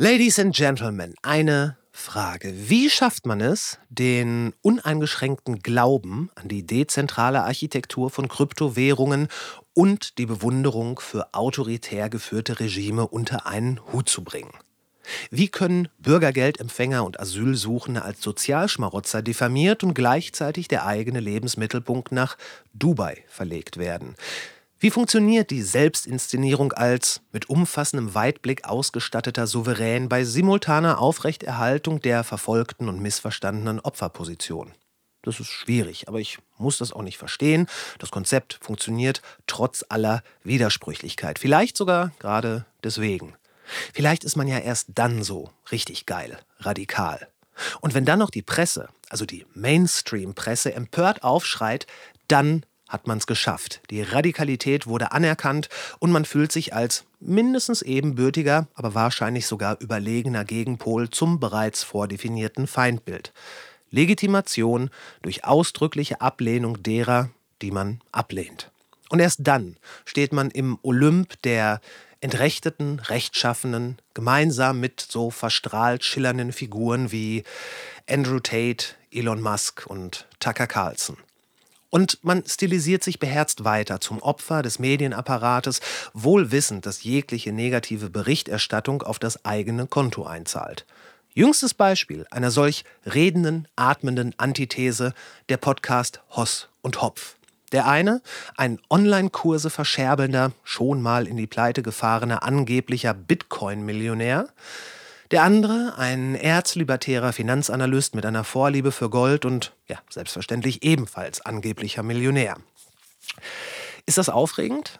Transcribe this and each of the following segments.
Ladies and Gentlemen, eine Frage. Wie schafft man es, den uneingeschränkten Glauben an die dezentrale Architektur von Kryptowährungen und die Bewunderung für autoritär geführte Regime unter einen Hut zu bringen? Wie können Bürgergeldempfänger und Asylsuchende als Sozialschmarotzer diffamiert und gleichzeitig der eigene Lebensmittelpunkt nach Dubai verlegt werden? Wie funktioniert die Selbstinszenierung als mit umfassendem Weitblick ausgestatteter Souverän bei simultaner Aufrechterhaltung der verfolgten und missverstandenen Opferposition? Das ist schwierig, aber ich muss das auch nicht verstehen. Das Konzept funktioniert trotz aller Widersprüchlichkeit. Vielleicht sogar gerade deswegen. Vielleicht ist man ja erst dann so richtig geil, radikal. Und wenn dann noch die Presse, also die Mainstream-Presse, empört aufschreit, dann hat man es geschafft. Die Radikalität wurde anerkannt und man fühlt sich als mindestens ebenbürtiger, aber wahrscheinlich sogar überlegener Gegenpol zum bereits vordefinierten Feindbild. Legitimation durch ausdrückliche Ablehnung derer, die man ablehnt. Und erst dann steht man im Olymp der entrechteten, rechtschaffenen, gemeinsam mit so verstrahlt schillernden Figuren wie Andrew Tate, Elon Musk und Tucker Carlson. Und man stilisiert sich beherzt weiter zum Opfer des Medienapparates, wohl wissend, dass jegliche negative Berichterstattung auf das eigene Konto einzahlt. Jüngstes Beispiel einer solch redenden, atmenden Antithese der Podcast Hoss und Hopf. Der eine, ein Online-Kurse verscherbelnder, schon mal in die Pleite gefahrener angeblicher Bitcoin-Millionär, der andere, ein erzlibertärer Finanzanalyst mit einer Vorliebe für Gold und, ja, selbstverständlich ebenfalls angeblicher Millionär. Ist das aufregend?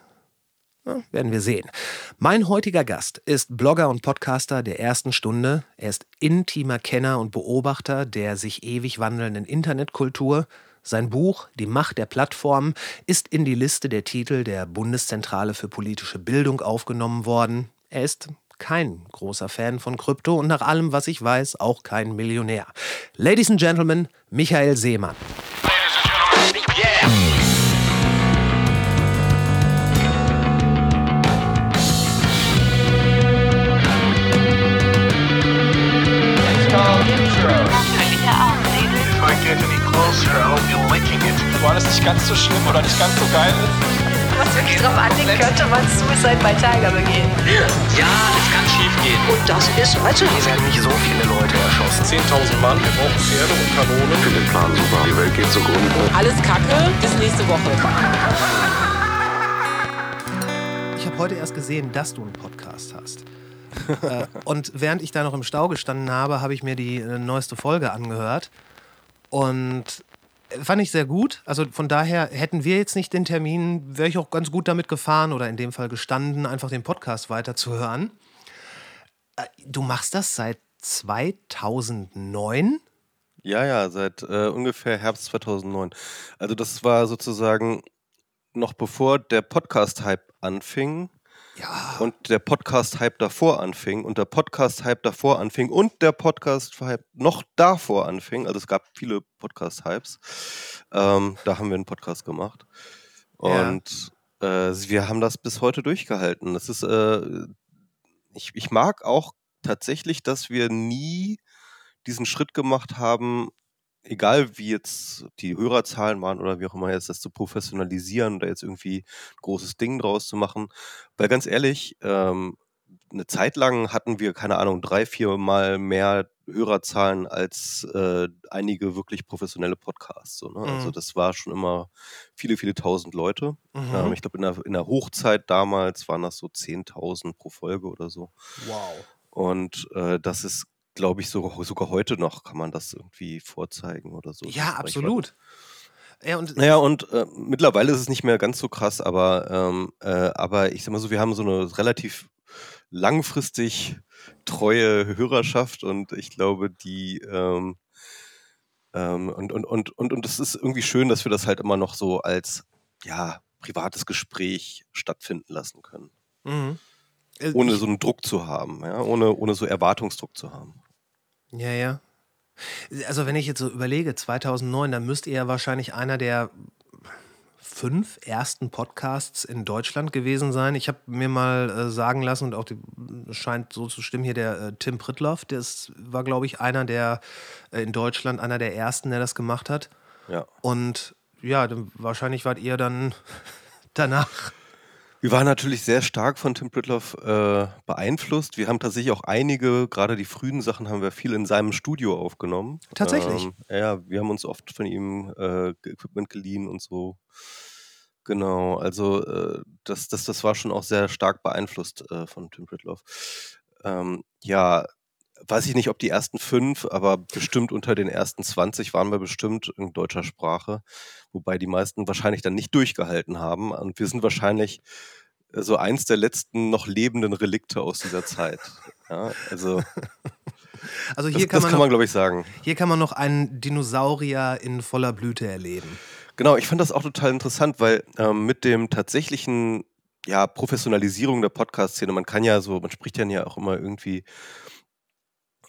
Ja, werden wir sehen. Mein heutiger Gast ist Blogger und Podcaster der ersten Stunde. Er ist intimer Kenner und Beobachter der sich ewig wandelnden Internetkultur. Sein Buch Die Macht der Plattformen ist in die Liste der Titel der Bundeszentrale für politische Bildung aufgenommen worden. Er ist kein großer Fan von Krypto und nach allem, was ich weiß, auch kein Millionär. Ladies and Gentlemen, Michael Seemann. War das nicht ganz so schlimm oder nicht ganz so geil ist? Was wirklich drauf anlegt, könnte man Suicide bei Tiger begehen. Ja, das kann schief gehen. Und das ist heute Hier werden nicht so viele Leute erschossen. 10.000 Mann, wir brauchen Pferde und Kanonen. Ich finde den Plan super. Die Welt geht zugrunde. Alles Kacke, bis nächste Woche. Ich habe heute erst gesehen, dass du einen Podcast hast. Äh, und während ich da noch im Stau gestanden habe, habe ich mir die äh, neueste Folge angehört. Und fand ich sehr gut. Also von daher hätten wir jetzt nicht den Termin, wäre ich auch ganz gut damit gefahren oder in dem Fall gestanden, einfach den Podcast weiterzuhören. Äh, du machst das seit 2009? Ja, ja, seit äh, ungefähr Herbst 2009. Also das war sozusagen noch bevor der Podcast-Hype anfing. Ja. Und der Podcast-Hype davor anfing und der Podcast-Hype davor anfing und der Podcast-Hype noch davor anfing. Also es gab viele Podcast-Hypes. Ähm, da haben wir einen Podcast gemacht. Und ja. äh, wir haben das bis heute durchgehalten. Das ist, äh, ich, ich mag auch tatsächlich, dass wir nie diesen Schritt gemacht haben, egal wie jetzt die Hörerzahlen waren oder wie auch immer jetzt das zu professionalisieren oder jetzt irgendwie ein großes Ding draus zu machen. Weil ganz ehrlich, ähm, eine Zeit lang hatten wir, keine Ahnung, drei, vier Mal mehr Hörerzahlen als äh, einige wirklich professionelle Podcasts. So, ne? Also mhm. Also das war schon immer viele, viele tausend Leute. Mhm. Ähm, ich glaube, in der, in der Hochzeit damals waren das so 10.000 pro Folge oder so. Wow. Und äh, das ist glaube ich, sogar, sogar heute noch kann man das irgendwie vorzeigen oder so. Ja, absolut. Ja, und naja, und äh, mittlerweile ist es nicht mehr ganz so krass, aber, ähm, äh, aber ich sag mal so, wir haben so eine relativ langfristig treue Hörerschaft und ich glaube, die ähm, ähm, und, und, und, und, und es ist irgendwie schön, dass wir das halt immer noch so als ja, privates Gespräch stattfinden lassen können. Mhm. Äh, ohne so einen Druck zu haben, ja? ohne, ohne so Erwartungsdruck zu haben. Ja, ja. Also wenn ich jetzt so überlege, 2009, dann müsst ihr ja wahrscheinlich einer der fünf ersten Podcasts in Deutschland gewesen sein. Ich habe mir mal äh, sagen lassen, und auch die, scheint so zu stimmen hier, der äh, Tim Pritloff, der ist, war, glaube ich, einer der äh, in Deutschland, einer der ersten, der das gemacht hat. Ja. Und ja, dann, wahrscheinlich wart ihr dann danach. Wir waren natürlich sehr stark von Tim Pritloff äh, beeinflusst. Wir haben tatsächlich auch einige, gerade die frühen Sachen, haben wir viel in seinem Studio aufgenommen. Tatsächlich? Ähm, ja, wir haben uns oft von ihm äh, Equipment geliehen und so. Genau, also äh, das, das, das war schon auch sehr stark beeinflusst äh, von Tim Pritloff. Ähm, ja, weiß ich nicht, ob die ersten fünf, aber bestimmt unter den ersten 20 waren wir bestimmt in deutscher Sprache, wobei die meisten wahrscheinlich dann nicht durchgehalten haben. Und wir sind wahrscheinlich äh, so eins der letzten noch lebenden Relikte aus dieser Zeit. Ja, also Also hier das, kann man, man, glaube ich, sagen. hier kann man noch einen Dinosaurier in voller Blüte erleben. Genau, ich fand das auch total interessant, weil ähm, mit dem tatsächlichen ja, Professionalisierung der Podcast-Szene, man kann ja so, man spricht ja auch immer irgendwie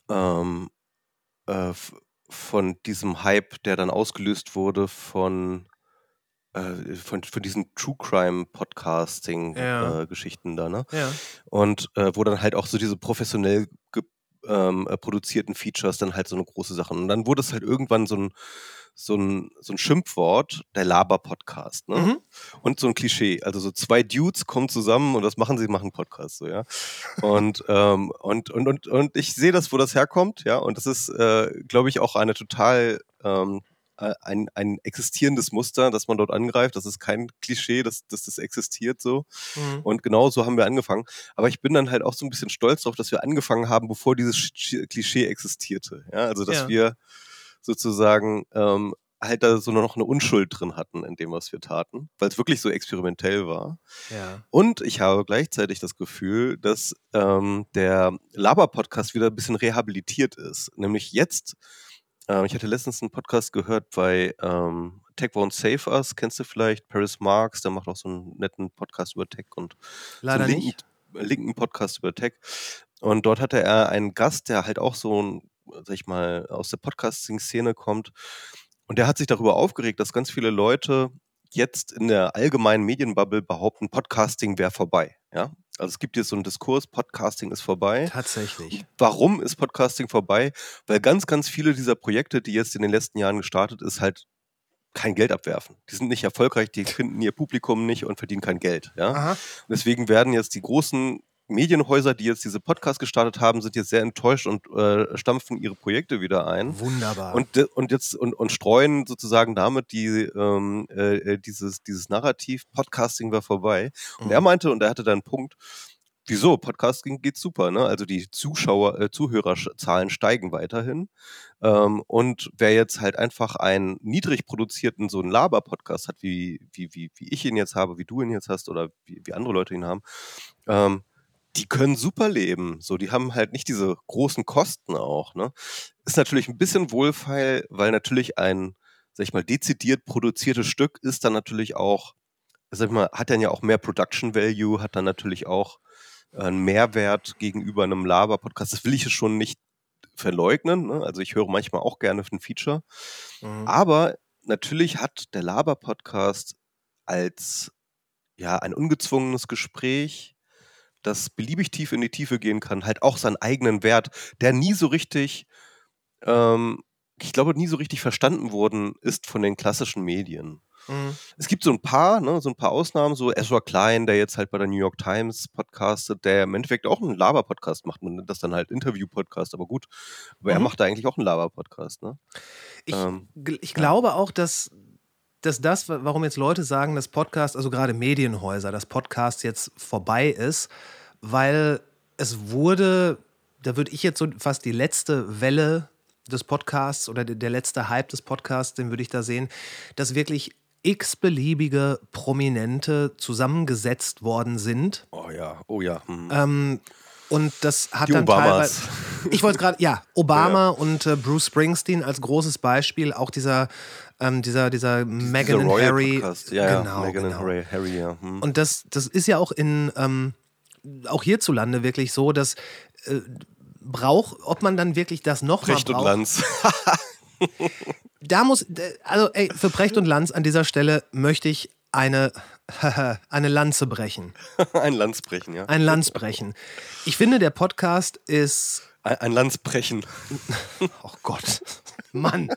ähm, äh, von diesem Hype, der dann ausgelöst wurde von, äh, von, von diesen True Crime Ja. Podcasting-Geschichten da, ne? Ja. Und äh, wo dann halt auch so diese professionell ähm, äh, produzierten Features dann halt so eine große Sache. Und dann wurde es halt irgendwann so ein, so ein, so ein Schimpfwort, der Laber-Podcast, ne? Mhm. Und so ein Klischee. Also so zwei Dudes kommen zusammen und was machen sie? Machen Podcast, so, ja. Und, ähm, und, und, und, und ich sehe das, wo das herkommt, ja. Und das ist, äh, glaube ich, auch eine total ähm, äh, ein, ein existierendes Muster, das man dort angreift. Das ist kein Klischee, dass, dass das existiert so. Mhm. Und genau so haben wir angefangen. Aber ich bin dann halt auch so ein bisschen stolz darauf, dass wir angefangen haben, bevor dieses Sch- Klischee existierte. Ja, also dass Ja. wir sozusagen ähm, halt da so noch eine Unschuld drin hatten in dem, was wir taten, weil es wirklich so experimentell war. Ja. Und ich habe gleichzeitig das Gefühl, dass ähm, der Laber-Podcast wieder ein bisschen rehabilitiert ist. Nämlich jetzt, ähm, ich hatte letztens einen Podcast gehört bei ähm, Tech Won't Save Us, kennst du vielleicht? Paris Marks, der macht auch so einen netten Podcast über Tech und Leider so einen linken, linken Podcast über Tech. Und dort hatte er einen Gast, der halt auch so ein, sag ich mal, aus der Podcasting-Szene kommt. Und der hat sich darüber aufgeregt, dass ganz viele Leute jetzt in der allgemeinen Medienbubble behaupten, Podcasting wäre vorbei. Ja? Also es gibt jetzt so einen Diskurs, Podcasting ist vorbei. Tatsächlich. Warum ist Podcasting vorbei? Weil ganz, ganz viele dieser Projekte, die jetzt in den letzten Jahren gestartet ist, halt kein Geld abwerfen. Die sind nicht erfolgreich, die finden ihr Publikum nicht und verdienen kein Geld. Ja? Aha. Deswegen werden jetzt die großen Medienhäuser, die jetzt diese Podcasts gestartet haben, sind jetzt sehr enttäuscht und äh, stampfen ihre Projekte wieder ein. Wunderbar. Und, de- und jetzt und, und streuen sozusagen damit die, ähm, äh, äh, dieses, dieses Narrativ, Podcasting war vorbei. Und Mhm. er meinte, und er hatte da einen Punkt, wieso? Podcasting geht super, ne? Also die Zuschauer, äh, Zuhörerzahlen steigen weiterhin. Ähm, und wer jetzt halt einfach einen niedrig produzierten, so einen Laber-Podcast hat, wie, wie, wie, wie ich ihn jetzt habe, wie du ihn jetzt hast oder wie, wie andere Leute ihn haben, ähm, die können super leben. So, die haben halt nicht diese großen Kosten auch. Ne? Ist natürlich ein bisschen wohlfeil, weil natürlich ein, sag ich mal, dezidiert produziertes Stück ist dann natürlich auch, sag ich mal, hat dann ja auch mehr Production Value, hat dann natürlich auch äh, einen Mehrwert gegenüber einem Laber-Podcast. Das will ich schon nicht verleugnen. Ne? Also ich höre manchmal auch gerne ein Feature. Mhm. Aber natürlich hat der Laber-Podcast als ja ein ungezwungenes Gespräch, das beliebig tief in die Tiefe gehen kann, halt auch seinen eigenen Wert, der nie so richtig, ähm, ich glaube, nie so richtig verstanden worden ist von den klassischen Medien. Mhm. Es gibt so ein paar, ne, so ein paar Ausnahmen, so Ezra Klein, der jetzt halt bei der New York Times podcastet, der im Endeffekt auch einen Laber-Podcast macht. Man nennt das dann halt Interview-Podcast, aber gut. Aber er Mhm. macht da eigentlich auch einen Laber-Podcast, ne? Ich, Ähm, ich glaube auch, dass, dass das, wa- warum jetzt Leute sagen, dass Podcast, also gerade Medienhäuser, dass Podcast jetzt vorbei ist, weil es wurde, da würde ich jetzt so fast die letzte Welle des Podcasts oder der, letzte Hype des Podcasts, den würde ich da sehen, dass wirklich x-beliebige Prominente zusammengesetzt worden sind. Oh ja, oh ja. Hm. Ähm, und das hat Die dann Obamas. teilweise. Ich wollte gerade, ja, Obama und äh, Bruce Springsteen als großes Beispiel, auch dieser, ähm, dieser, dieser Meghan und Harry. Ja, genau, ja, genau. und Harry, Harry ja. Hm. Und das, das ist ja auch in, ähm, auch hierzulande wirklich so, dass äh, braucht, ob man dann wirklich das nochmal Precht und braucht. Lanz. Da muss, also ey, für Precht und Lanz an dieser Stelle möchte ich eine, eine Lanze brechen. ein Landsbrechen, ja. Ein Landsbrechen. Ich finde, der Podcast ist. Ein, ein Landsbrechen. Oh Gott. Mann.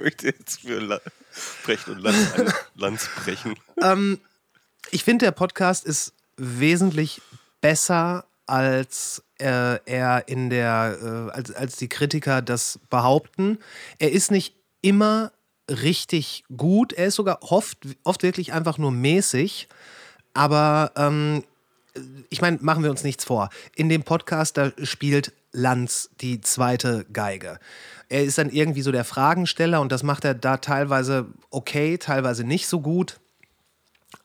Ich möchte jetzt für La Brecht und Lanz ein Landsbrechen. Ähm, ich finde, der Podcast ist wesentlich besser, als äh, er in der, äh, als, als die Kritiker das behaupten. Er ist nicht immer richtig gut. Er ist sogar oft, oft wirklich einfach nur mäßig. Aber ähm, ich meine, machen wir uns nichts vor. In dem Podcast, da spielt Lanz die zweite Geige. Er ist dann irgendwie so der Fragensteller und das macht er da teilweise okay, teilweise nicht so gut.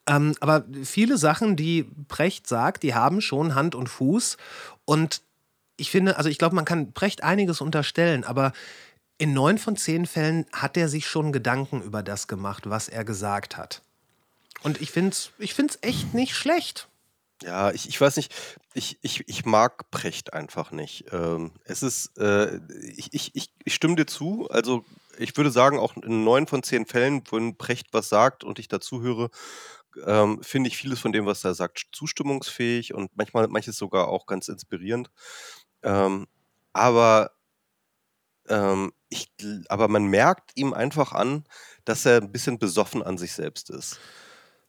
Ähm, aber viele Sachen, die Precht sagt, die haben schon Hand und Fuß. Und ich finde, also ich glaube, man kann Precht einiges unterstellen, aber in neun von zehn Fällen hat er sich schon Gedanken über das gemacht, was er gesagt hat. Und ich finde es ich find's echt nicht schlecht. Ja, ich, ich weiß nicht, ich, ich, ich mag Precht einfach nicht. Ähm, es ist, äh, ich, ich, ich, stimme dir zu, also ich würde sagen, auch in neun von zehn Fällen, wenn Precht was sagt und ich dazu höre, ähm, finde ich vieles von dem, was er sagt, zustimmungsfähig und manchmal manches sogar auch ganz inspirierend. Ähm, aber ähm, ich, aber man merkt ihm einfach an, dass er ein bisschen besoffen an sich selbst ist.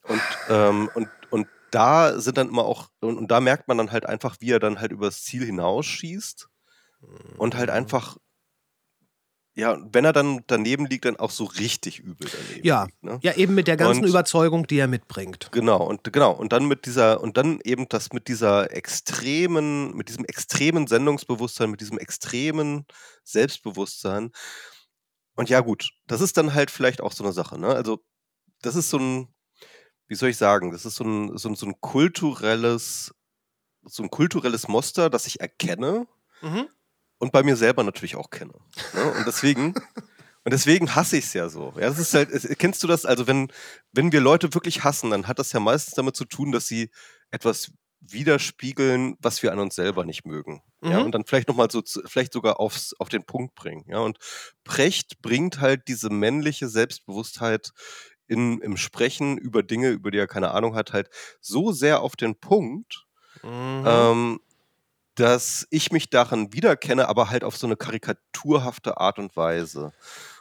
Und, ähm, und, und da sind dann immer auch, und, und da merkt man dann halt einfach, wie er dann halt übers Ziel hinausschießt und halt Mhm. einfach, ja, wenn er dann daneben liegt, dann auch so richtig übel daneben Ja, liegt. Ne? ja, eben mit der ganzen Und- Überzeugung, die er mitbringt. Genau, und genau, und dann mit dieser, und dann eben das mit dieser extremen, mit diesem extremen Sendungsbewusstsein, mit diesem extremen Selbstbewusstsein. Und ja, gut, das ist dann halt vielleicht auch so eine Sache, ne? Also, das ist so ein, wie soll ich sagen, das ist so ein, so ein, so ein kulturelles, so ein kulturelles Muster, das ich erkenne Mhm. und bei mir selber natürlich auch kenne. Ne? Und deswegen, und deswegen hasse ich es ja so. Ja, das ist halt, kennst du das? Also, wenn, wenn wir Leute wirklich hassen, dann hat das ja meistens damit zu tun, dass sie etwas widerspiegeln, was wir an uns selber nicht mögen. Ja, Mhm. und dann vielleicht nochmal so, vielleicht sogar aufs, auf den Punkt bringen. Ja, und Precht bringt halt diese männliche Selbstbewusstheit in, im Sprechen über Dinge, über die er keine Ahnung hat, halt so sehr auf den Punkt, Mhm. ähm, dass ich mich darin wiederkenne, aber halt auf so eine karikaturhafte Art und Weise.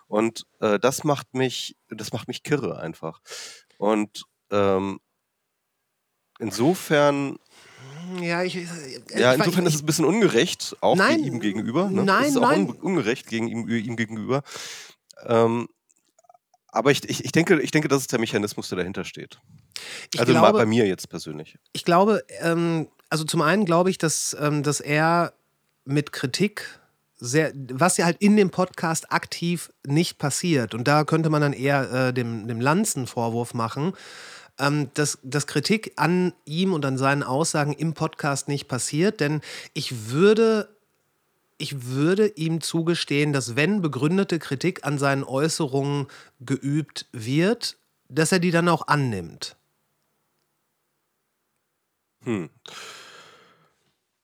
Und äh, das macht mich, das macht mich kirre einfach. Und ähm, insofern, ja, ich, ich, ja, ich- insofern ich, ist es ein bisschen ungerecht, auch Nein, ihm gegenüber. Ne? nein, es ist auch nein. un ungerecht gegen ihm, ihm gegenüber. Ähm, aber ich, ich, ich, denke, ich denke, das ist der Mechanismus, der dahinter steht. ich also mal glaube, bei mir jetzt persönlich. ich glaube, ähm, also zum einen glaube ich, dass, ähm, dass er mit Kritik sehr, was ja halt in dem Podcast aktiv nicht passiert. Und da könnte man dann eher äh, dem, dem Lanz einen Vorwurf machen, ähm, dass, dass Kritik an ihm und an seinen Aussagen im Podcast nicht passiert. Denn ich würde, ich würde ihm zugestehen, dass wenn begründete Kritik an seinen Äußerungen geübt wird, dass er die dann auch annimmt. Hm.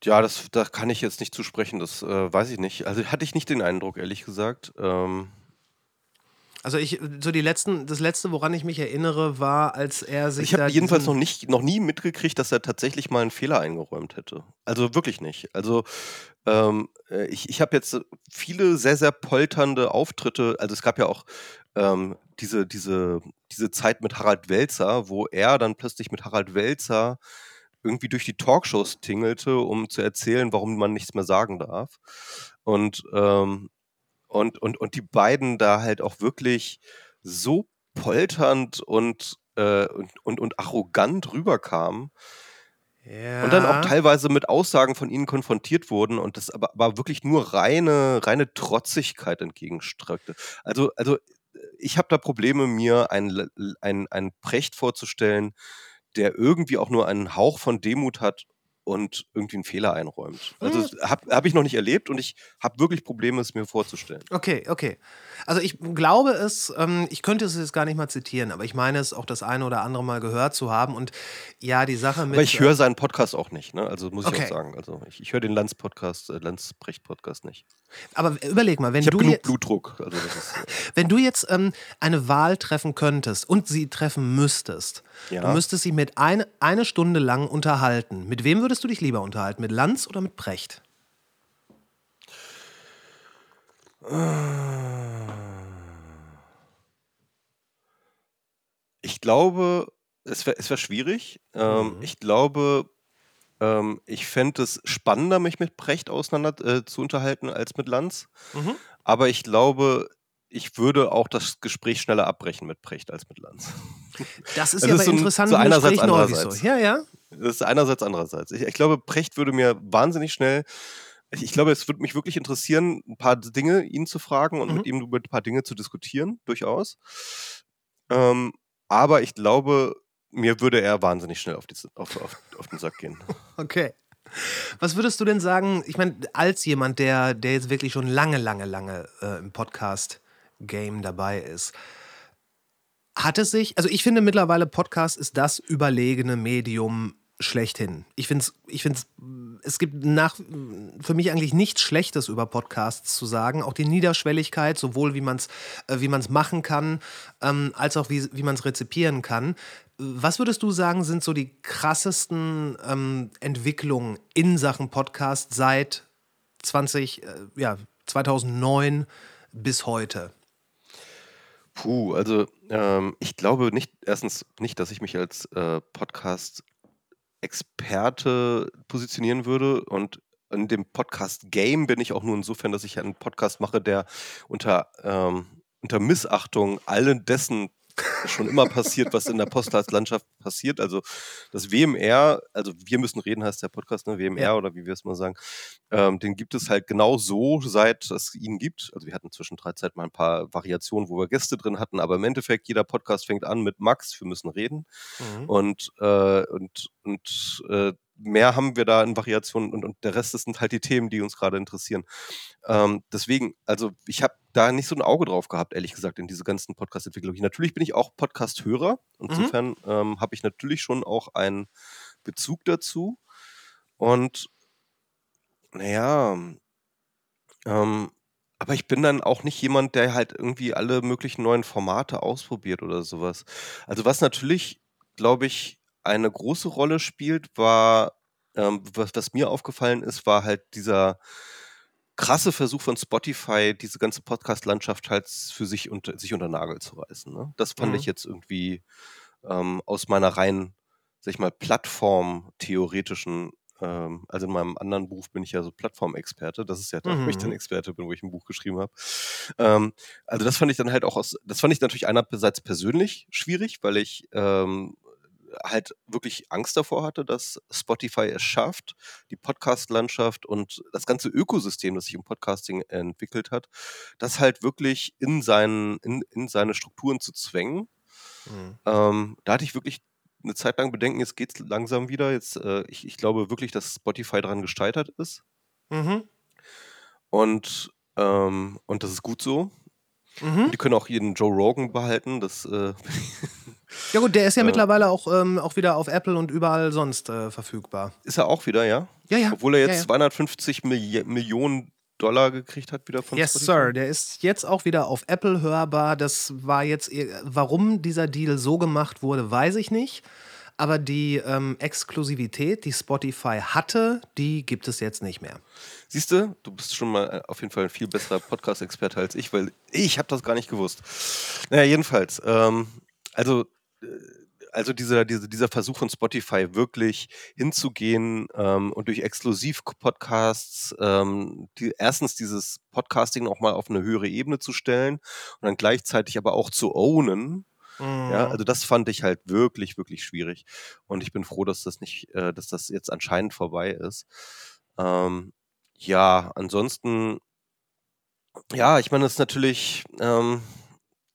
Ja, das, da kann ich jetzt nicht zu sprechen, das äh, weiß ich nicht. Also hatte ich nicht den Eindruck, ehrlich gesagt. Ähm, Also ich, so die letzten, das letzte, woran ich mich erinnere, war, als er sich ich habe jedenfalls noch nicht, noch nie mitgekriegt, dass er tatsächlich mal einen Fehler eingeräumt hätte. Also wirklich nicht. Also ähm, äh, ich, ich habe jetzt viele sehr, sehr polternde Auftritte. Also es gab ja auch ähm, diese, diese, diese Zeit mit Harald Welzer, wo er dann plötzlich mit Harald Welzer irgendwie durch die Talkshows tingelte, um zu erzählen, warum man nichts mehr sagen darf. Und, ähm, und, und, und die beiden da halt auch wirklich so polternd und, äh, und, und, und arrogant rüberkamen ja. und dann auch teilweise mit Aussagen von ihnen konfrontiert wurden und das aber, aber wirklich nur reine, reine Trotzigkeit entgegenstreckte. Also, also ich habe da Probleme, mir ein, ein, ein Precht vorzustellen, der irgendwie auch nur einen Hauch von Demut hat und irgendwie einen Fehler einräumt. Also habe hab ich noch nicht erlebt und ich habe wirklich Probleme, es mir vorzustellen. Okay, okay. Also ich glaube es, ähm, ich könnte es jetzt gar nicht mal zitieren, aber ich meine es auch das eine oder andere Mal gehört zu haben. Und ja, die Sache mit. Aber ich höre seinen Podcast auch nicht, ne? Also muss ich Okay. auch sagen. Also ich, ich höre den Lanz-Podcast, äh, Lanz-Brecht-Podcast nicht. Aber überleg mal, wenn Ich du, genug jetzt, Blutdruck. Also ist, äh, wenn du jetzt ähm, eine Wahl treffen könntest und sie treffen müsstest, Ja. du müsstest sie mit ein, eine Stunde lang unterhalten. Mit wem würdest du dich lieber unterhalten? Mit Lanz oder mit Brecht? ich glaube, es wäre wär schwierig. Ähm, Mhm. Ich glaube, ähm, ich fände es spannender, mich mit Brecht auseinander äh, zu unterhalten als mit Lanz. Mhm. Aber ich glaube, ich würde auch das Gespräch schneller abbrechen mit Brecht als mit Lanz. Das ist ja ist bei so interessanten so einerseits, Gesprächen häufig so. Ja, ja. Das ist einerseits, andererseits. Ich, ich glaube, Precht würde mir wahnsinnig schnell. Ich, ich glaube, es würde mich wirklich interessieren, ein paar Dinge ihn zu fragen und Mhm. mit ihm über ein paar Dinge zu diskutieren, durchaus. Ähm, aber ich glaube, mir würde er wahnsinnig schnell auf, die, auf, auf, auf den Sack gehen. Okay. Was würdest du denn sagen, ich meine, als jemand, der, der jetzt wirklich schon lange, lange, lange äh, im Podcast-Game dabei ist, hat es sich, also ich finde mittlerweile Podcast ist das überlegene Medium schlechthin. Ich finde es, ich find's, es gibt nach, für mich eigentlich nichts Schlechtes über Podcasts zu sagen. Auch die Niederschwelligkeit, sowohl wie man es äh, wie man's machen kann, ähm, als auch wie, wie man es rezipieren kann. Was würdest du sagen, sind so die krassesten ähm, Entwicklungen in Sachen Podcast seit 20, äh, ja, 2009 bis heute? Puh, also ähm, ich glaube nicht, erstens nicht, dass ich mich als äh, Podcast-Experte positionieren würde. Und in dem Podcast-Game bin ich auch nur insofern, dass ich einen Podcast mache, der unter, ähm, unter Missachtung allen dessen schon immer passiert, was in der Podcast-Landschaft passiert. Also das WMR, also wir müssen reden, heißt der Podcast, ne? WMR Ja. oder wie wir es mal sagen, ähm, den gibt es halt genau so, seit es ihn gibt. Also wir hatten zwischendrin Zeit mal ein paar Variationen, wo wir Gäste drin hatten, aber im Endeffekt, jeder Podcast fängt an mit Max, wir müssen reden. Und, äh, und, und äh, mehr haben wir da in Variationen und, und der Rest sind halt die Themen, die uns gerade interessieren. Ähm, deswegen, also ich habe da nicht so ein Auge drauf gehabt, ehrlich gesagt, in diese ganzen Podcast-Entwicklungen. Natürlich bin ich auch Podcast-Hörer. Insofern ähm, habe ich natürlich schon auch einen Bezug dazu. Und naja, ähm, aber ich bin dann auch nicht jemand, der halt irgendwie alle möglichen neuen Formate ausprobiert oder sowas. Also was natürlich, glaube ich, eine große Rolle spielt, war, ähm, was, was mir aufgefallen ist, war halt dieser krasse Versuch von Spotify, diese ganze Podcast-Landschaft halt für sich unter, sich unter Nagel zu reißen. Ne? Das fand Mhm. ich jetzt irgendwie ähm, aus meiner rein, sag ich mal, Plattform-theoretischen ähm, also in meinem anderen Beruf bin ich ja so Plattformexperte. Das ist ja da, wo ich dann Mhm. Experte bin, wo ich ein Buch geschrieben habe. Ähm, also das fand ich dann halt auch aus, das fand ich natürlich einerseits persönlich schwierig, weil ich ähm, halt wirklich Angst davor hatte, dass Spotify es schafft, die Podcast-Landschaft und das ganze Ökosystem, das sich im Podcasting entwickelt hat, das halt wirklich in, seinen, in, in seine Strukturen zu zwängen. Mhm. Ähm, da hatte ich wirklich eine Zeit lang Bedenken, jetzt geht es langsam wieder. Jetzt, äh, ich, ich glaube wirklich, dass Spotify daran gescheitert ist. Mhm. Und, ähm, und das ist gut so. Mhm. Die können auch jeden Joe Rogan behalten. Das, äh, Ja gut, der ist ja Äh. mittlerweile auch, ähm, auch wieder auf Apple und überall sonst äh, verfügbar. ist er auch wieder, ja? Ja, ja. Obwohl er jetzt ja, ja. 250 Milli Millionen Dollar gekriegt hat wieder von Yes, Spotify. Sir. Der ist jetzt auch wieder auf Apple hörbar. Das war jetzt, eher- warum dieser Deal so gemacht wurde, weiß ich nicht. Aber die ähm, Exklusivität, die Spotify hatte, die gibt es jetzt nicht mehr. Siehst du, du bist schon mal äh, auf jeden Fall ein viel besserer Podcast-Experte als ich, weil ich habe das gar nicht gewusst. Naja, jedenfalls, ähm, also, also dieser, diese, dieser Versuch von Spotify wirklich hinzugehen ähm, und durch Exklusiv-Podcasts ähm, die, erstens dieses Podcasting auch mal auf eine höhere Ebene zu stellen und dann gleichzeitig aber auch zu ownen, ja, also das fand ich halt wirklich, wirklich schwierig. Und ich bin froh, dass das nicht, äh, dass das jetzt anscheinend vorbei ist. Ähm, ja, ansonsten, ja, ich meine, es ist natürlich, ähm,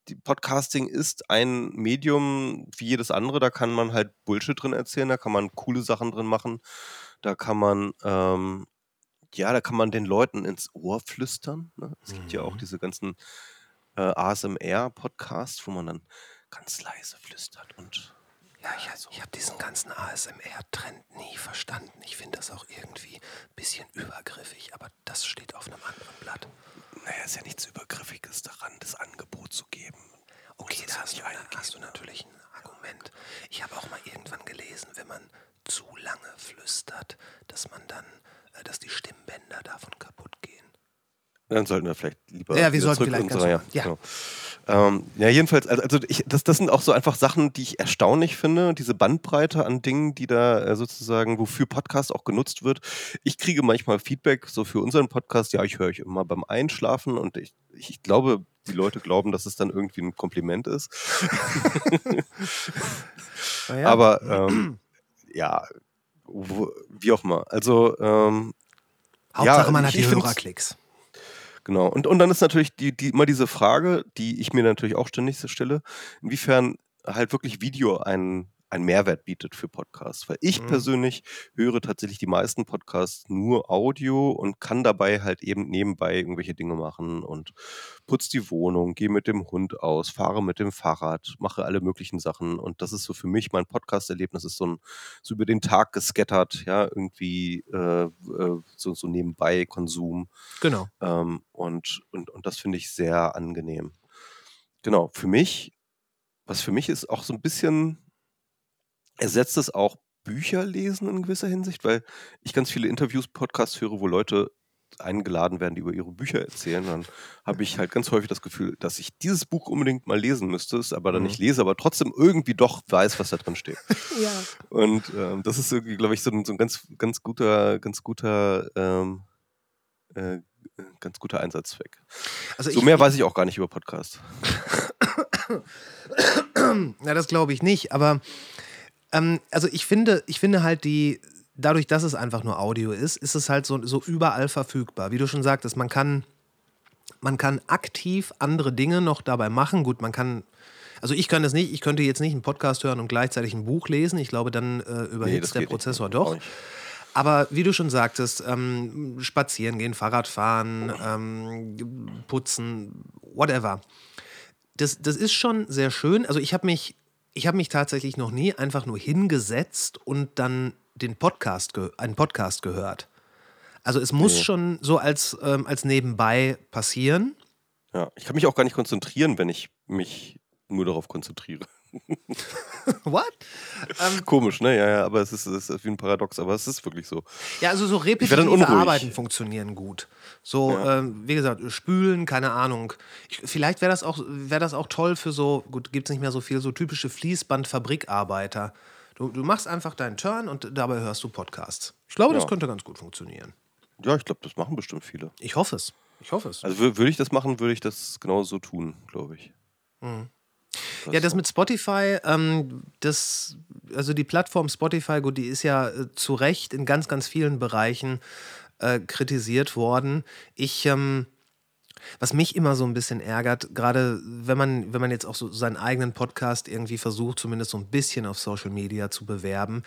die Podcasting ist ein Medium wie jedes andere, da kann man halt Bullshit drin erzählen, da kann man coole Sachen drin machen. Da kann man, ähm, ja, da kann man den Leuten ins Ohr flüstern. Ne? Es gibt ja auch Mhm. diese ganzen äh, ASMR-Podcasts, wo man dann ganz leise flüstert und Ja, ich, ich habe diesen ganzen ASMR-Trend nie verstanden. Ich finde das auch irgendwie ein bisschen übergriffig, aber das steht auf einem anderen Blatt. Naja, ist ja nichts Übergriffiges daran, das Angebot zu geben. Okay, da ja hast nicht du, hast du natürlich ein Argument. Ich habe auch mal irgendwann gelesen, wenn man zu lange flüstert, dass man dann, äh, dass die Stimmbänder davon kaputt gehen. Dann sollten wir vielleicht lieber. Ja, wir sollten zurück vielleicht unsere- normal- ja. genau. Ähm, ja, jedenfalls, also, ich, das, das sind auch so einfach Sachen, die ich erstaunlich finde. Diese Bandbreite an Dingen, die da äh, sozusagen, wofür Podcast auch genutzt wird. Ich kriege manchmal Feedback so für unseren Podcast. Ja, ich höre euch immer beim Einschlafen und ich, ich glaube, die Leute glauben, dass es dann irgendwie ein Kompliment ist. Naja, Aber ähm, ja, wo, wie auch immer. Also ähm, Hauptsache, ja, man hat die Hörerklicks. Genau. Und, und dann ist natürlich die, die, immer diese Frage, die ich mir natürlich auch ständig stelle, inwiefern halt wirklich Video einen, einen Mehrwert bietet für Podcasts. Weil ich Mhm. persönlich höre tatsächlich die meisten Podcasts nur Audio und kann dabei halt eben nebenbei irgendwelche Dinge machen und putz die Wohnung, gehe mit dem Hund aus, fahre mit dem Fahrrad, mache alle möglichen Sachen. Und das ist so für mich mein Podcast-Erlebnis, ist so, ein, so über den Tag gescattert, ja, irgendwie äh, äh, so, so nebenbei Konsum. Genau. Ähm, und, und, und das finde ich sehr angenehm. Genau, für mich, was für mich ist auch so ein bisschen, ersetzt es auch Bücher lesen in gewisser Hinsicht, weil ich ganz viele Interviews, Podcasts höre, wo Leute eingeladen werden, die über ihre Bücher erzählen. Dann habe ich halt ganz häufig das Gefühl, dass ich dieses Buch unbedingt mal lesen müsste, es aber dann Mhm. nicht lese, aber trotzdem irgendwie doch weiß, was da drin steht. Ja. Und ähm, das ist irgendwie, glaube ich, so ein, so ein ganz, ganz guter, ganz guter, ähm, äh, ganz guter Einsatzzweck. Also So ich, mehr weiß ich auch gar nicht über Podcasts. Na, das glaube ich nicht, aber ähm, also ich finde, ich finde halt die, dadurch, dass es einfach nur Audio ist, ist es halt so, so überall verfügbar. Wie du schon sagtest, man kann, man kann aktiv andere Dinge noch dabei machen. Gut, man kann, also ich kann das nicht, ich könnte jetzt nicht einen Podcast hören und gleichzeitig ein Buch lesen. Ich glaube, dann äh, überhitzt der geht nicht. Prozessor doch. Aber wie du schon sagtest, ähm, spazieren gehen, Fahrrad fahren, ähm, putzen, whatever. Das, das ist schon sehr schön. Also ich habe mich, ich habe mich tatsächlich noch nie einfach nur hingesetzt und dann den Podcast, einen Podcast gehört. Also es muss Nee. schon so als, ähm, als nebenbei passieren. Ja, ich kann mich auch gar nicht konzentrieren, wenn ich mich nur darauf konzentriere. What? Ähm, Komisch, ne? Ja, ja, aber es ist, es ist wie ein Paradox, aber es ist wirklich so. Ja, also so repetitive. Arbeiten funktionieren gut. So, Ja. ähm, wie gesagt, spülen, keine Ahnung. Ich, vielleicht wäre das, auch- wär das auch toll für so, gut, gibt es nicht mehr so viel, so typische Fließband-Fabrikarbeiter. Du, du machst einfach deinen Turn und dabei hörst du Podcasts. Ich glaube, das Ja. könnte ganz gut funktionieren. Ja, ich glaube, das machen bestimmt viele. Ich hoffe es. Ich hoffe es. Also wür- würde ich das machen, würde ich das genauso tun, glaube ich. Mhm. Ja, das mit Spotify, ähm, das, also die Plattform Spotify, gut, die ist ja äh, zu Recht in ganz, ganz vielen Bereichen äh, kritisiert worden. Ich, ähm, was mich immer so ein bisschen ärgert, gerade wenn man, wenn man jetzt auch so seinen eigenen Podcast irgendwie versucht, zumindest so ein bisschen auf Social Media zu bewerben,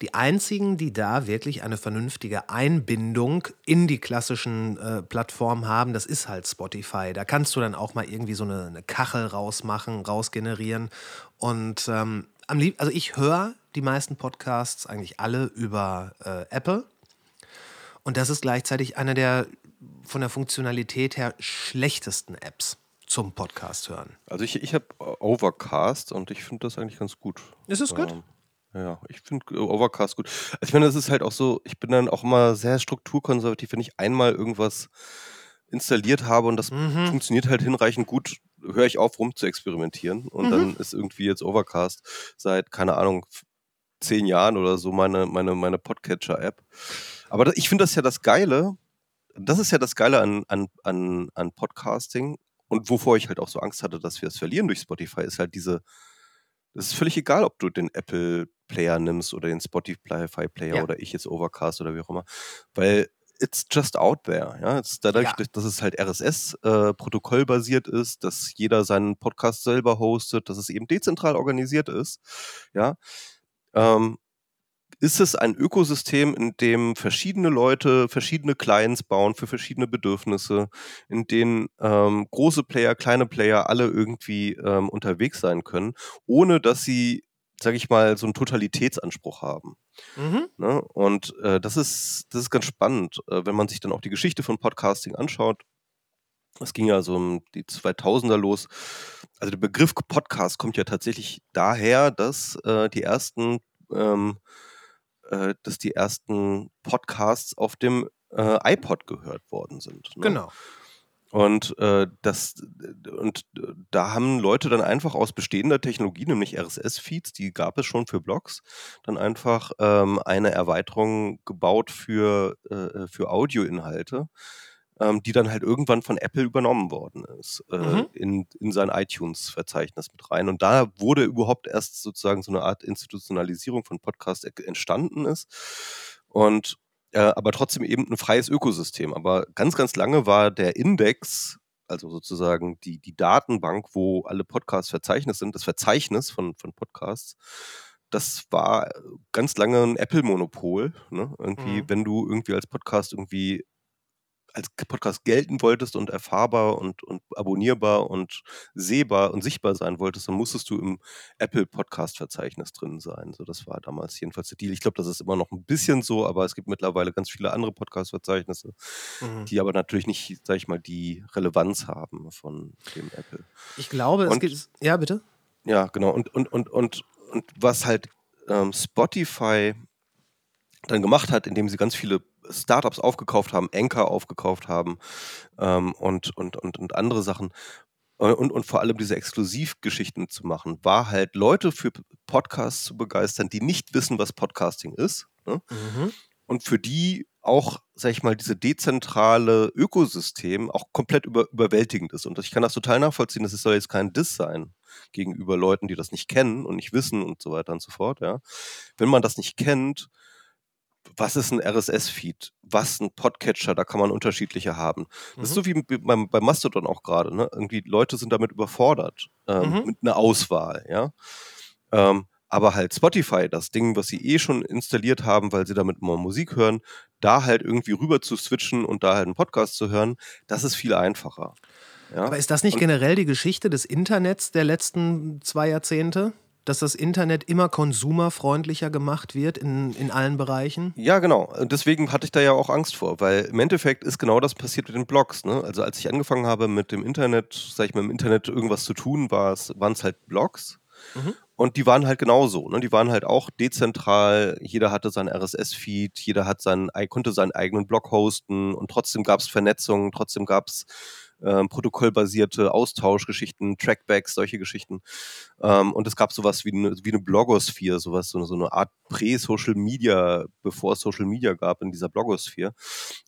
die einzigen, die da wirklich eine vernünftige Einbindung in die klassischen äh, Plattformen haben, das ist halt Spotify. Da kannst du dann auch mal irgendwie so eine, eine Kachel rausmachen, rausgenerieren. Und ähm, am lieb also ich höre die meisten Podcasts eigentlich alle über äh, Apple. Und das ist gleichzeitig eine der von der Funktionalität her schlechtesten Apps zum Podcast hören. Also ich, ich habe Overcast und ich finde das eigentlich ganz gut. Ist es gut? Ähm, ja, ich finde äh, Overcast gut. Also ich meine, das ist halt auch so, ich bin dann auch immer sehr strukturkonservativ, wenn ich einmal irgendwas installiert habe und das Mhm. funktioniert halt hinreichend gut, höre ich auf, rum zu experimentieren. Und Mhm. dann ist irgendwie jetzt Overcast seit, keine Ahnung, zehn Jahren oder so meine, meine, meine Podcatcher-App. Aber ich finde das ja das Geile, das ist ja das Geile an, an, an, an Podcasting und wovor ich halt auch so Angst hatte, dass wir es verlieren durch Spotify, ist halt diese, es ist völlig egal, ob du den Apple Player nimmst oder den Spotify Player Ja. oder ich jetzt Overcast oder wie auch immer, weil it's just out there. Ja, ist dadurch, Ja. dass es halt RSS äh, ist, dass jeder seinen Podcast selber hostet, dass es eben dezentral organisiert ist, ja, ähm, ist es ein Ökosystem, in dem verschiedene Leute verschiedene Clients bauen für verschiedene Bedürfnisse, in denen ähm, große Player, kleine Player alle irgendwie ähm, unterwegs sein können, ohne dass sie, sage ich mal, so einen Totalitätsanspruch haben. Mhm. Ne? Und äh, das, ist, das ist ganz spannend, äh, wenn man sich dann auch die Geschichte von Podcasting anschaut. Es ging ja so um die 2000er los. Also der Begriff Podcast kommt ja tatsächlich daher, dass äh, die ersten ähm, äh, dass die ersten Podcasts auf dem äh, iPod gehört worden sind. Ne? Genau. Und äh, das und da haben Leute dann einfach aus bestehender Technologie, nämlich RSS-Feeds, die gab es schon für Blogs, dann einfach ähm, eine Erweiterung gebaut für, äh, für Audioinhalte, ähm, die dann halt irgendwann von Apple übernommen worden ist, äh, Mhm. in, in sein iTunes-Verzeichnis mit rein. Und da wurde überhaupt erst sozusagen so eine Art Institutionalisierung von Podcast e- entstanden ist. Und äh, aber trotzdem eben ein freies Ökosystem. Aber ganz, ganz lange war der Index, also sozusagen die, die Datenbank, wo alle Podcasts verzeichnet sind, das Verzeichnis von, von Podcasts, das war ganz lange ein Apple-Monopol. Ne? Irgendwie, Mhm. wenn du irgendwie als Podcast irgendwie als Podcast gelten wolltest und erfahrbar und, und abonnierbar und sehbar und sichtbar sein wolltest, dann musstest du im Apple Podcast Verzeichnis drin sein. So, das war damals jedenfalls der Deal. Ich glaube, das ist immer noch ein bisschen so, aber es gibt mittlerweile ganz viele andere Podcast Verzeichnisse, Mhm. die aber natürlich nicht, sag ich mal, die Relevanz haben von dem Apple. Ich glaube, es Und- gibt. Ja, bitte? Ja, genau. Und, und, und, und, und was halt ähm, Spotify dann gemacht hat, indem sie ganz viele Startups aufgekauft haben, Anchor aufgekauft haben ähm, und, und, und, und andere Sachen äh, und, und vor allem diese Exklusivgeschichten zu machen, war halt Leute für Podcasts zu begeistern, die nicht wissen, was Podcasting ist. Ne? Mhm. und für die auch, sag ich mal, diese dezentrale Ökosystem auch komplett über, überwältigend ist. Und ich kann das total nachvollziehen, das soll jetzt kein Diss sein gegenüber Leuten, die das nicht kennen und nicht wissen und so weiter und so fort, ja. Wenn man das nicht kennt, was ist ein RSS-Feed? Was ein Podcatcher? Da kann man unterschiedliche haben. Das ist Mhm. so wie beim, bei Mastodon auch gerade. Ne? Irgendwie Leute sind damit überfordert ähm, Mhm. mit einer Auswahl, ja. Ähm, aber halt Spotify, das Ding, was sie eh schon installiert haben, weil sie damit mal Musik hören, da halt irgendwie rüber zu switchen und da halt einen Podcast zu hören, das ist viel einfacher. Ja? Aber ist das nicht Und- generell die Geschichte des Internets der letzten zwei Jahrzehnte? Dass das Internet immer konsumerfreundlicher gemacht wird in, in allen Bereichen? Ja, genau. Und Deswegen hatte ich da ja auch Angst vor, weil im Endeffekt ist genau das passiert mit den Blogs. Ne? Also als ich angefangen habe mit dem Internet, sag ich mal, im Internet irgendwas zu tun, waren es halt Blogs. Mhm. Und die waren halt genauso. Ne? Die waren halt auch dezentral. Jeder hatte seinen RSS-Feed, jeder hat seinen, konnte seinen eigenen Blog hosten und trotzdem gab es Vernetzung, trotzdem gab es ähm, protokollbasierte Austauschgeschichten, Trackbacks, solche Geschichten. Ähm, und es gab sowas wie eine, wie eine Blogosphäre, sowas, so eine, so eine Art Prä-Social Media, bevor es Social Media gab in dieser Blogosphäre.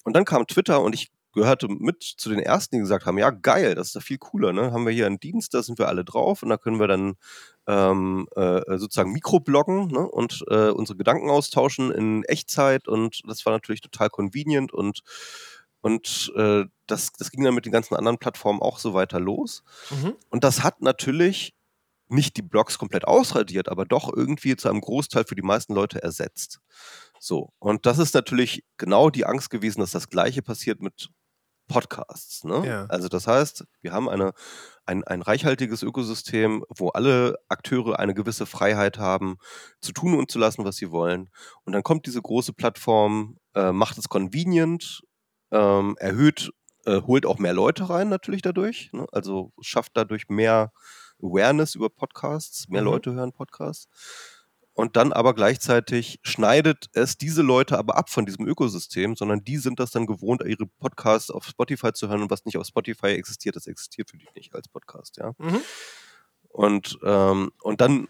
Und dann kam Twitter und ich gehörte mit zu den ersten, die gesagt haben, ja geil, das ist ja viel cooler, ne? Haben wir hier einen Dienst, da sind wir alle drauf und da können wir dann ähm, äh, sozusagen Mikrobloggen ne? und äh, unsere Gedanken austauschen in Echtzeit und das war natürlich total convenient und und äh, das, das ging dann mit den ganzen anderen Plattformen auch so weiter los. Mhm. Und das hat natürlich nicht die Blogs komplett ausradiert, aber doch irgendwie zu einem Großteil für die meisten Leute ersetzt. So, und das ist natürlich genau die Angst gewesen, dass das Gleiche passiert mit Podcasts. Ne? Ja. Also das heißt, wir haben eine, ein, ein reichhaltiges Ökosystem, wo alle Akteure eine gewisse Freiheit haben, zu tun und zu lassen, was sie wollen. Und dann kommt diese große Plattform, äh, macht es convenient, ähm, erhöht, äh, holt auch mehr Leute rein natürlich dadurch. Ne? Also schafft dadurch mehr Awareness über Podcasts, mehr Mhm. Leute hören Podcasts. Und dann aber gleichzeitig schneidet es diese Leute aber ab von diesem Ökosystem, sondern die sind das dann gewohnt, ihre Podcasts auf Spotify zu hören und was nicht auf Spotify existiert, das existiert für die nicht als Podcast, ja. Mhm. Und, ähm, und dann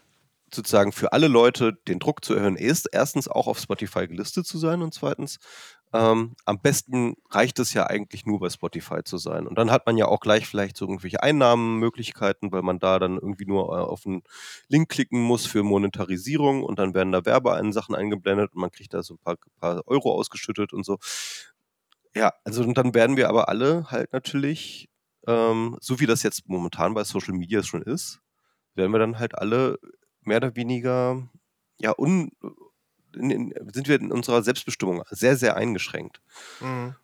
sozusagen für alle Leute den Druck zu erhöhen, ist erstens auch auf Spotify gelistet zu sein und zweitens ähm, am besten reicht es ja eigentlich nur bei Spotify zu sein. Und dann hat man ja auch gleich vielleicht so irgendwelche Einnahmenmöglichkeiten, weil man da dann irgendwie nur äh, auf einen Link klicken muss für Monetarisierung und dann werden da Werbesachen eingeblendet und man kriegt da so ein paar, paar Euro ausgeschüttet und so. Ja, also und dann werden wir aber alle halt natürlich, ähm, so wie das jetzt momentan bei Social Media schon ist, werden wir dann halt alle mehr oder weniger ja un, in, in, sind wir in unserer Selbstbestimmung sehr, sehr eingeschränkt. Mhm.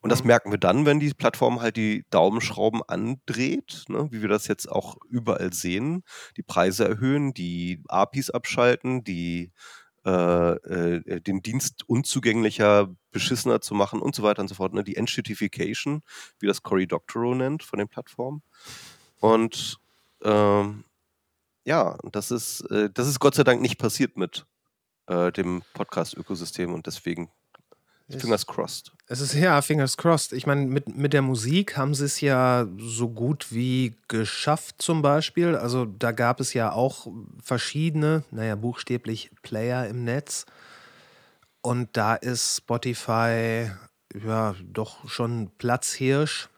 Und das merken wir dann, wenn die Plattform halt die Daumenschrauben andreht, ne, wie wir das jetzt auch überall sehen, die Preise erhöhen, die APIs abschalten, die äh, äh, den Dienst unzugänglicher, beschissener zu machen und so weiter und so fort. Ne? Die Entshittification, wie das Cory Doctorow nennt von den Plattformen. Und ähm, ja, das ist, äh, das ist Gott sei Dank nicht passiert mit äh, dem Podcast-Ökosystem und deswegen Fingers crossed. Es ist ja, Fingers crossed. Ich meine, mit, mit der Musik haben sie es ja so gut wie geschafft, zum Beispiel. Also da gab es ja auch verschiedene, naja, buchstäblich Player im Netz. Und da ist Spotify ja doch schon Platzhirsch.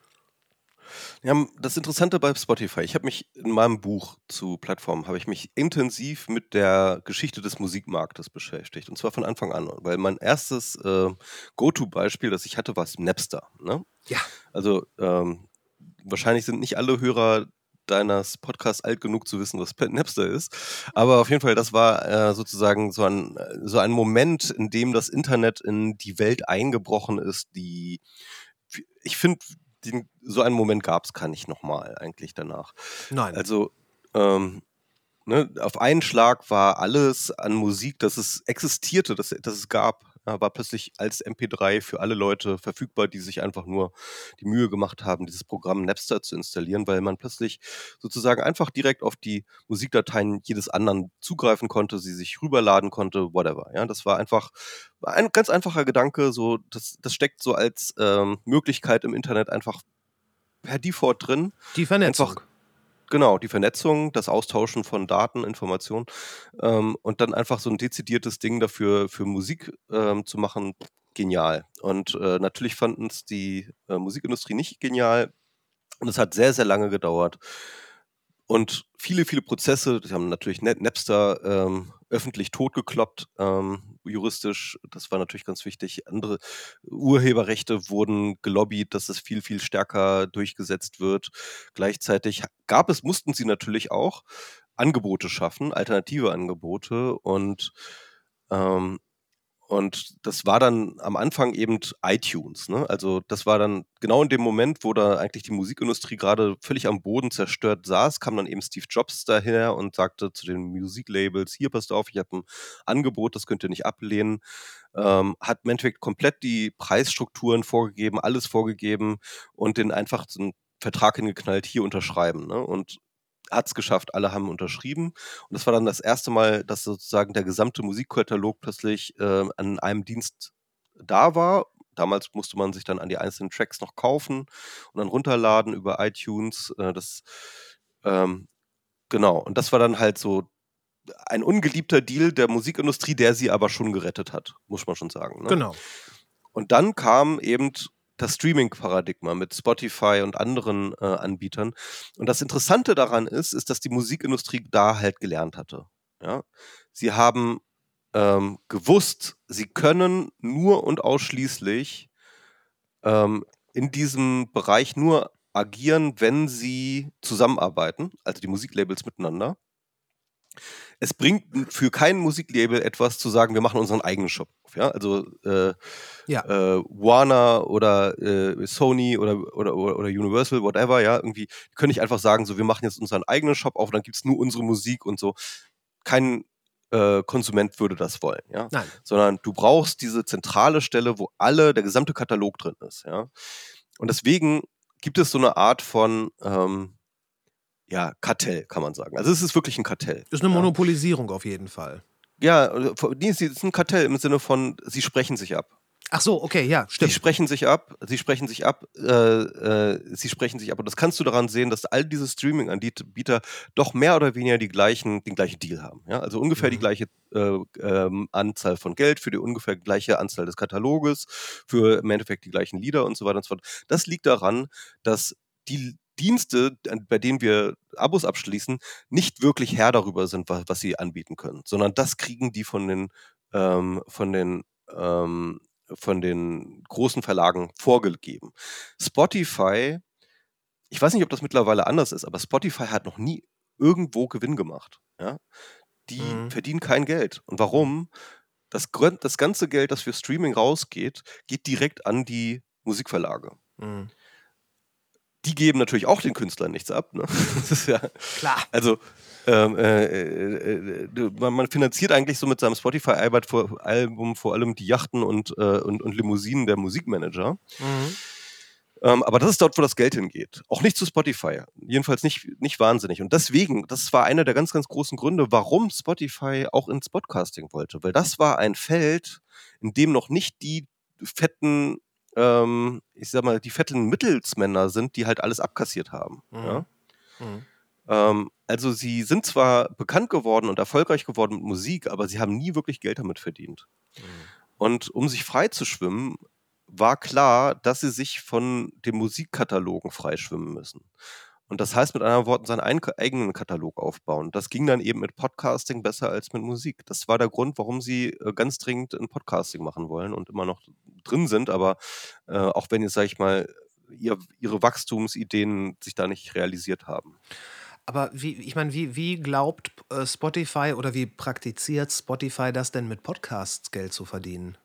Ja, das Interessante bei Spotify, ich habe mich in meinem Buch zu Plattformen, habe ich mich intensiv mit der Geschichte des Musikmarktes beschäftigt. Und zwar von Anfang an. Weil mein erstes äh, Go-To-Beispiel, das ich hatte, war Napster. Ne? Ja. Also ähm, wahrscheinlich sind nicht alle Hörer deines Podcasts alt genug zu wissen, was Napster ist. Aber auf jeden Fall, das war äh, sozusagen so ein, so ein Moment, in dem das Internet in die Welt eingebrochen ist, die ich finde, den, so einen Moment gab es gar nicht nochmal eigentlich danach. Nein. Also ähm, ne, auf einen Schlag war alles an Musik, dass es existierte, dass, dass es gab, war plötzlich als MP3 für alle Leute verfügbar, die sich einfach nur die Mühe gemacht haben, dieses Programm Napster zu installieren, weil man plötzlich sozusagen einfach direkt auf die Musikdateien jedes anderen zugreifen konnte, sie sich rüberladen konnte, whatever. Ja, das war einfach ein ganz einfacher Gedanke, so das, das steckt so als ähm, Möglichkeit im Internet einfach per Default drin. Die Vernetzung. Einfach, Genau, die Vernetzung, das Austauschen von Daten, Informationen ähm, und dann einfach so ein dezidiertes Ding dafür für Musik ähm, zu machen, genial. Und äh, natürlich fanden es die äh, Musikindustrie nicht genial und es hat sehr, sehr lange gedauert. Und viele, viele Prozesse, die haben natürlich Napster ähm, öffentlich totgekloppt, ähm, juristisch. Das war natürlich ganz wichtig. Andere Urheberrechte wurden gelobbyt, dass es viel, viel stärker durchgesetzt wird. Gleichzeitig gab es, mussten sie natürlich auch Angebote schaffen, alternative Angebote und ähm, und das war dann am Anfang eben iTunes. Ne? Also das war dann genau in dem Moment, wo da eigentlich die Musikindustrie gerade völlig am Boden zerstört saß, kam dann eben Steve Jobs daher und sagte zu den Musiklabels, hier passt auf, ich habe ein Angebot, das könnt ihr nicht ablehnen. Ähm, hat Endeffekt komplett die Preisstrukturen vorgegeben, alles vorgegeben und den einfach so einen Vertrag hingeknallt, hier unterschreiben. Ne? Und hat es geschafft, alle haben unterschrieben. Und das war dann das erste Mal, dass sozusagen der gesamte Musikkatalog plötzlich äh, an einem Dienst da war. Damals musste man sich dann an die einzelnen Tracks noch kaufen und dann runterladen über iTunes. Äh, das ähm, genau. Und das war dann halt so ein ungeliebter Deal der Musikindustrie, der sie aber schon gerettet hat, muss man schon sagen. Ne? Genau. Und dann kam eben das Streaming-Paradigma mit Spotify und anderen äh, Anbietern. Und das Interessante daran ist, ist, dass die Musikindustrie da halt gelernt hatte. Ja? Sie haben ähm, gewusst, sie können nur und ausschließlich ähm, in diesem Bereich nur agieren, wenn sie zusammenarbeiten, also die Musiklabels miteinander. Es bringt für kein Musiklabel etwas zu sagen, wir machen unseren eigenen Shop auf. Ja? Also äh, ja. äh, Warner oder äh, Sony oder, oder, oder Universal, whatever, ja, irgendwie können nicht einfach sagen, so wir machen jetzt unseren eigenen Shop auf dann gibt es nur unsere Musik und so. Kein äh, Konsument würde das wollen, ja. Nein. Sondern du brauchst diese zentrale Stelle, wo alle, der gesamte Katalog drin ist, ja. Und deswegen gibt es so eine Art von ähm, ja, Kartell, kann man sagen. Also es ist wirklich ein Kartell. Ist eine Monopolisierung auf jeden Fall. Ja, es ist ein Kartell im Sinne von, sie sprechen sich ab. Ach so, okay, ja, stimmt. Sie sprechen sich ab, sie sprechen sich ab, äh, äh, sie sprechen sich ab. Und das kannst du daran sehen, dass all diese Streaming-Anbieter doch mehr oder weniger die gleichen, den gleichen Deal haben. Ja? Also ungefähr mhm. die gleiche äh, ähm, Anzahl von Geld für die ungefähr gleiche Anzahl des Kataloges, für im Endeffekt die gleichen Lieder und so weiter und so fort. Das liegt daran, dass die Dienste, bei denen wir Abos abschließen, nicht wirklich Herr darüber sind, was, was sie anbieten können, sondern das kriegen die von den, ähm, von den ähm, von den großen Verlagen vorgegeben. Spotify, ich weiß nicht, ob das mittlerweile anders ist, aber Spotify hat noch nie irgendwo Gewinn gemacht. Ja? Die mhm. verdienen kein Geld. Und warum? Das, das ganze Geld, das für Streaming rausgeht, geht direkt an die Musikverlage. Mhm. Die geben natürlich auch den Künstlern nichts ab. Ne? Das ist ja, Klar. also ähm, äh, äh, äh, man, man finanziert eigentlich so mit seinem Spotify-Album vor, Album vor allem die Yachten und, äh, und, und Limousinen der Musikmanager. Mhm. Ähm, aber das ist dort, wo das Geld hingeht. Auch nicht zu Spotify. Jedenfalls nicht, nicht wahnsinnig. Und deswegen, das war einer der ganz, ganz großen Gründe, warum Spotify auch ins Podcasting wollte. Weil das war ein Feld, in dem noch nicht die fetten, ähm, ich sag mal, die fetten Mittelsmänner sind, die halt alles abkassiert haben. Mhm. Ja? Mhm. Ähm, also sie sind zwar bekannt geworden und erfolgreich geworden mit Musik, aber sie haben nie wirklich Geld damit verdient. Und um sich frei zu schwimmen, war klar, dass sie sich von den Musikkatalogen freischwimmen müssen. Und das heißt mit anderen Worten seinen ein- eigenen Katalog aufbauen. Das ging dann eben mit Podcasting besser als mit Musik. Das war der Grund, warum sie äh, ganz dringend ein Podcasting machen wollen und immer noch drin sind. Aber äh, auch wenn jetzt, sag ich mal, ihr, ihre Wachstumsideen sich da nicht realisiert haben. Aber wie, ich meine, wie, wie glaubt äh, Spotify oder wie praktiziert Spotify das denn mit Podcasts Geld zu verdienen?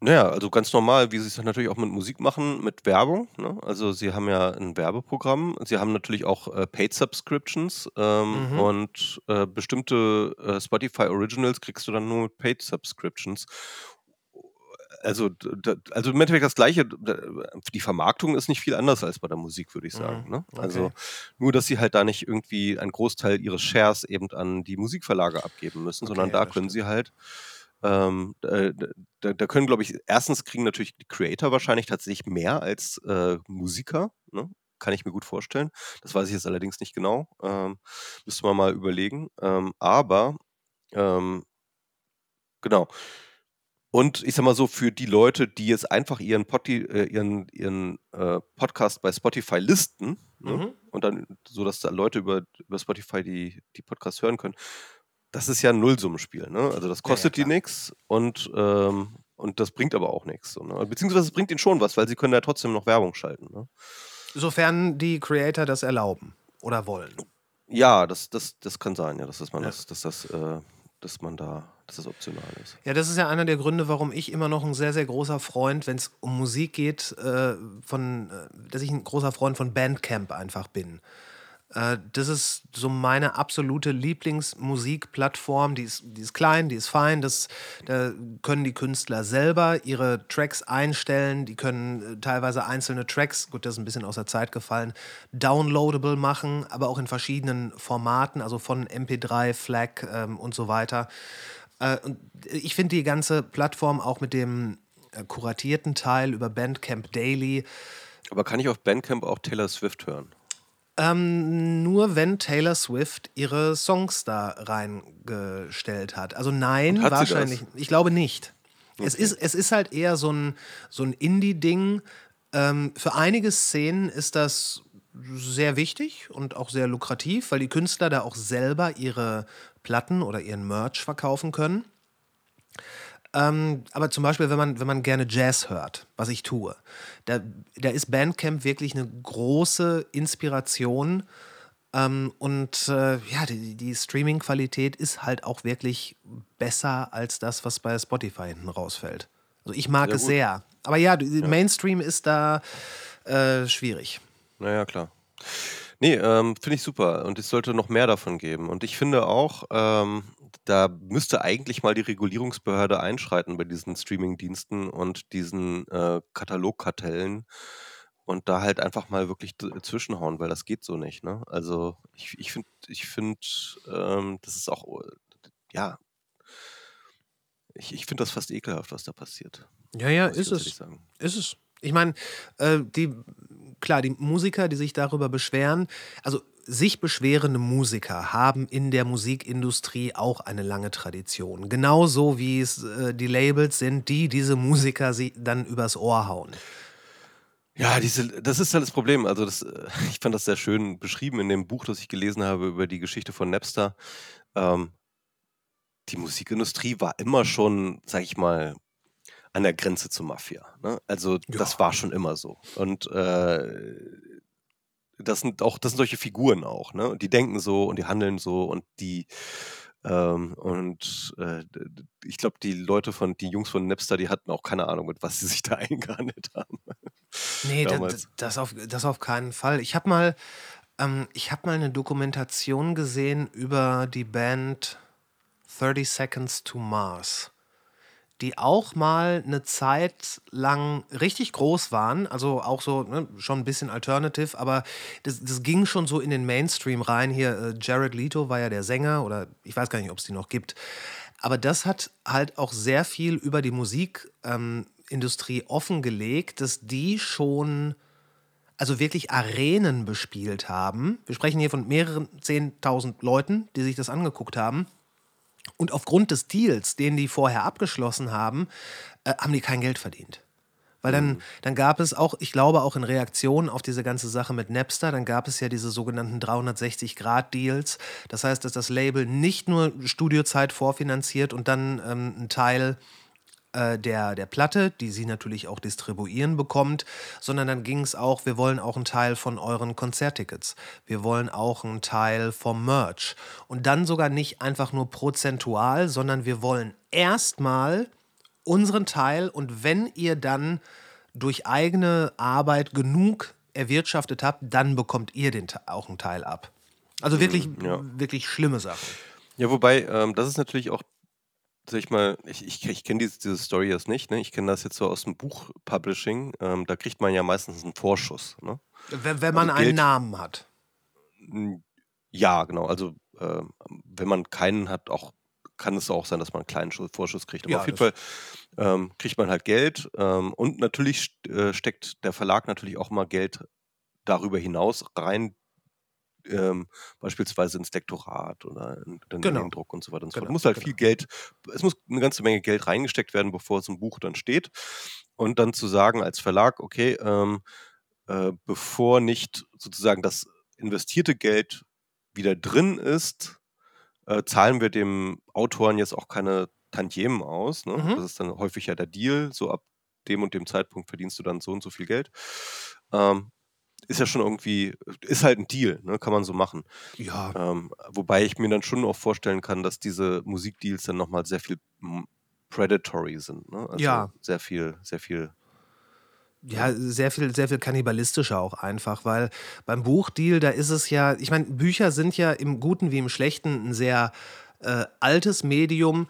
Naja, also ganz normal, wie sie es natürlich auch mit Musik machen, mit Werbung. Ne? Also sie haben ja ein Werbeprogramm. Sie haben natürlich auch äh, Paid Subscriptions ähm, Mhm. und äh, bestimmte äh, Spotify Originals kriegst du dann nur mit Paid Subscriptions. Also, d- d- also im Endeffekt das Gleiche. Die Vermarktung ist nicht viel anders als bei der Musik, würde ich sagen. Mhm, Ne? okay. Also nur, dass sie halt da nicht irgendwie einen Großteil ihres Shares eben an die Musikverlage abgeben müssen, sondern Okay, da das können stimmt. sie halt ähm, äh, da, da können, glaube ich, erstens kriegen natürlich die Creator wahrscheinlich tatsächlich mehr als äh, Musiker. Ne? Kann ich mir gut vorstellen. Das weiß ich jetzt allerdings nicht genau. Ähm, müsste man mal überlegen. Ähm, aber ähm, genau. Und ich sag mal so, für die Leute, die jetzt einfach ihren, Poti, äh, ihren, ihren äh, Podcast bei Spotify listen, ne? Mhm. und dann, so dass da Leute über, über Spotify die, die Podcasts hören können, das ist ja ein Nullsummenspiel. Ne? Also das Ja, ja, kostet die nichts und, ähm, und das bringt aber auch nichts. So, ne? Beziehungsweise es bringt ihnen schon was, weil sie können ja trotzdem noch Werbung schalten. Ne? Sofern die Creator das erlauben oder wollen. Ja, das, das, das kann sein, ja, dass, das man Ja. das, dass das, äh, dass man da, dass das optional ist. Ja, das ist ja einer der Gründe, warum ich immer noch ein sehr, sehr großer Freund, wenn es um Musik geht, äh, von, äh, dass ich ein großer Freund von Bandcamp einfach bin. Äh, das ist so meine absolute Lieblingsmusikplattform. Die ist, die ist klein, die ist fein. Das, da können die Künstler selber ihre Tracks einstellen. Die können äh, teilweise einzelne Tracks, gut, das ist ein bisschen aus der Zeit gefallen, downloadable machen, aber auch in verschiedenen Formaten, also von MP3, FLAC ähm, und so weiter. Äh, und ich finde die ganze Plattform auch mit dem äh, kuratierten Teil über Bandcamp Daily Aber kann ich auf Bandcamp auch Taylor Swift hören? Ähm, nur wenn Taylor Swift ihre Songs da reingestellt hat. Also nein, hat wahrscheinlich. Ich glaube nicht. Es, ist, es ist halt eher so ein, so ein Indie-Ding. Ähm, für einige Szenen ist das sehr wichtig und auch sehr lukrativ, weil die Künstler da auch selber ihre Platten oder ihren Merch verkaufen können. Ähm, aber zum Beispiel, wenn man, wenn man gerne Jazz hört, was ich tue, da, da ist Bandcamp wirklich eine große Inspiration. Ähm, und äh, ja, die, die Streaming-Qualität ist halt auch wirklich besser als das, was bei Spotify hinten rausfällt. Also ich mag Sehr es gut. sehr. Aber ja, die- Mainstream ist da äh, schwierig. Naja, klar. Nee, ähm, finde ich super. Und es sollte noch mehr davon geben. Und ich finde auch, ähm, da müsste eigentlich mal die Regulierungsbehörde einschreiten bei diesen Streaming-Diensten und diesen äh, Katalogkartellen und da halt einfach mal wirklich zwischenhauen, weil das geht so nicht. Ne? Also ich, finde, ich finde, ähm, das ist auch, ja, ich, ich finde das fast ekelhaft, was da passiert. Ja, ja, ist es. Ist es. Ich meine, äh, die, klar, die Musiker, die sich darüber beschweren, also sich beschwerende Musiker haben in der Musikindustrie auch eine lange Tradition. Genauso wie es äh, die Labels sind, die diese Musiker sie dann übers Ohr hauen. Ja, diese, das ist halt das Problem. Also das, äh, ich fand das sehr schön beschrieben in dem Buch, das ich gelesen habe über die Geschichte von Napster. Ähm, die Musikindustrie war immer schon, sag ich mal, an der Grenze zur Mafia. Ne? Also das Ja. war schon immer so. Und äh, das sind auch, das sind solche Figuren auch, ne? Und die denken so und die handeln so und die Ähm, und äh, ich glaube, die Leute von, die Jungs von Napster, die hatten auch keine Ahnung, mit was sie sich da eingehandelt haben. Nee, da, Damals. das, auf, das auf keinen Fall. Ich habe mal, ähm, ich hab mal eine Dokumentation gesehen über die Band 30 Seconds to Mars, die auch mal eine Zeit lang richtig groß waren, also auch so ne, schon ein bisschen alternative, aber das, das ging schon so in den Mainstream rein. Hier, äh, Jared Leto war ja der Sänger oder ich weiß gar nicht, ob es die noch gibt. Aber das hat halt auch sehr viel über die Musikindustrie offengelegt, dass die schon also wirklich Arenen bespielt haben. Wir sprechen hier von mehreren 10.000 Leuten, die sich das angeguckt haben. Und aufgrund des Deals, den die vorher abgeschlossen haben, äh, haben die kein Geld verdient. Weil dann, dann gab es auch, ich glaube auch in Reaktion auf diese ganze Sache mit Napster, dann gab es ja diese sogenannten 360-Grad-Deals. Das heißt, dass das Label nicht nur Studiozeit vorfinanziert und dann ähm, einen Teil äh, der, der Platte, die sie natürlich auch distribuieren bekommt, sondern dann ging es auch, wir wollen auch einen Teil von euren Konzerttickets. Wir wollen auch einen Teil vom Merch. Und dann sogar nicht einfach nur prozentual, sondern wir wollen erstmal unseren Teil und wenn ihr dann durch eigene Arbeit genug erwirtschaftet habt, dann bekommt ihr den, auch einen Teil ab. Also wirklich, ja. wirklich schlimme Sachen. Ja, wobei, ähm, das ist natürlich auch, sag ich mal, ich, ich, ich kenne diese, diese Story jetzt nicht, ne? Ich kenne das jetzt so aus dem Buchpublishing. Ähm, da kriegt man ja meistens einen Vorschuss. Ne? Wenn, wenn man Also einen Geld- Namen hat. Ja, genau. Also ähm, wenn man keinen hat, auch kann es auch sein, dass man einen kleinen Schu- Vorschuss kriegt. Aber Ja, auf jeden Fall ähm, kriegt man halt Geld. Ähm, und natürlich äh, steckt der Verlag natürlich auch mal Geld darüber hinaus rein. Ähm, beispielsweise ins Lektorat oder in, in Genau. den Druck und so weiter und so Genau, fort. muss halt genau. viel Geld, es muss eine ganze Menge Geld reingesteckt werden, bevor es im Buch dann steht. Und dann zu sagen als Verlag, okay, ähm, äh, bevor nicht sozusagen das investierte Geld wieder drin ist, äh, zahlen wir dem Autoren jetzt auch keine Tantiemen aus. Ne? Mhm. Das ist dann häufig ja der Deal, so ab dem und dem Zeitpunkt verdienst du dann so und so viel Geld. Ähm, ist ja schon irgendwie, ist halt ein Deal, ne? kann man so machen. Ja, Ähm, wobei ich mir dann schon auch vorstellen kann, dass diese Musikdeals dann nochmal sehr viel predatory sind. Ne? Also Ja. sehr viel, sehr viel. Ja, sehr viel, sehr viel kannibalistischer auch einfach, weil beim Buchdeal, da ist es ja, ich meine, Bücher sind ja im Guten wie im Schlechten ein sehr äh, altes Medium.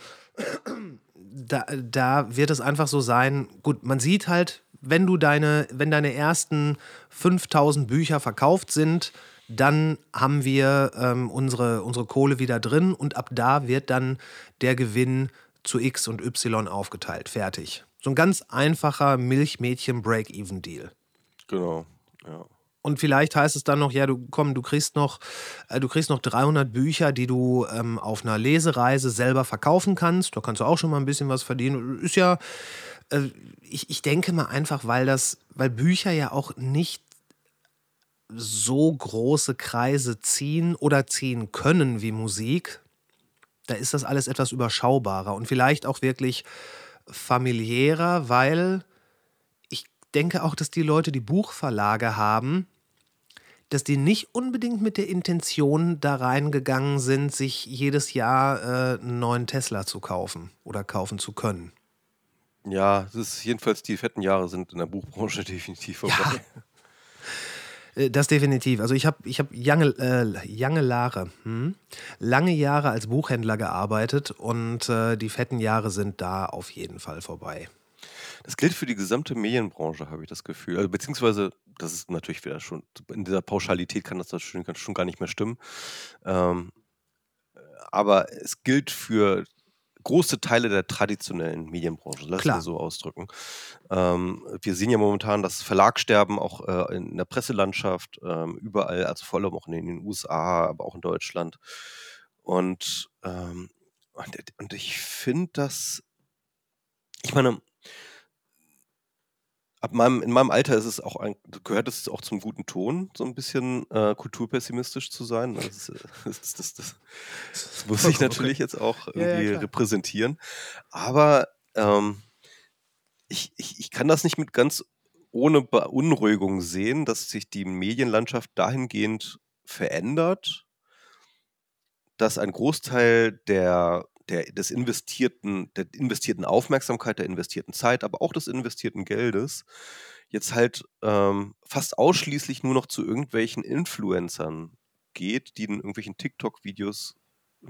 Da, da wird es einfach so sein, gut, man sieht halt, wenn du deine, wenn deine ersten 5000 Bücher verkauft sind, dann haben wir ähm, unsere, unsere Kohle wieder drin und ab da wird dann der Gewinn zu X und Y aufgeteilt. Fertig. So ein ganz einfacher Milchmädchen-Break-Even-Deal. Genau. Ja. Und vielleicht heißt es dann noch, ja, du komm, du kriegst noch, äh, du kriegst noch 300 Bücher, die du ähm, auf einer Lesereise selber verkaufen kannst. Da kannst du auch schon mal ein bisschen was verdienen. Ist ja, ich, ich denke mal einfach, weil das, weil Bücher ja auch nicht so große Kreise ziehen oder ziehen können wie Musik. Da ist das alles etwas überschaubarer und vielleicht auch wirklich familiärer, weil ich denke auch, dass die Leute, die Buchverlage haben, dass die nicht unbedingt mit der Intention da reingegangen sind, sich jedes Jahr äh, einen neuen Tesla zu kaufen oder kaufen zu können. Ja, das ist jedenfalls die fetten Jahre sind in der Buchbranche definitiv vorbei. Äh, Das definitiv. Also ich habe ich hab lange, äh, lange Jahre, hm? lange Jahre als Buchhändler gearbeitet und äh, die fetten Jahre sind da auf jeden Fall vorbei. Das gilt für die gesamte Medienbranche, habe ich das Gefühl. Also, beziehungsweise, das ist natürlich wieder schon, in dieser Pauschalität kann das, schon, schon gar nicht mehr stimmen. Ähm, aber es gilt für große Teile der traditionellen Medienbranche, lass es so ausdrücken. Ähm, wir sehen ja momentan das Verlagsterben auch äh, in der Presselandschaft, ähm, überall, also vor allem auch in den USA, aber auch in Deutschland. Und, ähm, und, und ich finde das, ich meine, ab meinem, in meinem Alter ist es auch ein, gehört es auch zum guten Ton, so ein bisschen äh, kulturpessimistisch zu sein. Das, ist, äh, das, das, das, muss ich Okay. natürlich jetzt auch Ja, ja, irgendwie klar. repräsentieren. Aber ähm, ich, ich, ich kann das nicht mit ganz ohne Beunruhigung sehen, dass sich die Medienlandschaft dahingehend verändert, dass ein Großteil der, der, des investierten, der investierten Aufmerksamkeit, der investierten Zeit, aber auch des investierten Geldes jetzt halt ähm, fast ausschließlich nur noch zu irgendwelchen Influencern geht, die in irgendwelchen TikTok-Videos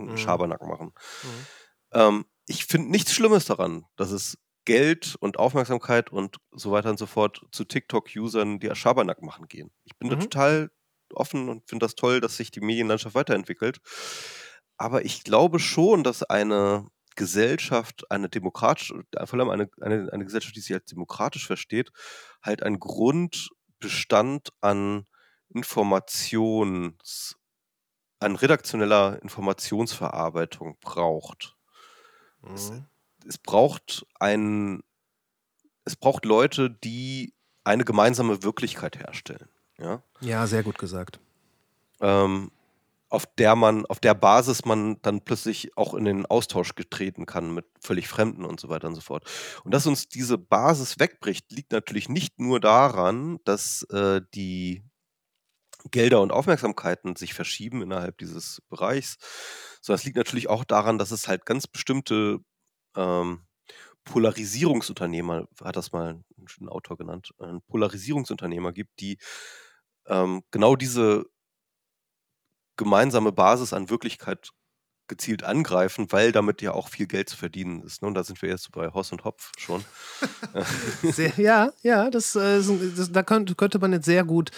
Mhm. Schabernack machen. Mhm. Ähm, ich finde nichts Schlimmes daran, dass es Geld und Aufmerksamkeit und so weiter und so fort zu TikTok-Usern, die Schabernack machen, gehen. Ich bin da Mhm. total offen und finde das toll, dass sich die Medienlandschaft weiterentwickelt. Aber ich glaube schon, dass eine Gesellschaft, eine demokratische, vor allem eine, eine, eine Gesellschaft, die sich als demokratisch versteht, halt einen Grundbestand an Informations, an redaktioneller Informationsverarbeitung braucht. Es, Mhm. es braucht ein, es braucht Leute, die eine gemeinsame Wirklichkeit herstellen. Ja? Ja, sehr gut gesagt. ähm, auf der man, auf der Basis man dann plötzlich auch in den Austausch getreten kann mit völlig Fremden und so weiter und so fort. Und dass uns diese Basis wegbricht, liegt natürlich nicht nur daran, dass äh, die Gelder und Aufmerksamkeiten sich verschieben innerhalb dieses Bereichs, sondern es liegt natürlich auch daran, dass es halt ganz bestimmte ähm, Polarisierungsunternehmer, hat das mal ein Autor genannt, ein Polarisierungsunternehmer gibt, die ähm, genau diese gemeinsame Basis an Wirklichkeit gezielt angreifen, weil damit ja auch viel Geld zu verdienen ist. Ne? Und da sind wir jetzt bei Hoss und Hopf schon. Sehr, ja, ja, das, äh, das, da könnte, könnte man jetzt sehr gut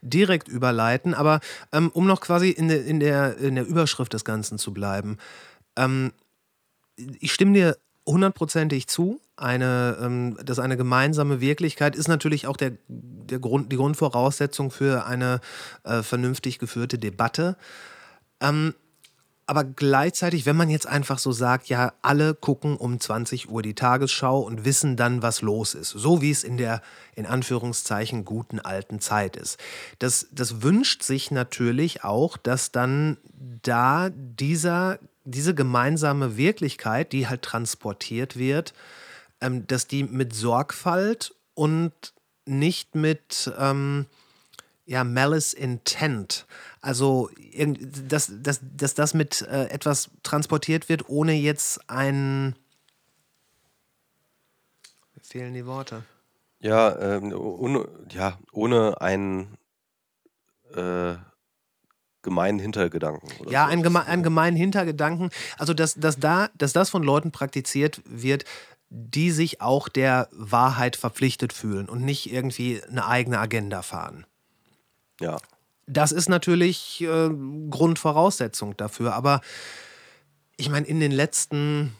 direkt überleiten. Aber ähm, um noch quasi in der, in, der, in der Überschrift des Ganzen zu bleiben, ähm, ich stimme dir hundertprozentig zu. Eine, ähm, dass eine gemeinsame Wirklichkeit ist natürlich auch der, der Grund, die Grundvoraussetzung für eine äh, vernünftig geführte Debatte. Ähm, aber gleichzeitig, wenn man jetzt einfach so sagt, ja, alle gucken um 20 Uhr die Tagesschau und wissen dann, was los ist, so wie es in der in Anführungszeichen guten alten Zeit ist. Das, das wünscht sich natürlich auch, dass dann da dieser, diese gemeinsame Wirklichkeit, die halt transportiert wird, ähm, dass die mit Sorgfalt und nicht mit ähm, ja, malice intent. Also, dass, dass, dass das mit äh, etwas transportiert wird, ohne jetzt ein. Mir fehlen die Worte. Ja, ähm, ohne, ja, ohne einen äh, gemeinen Hintergedanken. Oder Ja, so. ein, geme einen gemeinen Hintergedanken. Also, dass, dass, da, dass das von Leuten praktiziert wird, die sich auch der Wahrheit verpflichtet fühlen und nicht irgendwie eine eigene Agenda fahren. Ja, Das ist natürlich äh, Grundvoraussetzung dafür. Aber ich meine, in den letzten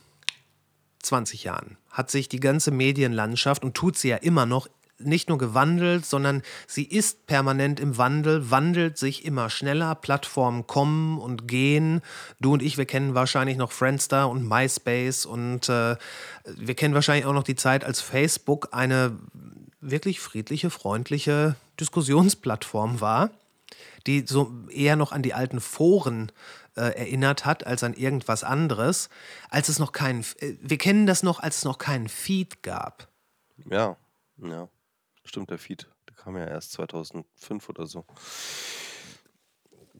20 Jahren hat sich die ganze Medienlandschaft und tut sie ja immer noch nicht nur gewandelt, sondern sie ist permanent im Wandel, wandelt sich immer schneller, Plattformen kommen und gehen. Du und ich, wir kennen wahrscheinlich noch Friendster und MySpace und äh, wir kennen wahrscheinlich auch noch die Zeit, als Facebook eine wirklich friedliche, freundliche Diskussionsplattform war die so eher noch an die alten Foren äh, erinnert hat als an irgendwas anderes, als es noch keinen, äh, wir kennen das noch, als es noch keinen Feed gab. ja, ja. Stimmt, der Feed, der kam ja erst 2005 oder so.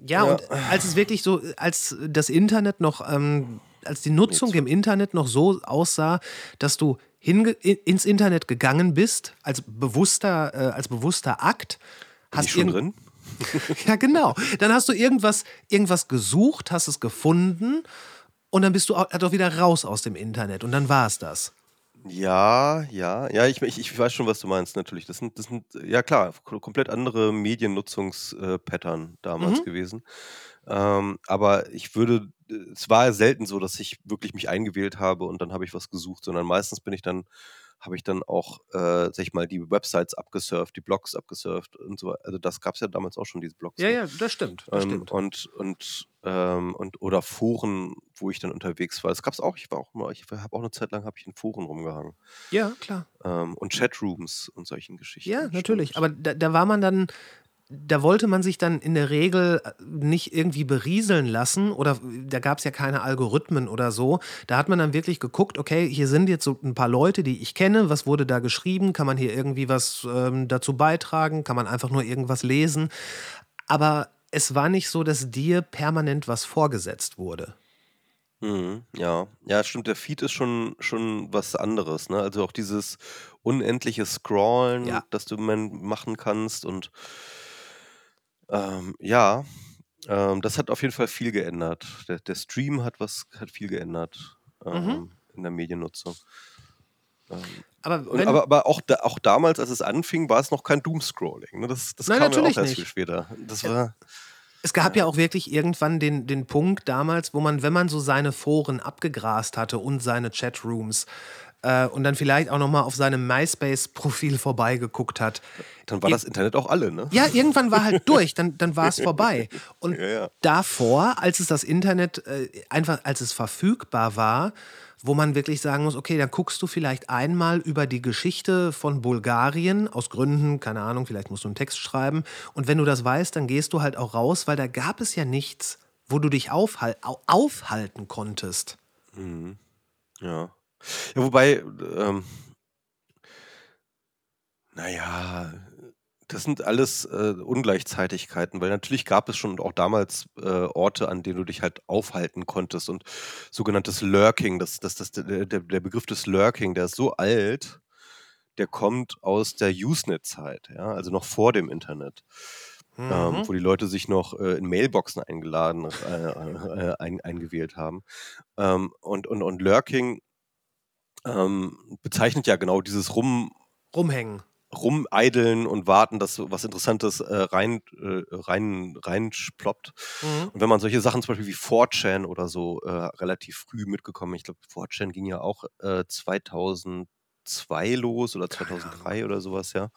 Ja, Ja. und als es wirklich so, als das Internet noch, ähm, als die Nutzung im Internet noch so aussah, dass du hinge in- ins Internet gegangen bist, als bewusster, äh, als bewusster Akt, Bin ich schon drin? Ja, genau. Dann hast du irgendwas, irgendwas gesucht, hast es gefunden und dann bist du auch, auch wieder raus aus dem Internet und dann war es das. Ja, ja, ja, ich, ich, ich weiß schon, was du meinst, natürlich. Das sind, das sind ja klar, ko- komplett andere Mediennutzungspattern damals Mhm. gewesen. Ähm, aber ich würde, es war selten so, dass ich wirklich mich eingewählt habe und dann habe ich was gesucht, sondern meistens bin ich dann, habe ich dann auch, äh, sag ich mal, die Websites abgesurft, die Blogs abgesurft und so. Also das gab es ja damals auch schon, diese Blogs. ne? das stimmt. Das Ähm, stimmt. und und ähm, und oder Foren, wo ich dann unterwegs war. Das gab's auch. Ich war auch mal, ich habe auch eine Zeit lang habe ich in Foren rumgehangen Ja, klar. ähm, und Chatrooms und solchen Geschichten. Ja, stimmt. natürlich. Aber da, da war man dann, da wollte man sich dann in der Regel äh, nicht irgendwie berieseln lassen oder da gab es ja keine Algorithmen oder so. Da hat man dann wirklich geguckt, okay, hier sind jetzt so ein paar Leute, die ich kenne. Was wurde da geschrieben? Kann man hier irgendwie was ähm, dazu beitragen? Kann man einfach nur irgendwas lesen? Aber es war nicht so, dass dir permanent was vorgesetzt wurde. Mhm, ja. Ja, stimmt, der Feed ist schon schon was anderes, ne? Also, auch dieses unendliche Scrollen, Ja. das du machen kannst und ähm, ja, ähm, das hat auf jeden Fall viel geändert. Der der Stream hat was hat viel geändert, Mhm. ähm, in der Mediennutzung. Ähm, Aber und wenn aber aber auch da auch damals, als es anfing, war es noch kein Doomscrolling, ne? Das das Nein, kam ja auch natürlich erst viel nicht. später. Das war Es gab ja auch wirklich irgendwann den, den Punkt damals, wo man, wenn man so seine Foren abgegrast hatte und seine Chatrooms äh, und dann vielleicht auch nochmal auf seinem MySpace-Profil vorbeigeguckt hat. dann war Ir- das Internet auch alle, ne? Ja, irgendwann war halt durch, dann, dann war es vorbei. Und Ja, ja. davor, als es das Internet äh, einfach, als es verfügbar war, wo man wirklich sagen muss, okay, dann guckst du vielleicht einmal über die Geschichte von Bulgarien, aus Gründen, keine Ahnung, vielleicht musst du einen Text schreiben. Und wenn du das weißt, dann gehst du halt auch raus, weil da gab es ja nichts, wo du dich aufhal au- aufhalten konntest. Ja. Ja, wobei, ähm, naja, das sind alles äh, Ungleichzeitigkeiten, weil natürlich gab es schon auch damals äh, Orte, an denen du dich halt aufhalten konntest und sogenanntes Lurking, das, das, das, der, der Begriff des Lurking, der ist so alt, der kommt aus der Usenet-Zeit, ja, also noch vor dem Internet. Ähm, wo die Leute sich noch äh, in Mailboxen eingeladen, äh, äh, ein, eingewählt haben. Ähm, und, und, und Lurking ähm, bezeichnet ja genau dieses Rum, Rumhängen. Rumeideln und Warten, dass so was Interessantes äh, rein, äh, rein, reinploppt. Mhm. Und wenn man solche Sachen zum Beispiel wie 4chan oder so äh, relativ früh mitgekommen, ich glaube, 4chan ging ja auch äh, 2002 los oder 2003 oder sowas, ja.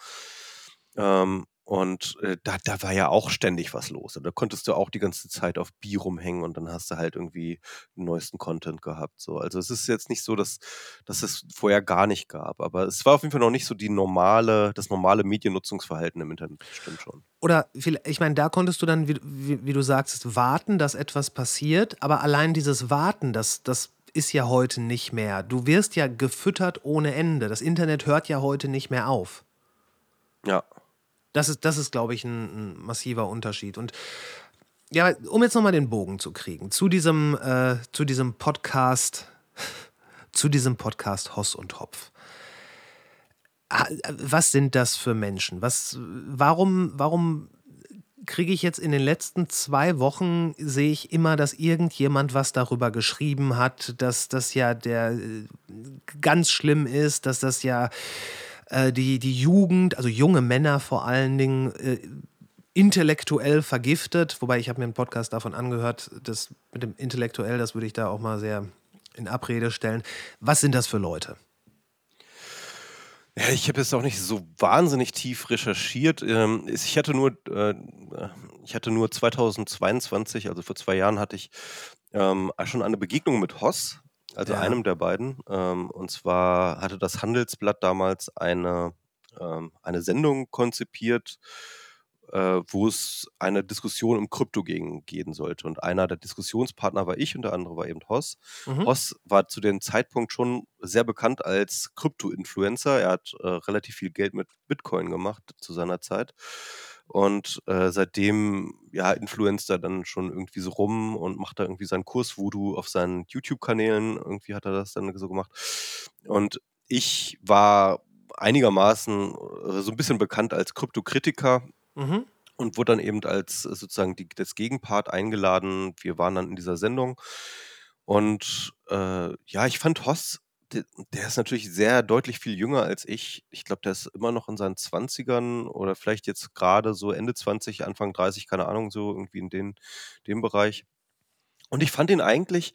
Ähm, und äh, da, da war ja auch ständig was los. Und da konntest du auch die ganze Zeit auf Bi rumhängen und dann hast du halt irgendwie den neuesten Content gehabt. So. Also es ist jetzt nicht so, dass, dass es vorher gar nicht gab. Aber es war auf jeden Fall noch nicht so die normale, das normale Mediennutzungsverhalten im Internet. Stimmt schon. Oder ich meine, da konntest du dann, wie, wie, wie du sagst, warten, dass etwas passiert. Aber allein dieses Warten, das, das ist ja heute nicht mehr. Du wirst ja gefüttert ohne Ende. Das Internet hört ja heute nicht mehr auf. Ja. Das ist, das ist glaube ich, ein, ein massiver Unterschied. Und ja, um jetzt nochmal den Bogen zu kriegen, zu diesem, äh, zu diesem Podcast, zu diesem Podcast Hoss und Hopf. Was sind das für Menschen? Was, warum, warum kriege ich jetzt in den letzten zwei Wochen, sehe ich immer, dass irgendjemand was darüber geschrieben hat, dass das ja der äh, ganz schlimm ist, dass das ja äh, die, die Jugend, also junge Männer vor allen Dingen, äh, intellektuell vergiftet. Wobei ich habe mir einen Podcast davon angehört, das mit dem intellektuell, das würde ich da auch mal sehr in Abrede stellen. Was sind das für Leute? Ja, ich habe jetzt auch nicht so wahnsinnig tief recherchiert. Ähm, ich hatte nur, äh, ich hatte nur 2022, also vor zwei Jahren, hatte ich ähm, schon eine Begegnung mit Hoss, also Ja. einem der beiden. Ähm, und zwar hatte das Handelsblatt damals eine, ähm, eine Sendung konzipiert, äh, wo es eine Diskussion um Krypto gegen, gehen sollte. Und einer der Diskussionspartner war ich und der andere war eben Hoss. Mhm. Hoss war zu dem Zeitpunkt schon sehr bekannt als Krypto-Influencer. Er hat äh, relativ viel Geld mit Bitcoin gemacht zu seiner Zeit. Und äh, seitdem ja, influenzt er dann schon irgendwie so rum und macht da irgendwie seinen Kurs Voodoo auf seinen YouTube-Kanälen. Irgendwie hat er das dann so gemacht. Und ich war einigermaßen äh, so ein bisschen bekannt als Kryptokritiker Mhm. und wurde dann eben als äh, sozusagen die, das Gegenpart eingeladen. Wir waren dann in dieser Sendung. Und äh, ja, ich fand Hoss, der, der ist natürlich sehr deutlich viel jünger als ich. Ich glaube, der ist immer noch in seinen 20ern oder vielleicht jetzt gerade so Ende 20, Anfang 30, keine Ahnung, so irgendwie in den, dem Bereich. Und ich fand ihn eigentlich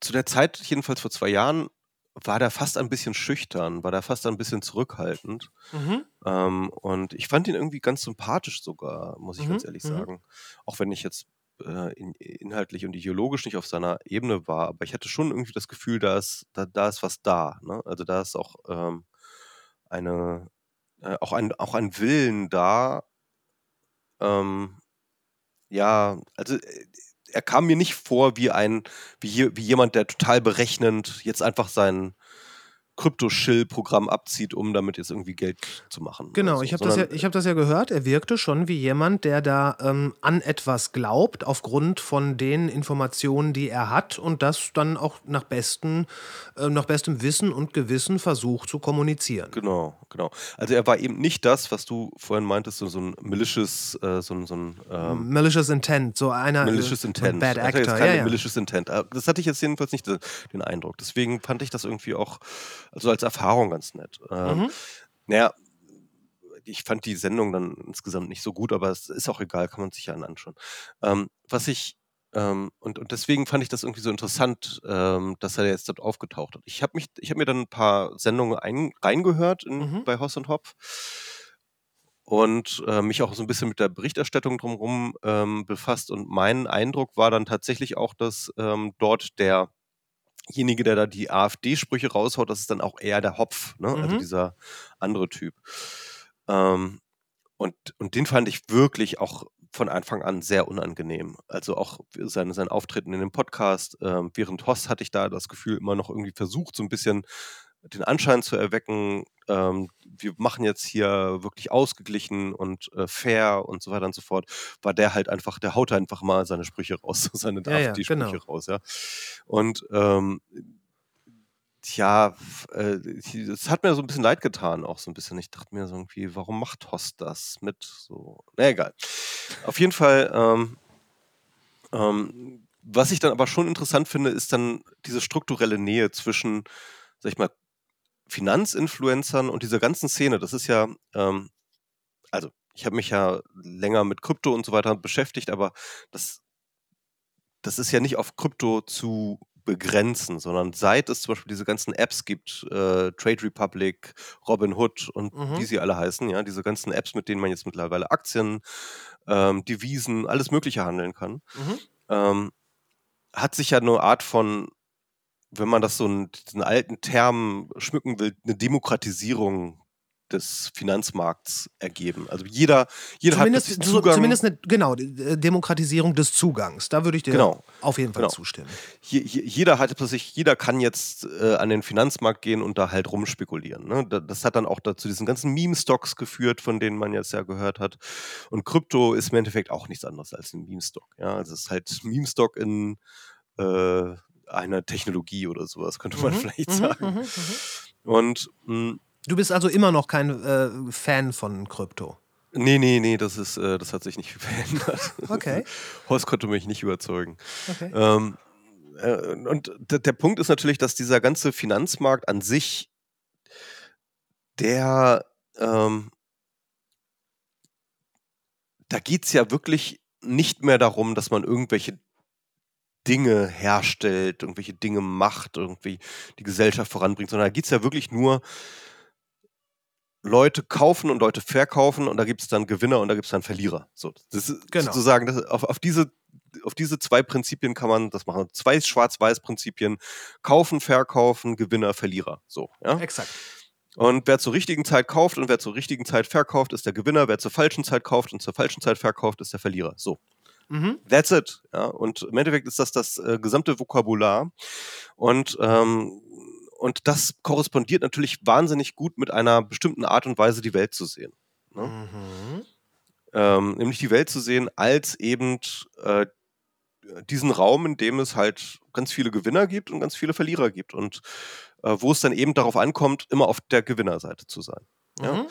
zu der Zeit, jedenfalls vor zwei Jahren, war der fast ein bisschen schüchtern, war der fast ein bisschen zurückhaltend. Mhm. Ähm, und ich fand ihn irgendwie ganz sympathisch sogar, muss ich ganz Mhm, ehrlich mhm. sagen. Auch wenn ich jetzt äh, in, inhaltlich und ideologisch nicht auf seiner Ebene war, aber ich hatte schon irgendwie das Gefühl, da ist, da, da ist was da. Ne? Also da ist auch ähm, eine, äh, auch ein, auch ein Willen da. Ähm, ja, also äh, er kam mir nicht vor wie ein, wie, wie jemand, der total berechnend jetzt einfach sein Krypto-Shill-Programm abzieht, um damit jetzt irgendwie Geld zu machen. Genau, so, ich habe das, ja, ich hab das ja gehört. Er wirkte schon wie jemand, der da ähm, an etwas glaubt, aufgrund von den Informationen, die er hat und das dann auch nach, besten, äh, nach bestem Wissen und Gewissen versucht zu kommunizieren. Genau, genau. Also er war eben nicht das, was du vorhin meintest, so, so ein malicious, äh, so, so ein ähm, malicious Intent, so einer malicious äh, Intent. Bad Actor. jetzt keine Ja, ja. malicious Intent. Äh, Das hatte ich jetzt jedenfalls nicht den den Eindruck. Deswegen fand ich das irgendwie auch also als Erfahrung ganz nett. Ähm, Mhm. Naja, ich fand die Sendung dann insgesamt nicht so gut, aber es ist auch egal, kann man sich ja anschauen. Ähm, was ich ähm, und, und deswegen fand ich das irgendwie so interessant, ähm, dass er jetzt dort aufgetaucht hat. Ich habe mich, ich habe mir dann ein paar Sendungen ein, reingehört in, Mhm. bei Hoss und Hopf und äh, mich auch so ein bisschen mit der Berichterstattung drumherum ähm, befasst. Und mein Eindruck war dann tatsächlich auch, dass ähm, dort derjenige, der da die AfD-Sprüche raushaut, das ist dann auch eher der Hopf, ne? also Mhm. dieser andere Typ. Ähm, und, und den fand ich wirklich auch von Anfang an sehr unangenehm. Also auch sein, sein Auftreten in dem Podcast. Ähm, während Hoss hatte ich da das Gefühl immer noch irgendwie versucht, so ein bisschen den Anschein zu erwecken, ähm, wir machen jetzt hier wirklich ausgeglichen und äh, fair und so weiter und so fort, war der halt einfach, der haut einfach mal seine Sprüche raus, seine Ja, ja, AfD-Sprüche genau. raus, ja. Und ähm, Tja, äh, es hat mir so ein bisschen leid getan, auch so ein bisschen. Ich dachte mir so irgendwie, warum macht Hoss das mit so? Na egal. Auf jeden Fall, ähm, ähm, was ich dann aber schon interessant finde, ist dann diese strukturelle Nähe zwischen, sag ich mal, Finanzinfluencern und dieser ganzen Szene. Das ist ja, ähm, also ich habe mich ja länger mit Krypto und so weiter beschäftigt, aber das, das ist ja nicht auf Krypto zu begrenzen, sondern seit es zum Beispiel diese ganzen Apps gibt, äh, Trade Republic, Robinhood und Mhm. wie sie alle heißen, ja, diese ganzen Apps, mit denen man jetzt mittlerweile Aktien, ähm, Devisen, alles Mögliche handeln kann, Mhm. ähm, hat sich ja eine Art von, wenn man das so in diesen alten Termen schmücken will, eine Demokratisierung des Finanzmarkts ergeben. Also jeder, jeder hat Zumindest, so, Zugang. zumindest eine, genau, äh, Demokratisierung des Zugangs. Da würde ich dir Genau. auf jeden Fall Genau. zustimmen. je, je, jeder hat plötzlich, jeder kann jetzt äh, an den Finanzmarkt gehen und da halt rumspekulieren. Ne? Da- Das hat dann auch dazu diesen ganzen Meme-Stocks geführt, von denen man jetzt ja gehört hat. Und Krypto ist im Endeffekt auch nichts anderes als ein Meme-Stock. Ja? Also es ist halt Meme-Stock in äh, einer Technologie oder sowas, könnte man Mhm, vielleicht mhm, sagen. mhm, mhm. Und mh, Du bist also immer noch kein äh, Fan von Krypto. nee, nee, nee, das ist, äh, das hat sich nicht verändert. Okay. Horst konnte mich nicht überzeugen. Okay. Ähm, äh, und der, der Punkt ist natürlich, dass dieser ganze Finanzmarkt an sich, der, ähm, da geht es ja wirklich nicht mehr darum, dass man irgendwelche Dinge herstellt, irgendwelche Dinge macht, irgendwie die Gesellschaft voranbringt, sondern da geht es ja wirklich nur, Leute kaufen und Leute verkaufen und da gibt es dann Gewinner und da gibt es dann Verlierer. So, das ist Genau. sozusagen, das, auf, auf, diese, auf diese zwei Prinzipien kann man das machen. Zwei Schwarz-Weiß-Prinzipien. Kaufen, verkaufen, Gewinner, Verlierer. So, ja. Exakt. Und wer zur richtigen Zeit kauft und wer zur richtigen Zeit verkauft, ist der Gewinner. Wer zur falschen Zeit kauft und zur falschen Zeit verkauft, ist der Verlierer. So. Mhm. That's it. Ja, und im Endeffekt ist das das äh, gesamte Vokabular. Und, ähm, und das korrespondiert natürlich wahnsinnig gut mit einer bestimmten Art und Weise, die Welt zu sehen. Ne? Mhm. Ähm, nämlich die Welt zu sehen als eben äh, diesen Raum, in dem es halt ganz viele Gewinner gibt und ganz viele Verlierer gibt. Und äh, wo es dann eben darauf ankommt, immer auf der Gewinnerseite zu sein. Ja?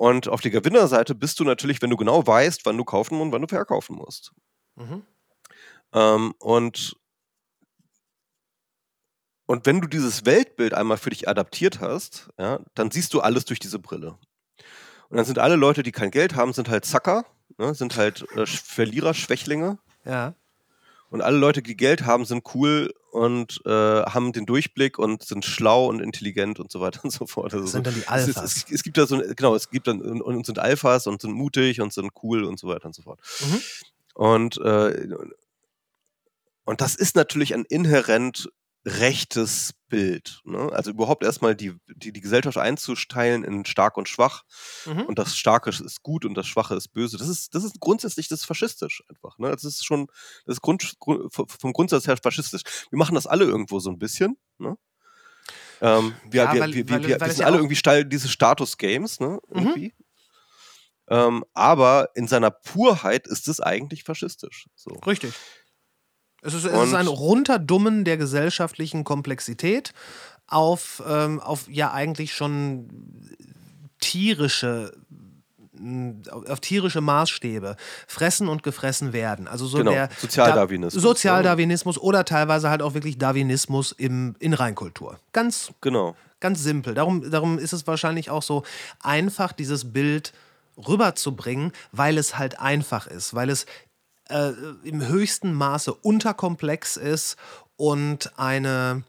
Und auf der Gewinnerseite bist du natürlich, wenn du genau weißt, wann du kaufen und wann du verkaufen musst. Mhm. Ähm, und, und wenn du dieses Weltbild einmal für dich adaptiert hast, ja, dann siehst du alles durch diese Brille. Und dann sind alle Leute, die kein Geld haben, sind halt Zacker, ne, sind halt äh, Verlierer, Schwächlinge. Ja. Und alle Leute, die Geld haben, sind cool und äh, haben den Durchblick und sind schlau und intelligent und so weiter und so fort. Also Das sind dann die es, Alphas. es, es gibt da so, ein- genau, es gibt dann und, und sind Alphas und sind mutig und sind cool und so weiter und so fort. Mhm. Und, äh, und das ist natürlich ein inhärent rechtes Bild. Ne? Also überhaupt erstmal die, die, die Gesellschaft einzusteilen in stark und schwach. Mhm. Und das Starke ist gut und das Schwache ist böse. Das ist, das ist grundsätzlich das ist faschistisch einfach. Ne? Das ist schon das ist Grund, vom Grundsatz her faschistisch. Wir machen das alle irgendwo so ein bisschen. Ne? Ähm, wir, Ja, wir, weil- wir, weil- wir, weil wir sind ja alle irgendwie Stall dieses Status-Games, ne? Irgendwie. Ähm, aber in seiner Purheit ist es eigentlich faschistisch. So. Richtig. Es ist, es ist ein Runterdummen der gesellschaftlichen Komplexität auf, ähm, auf ja eigentlich schon tierische mh, auf tierische Maßstäbe fressen und gefressen werden. Also so Genau, der Sozialdarwinismus, Da, Sozialdarwinismus oder teilweise halt auch wirklich Darwinismus im, in Reinkultur. Ganz Genau. Ganz simpel. Darum, darum ist es wahrscheinlich auch so einfach, dieses Bild rüberzubringen, weil es halt einfach ist, weil es äh, im höchsten Maße unterkomplex ist und eine,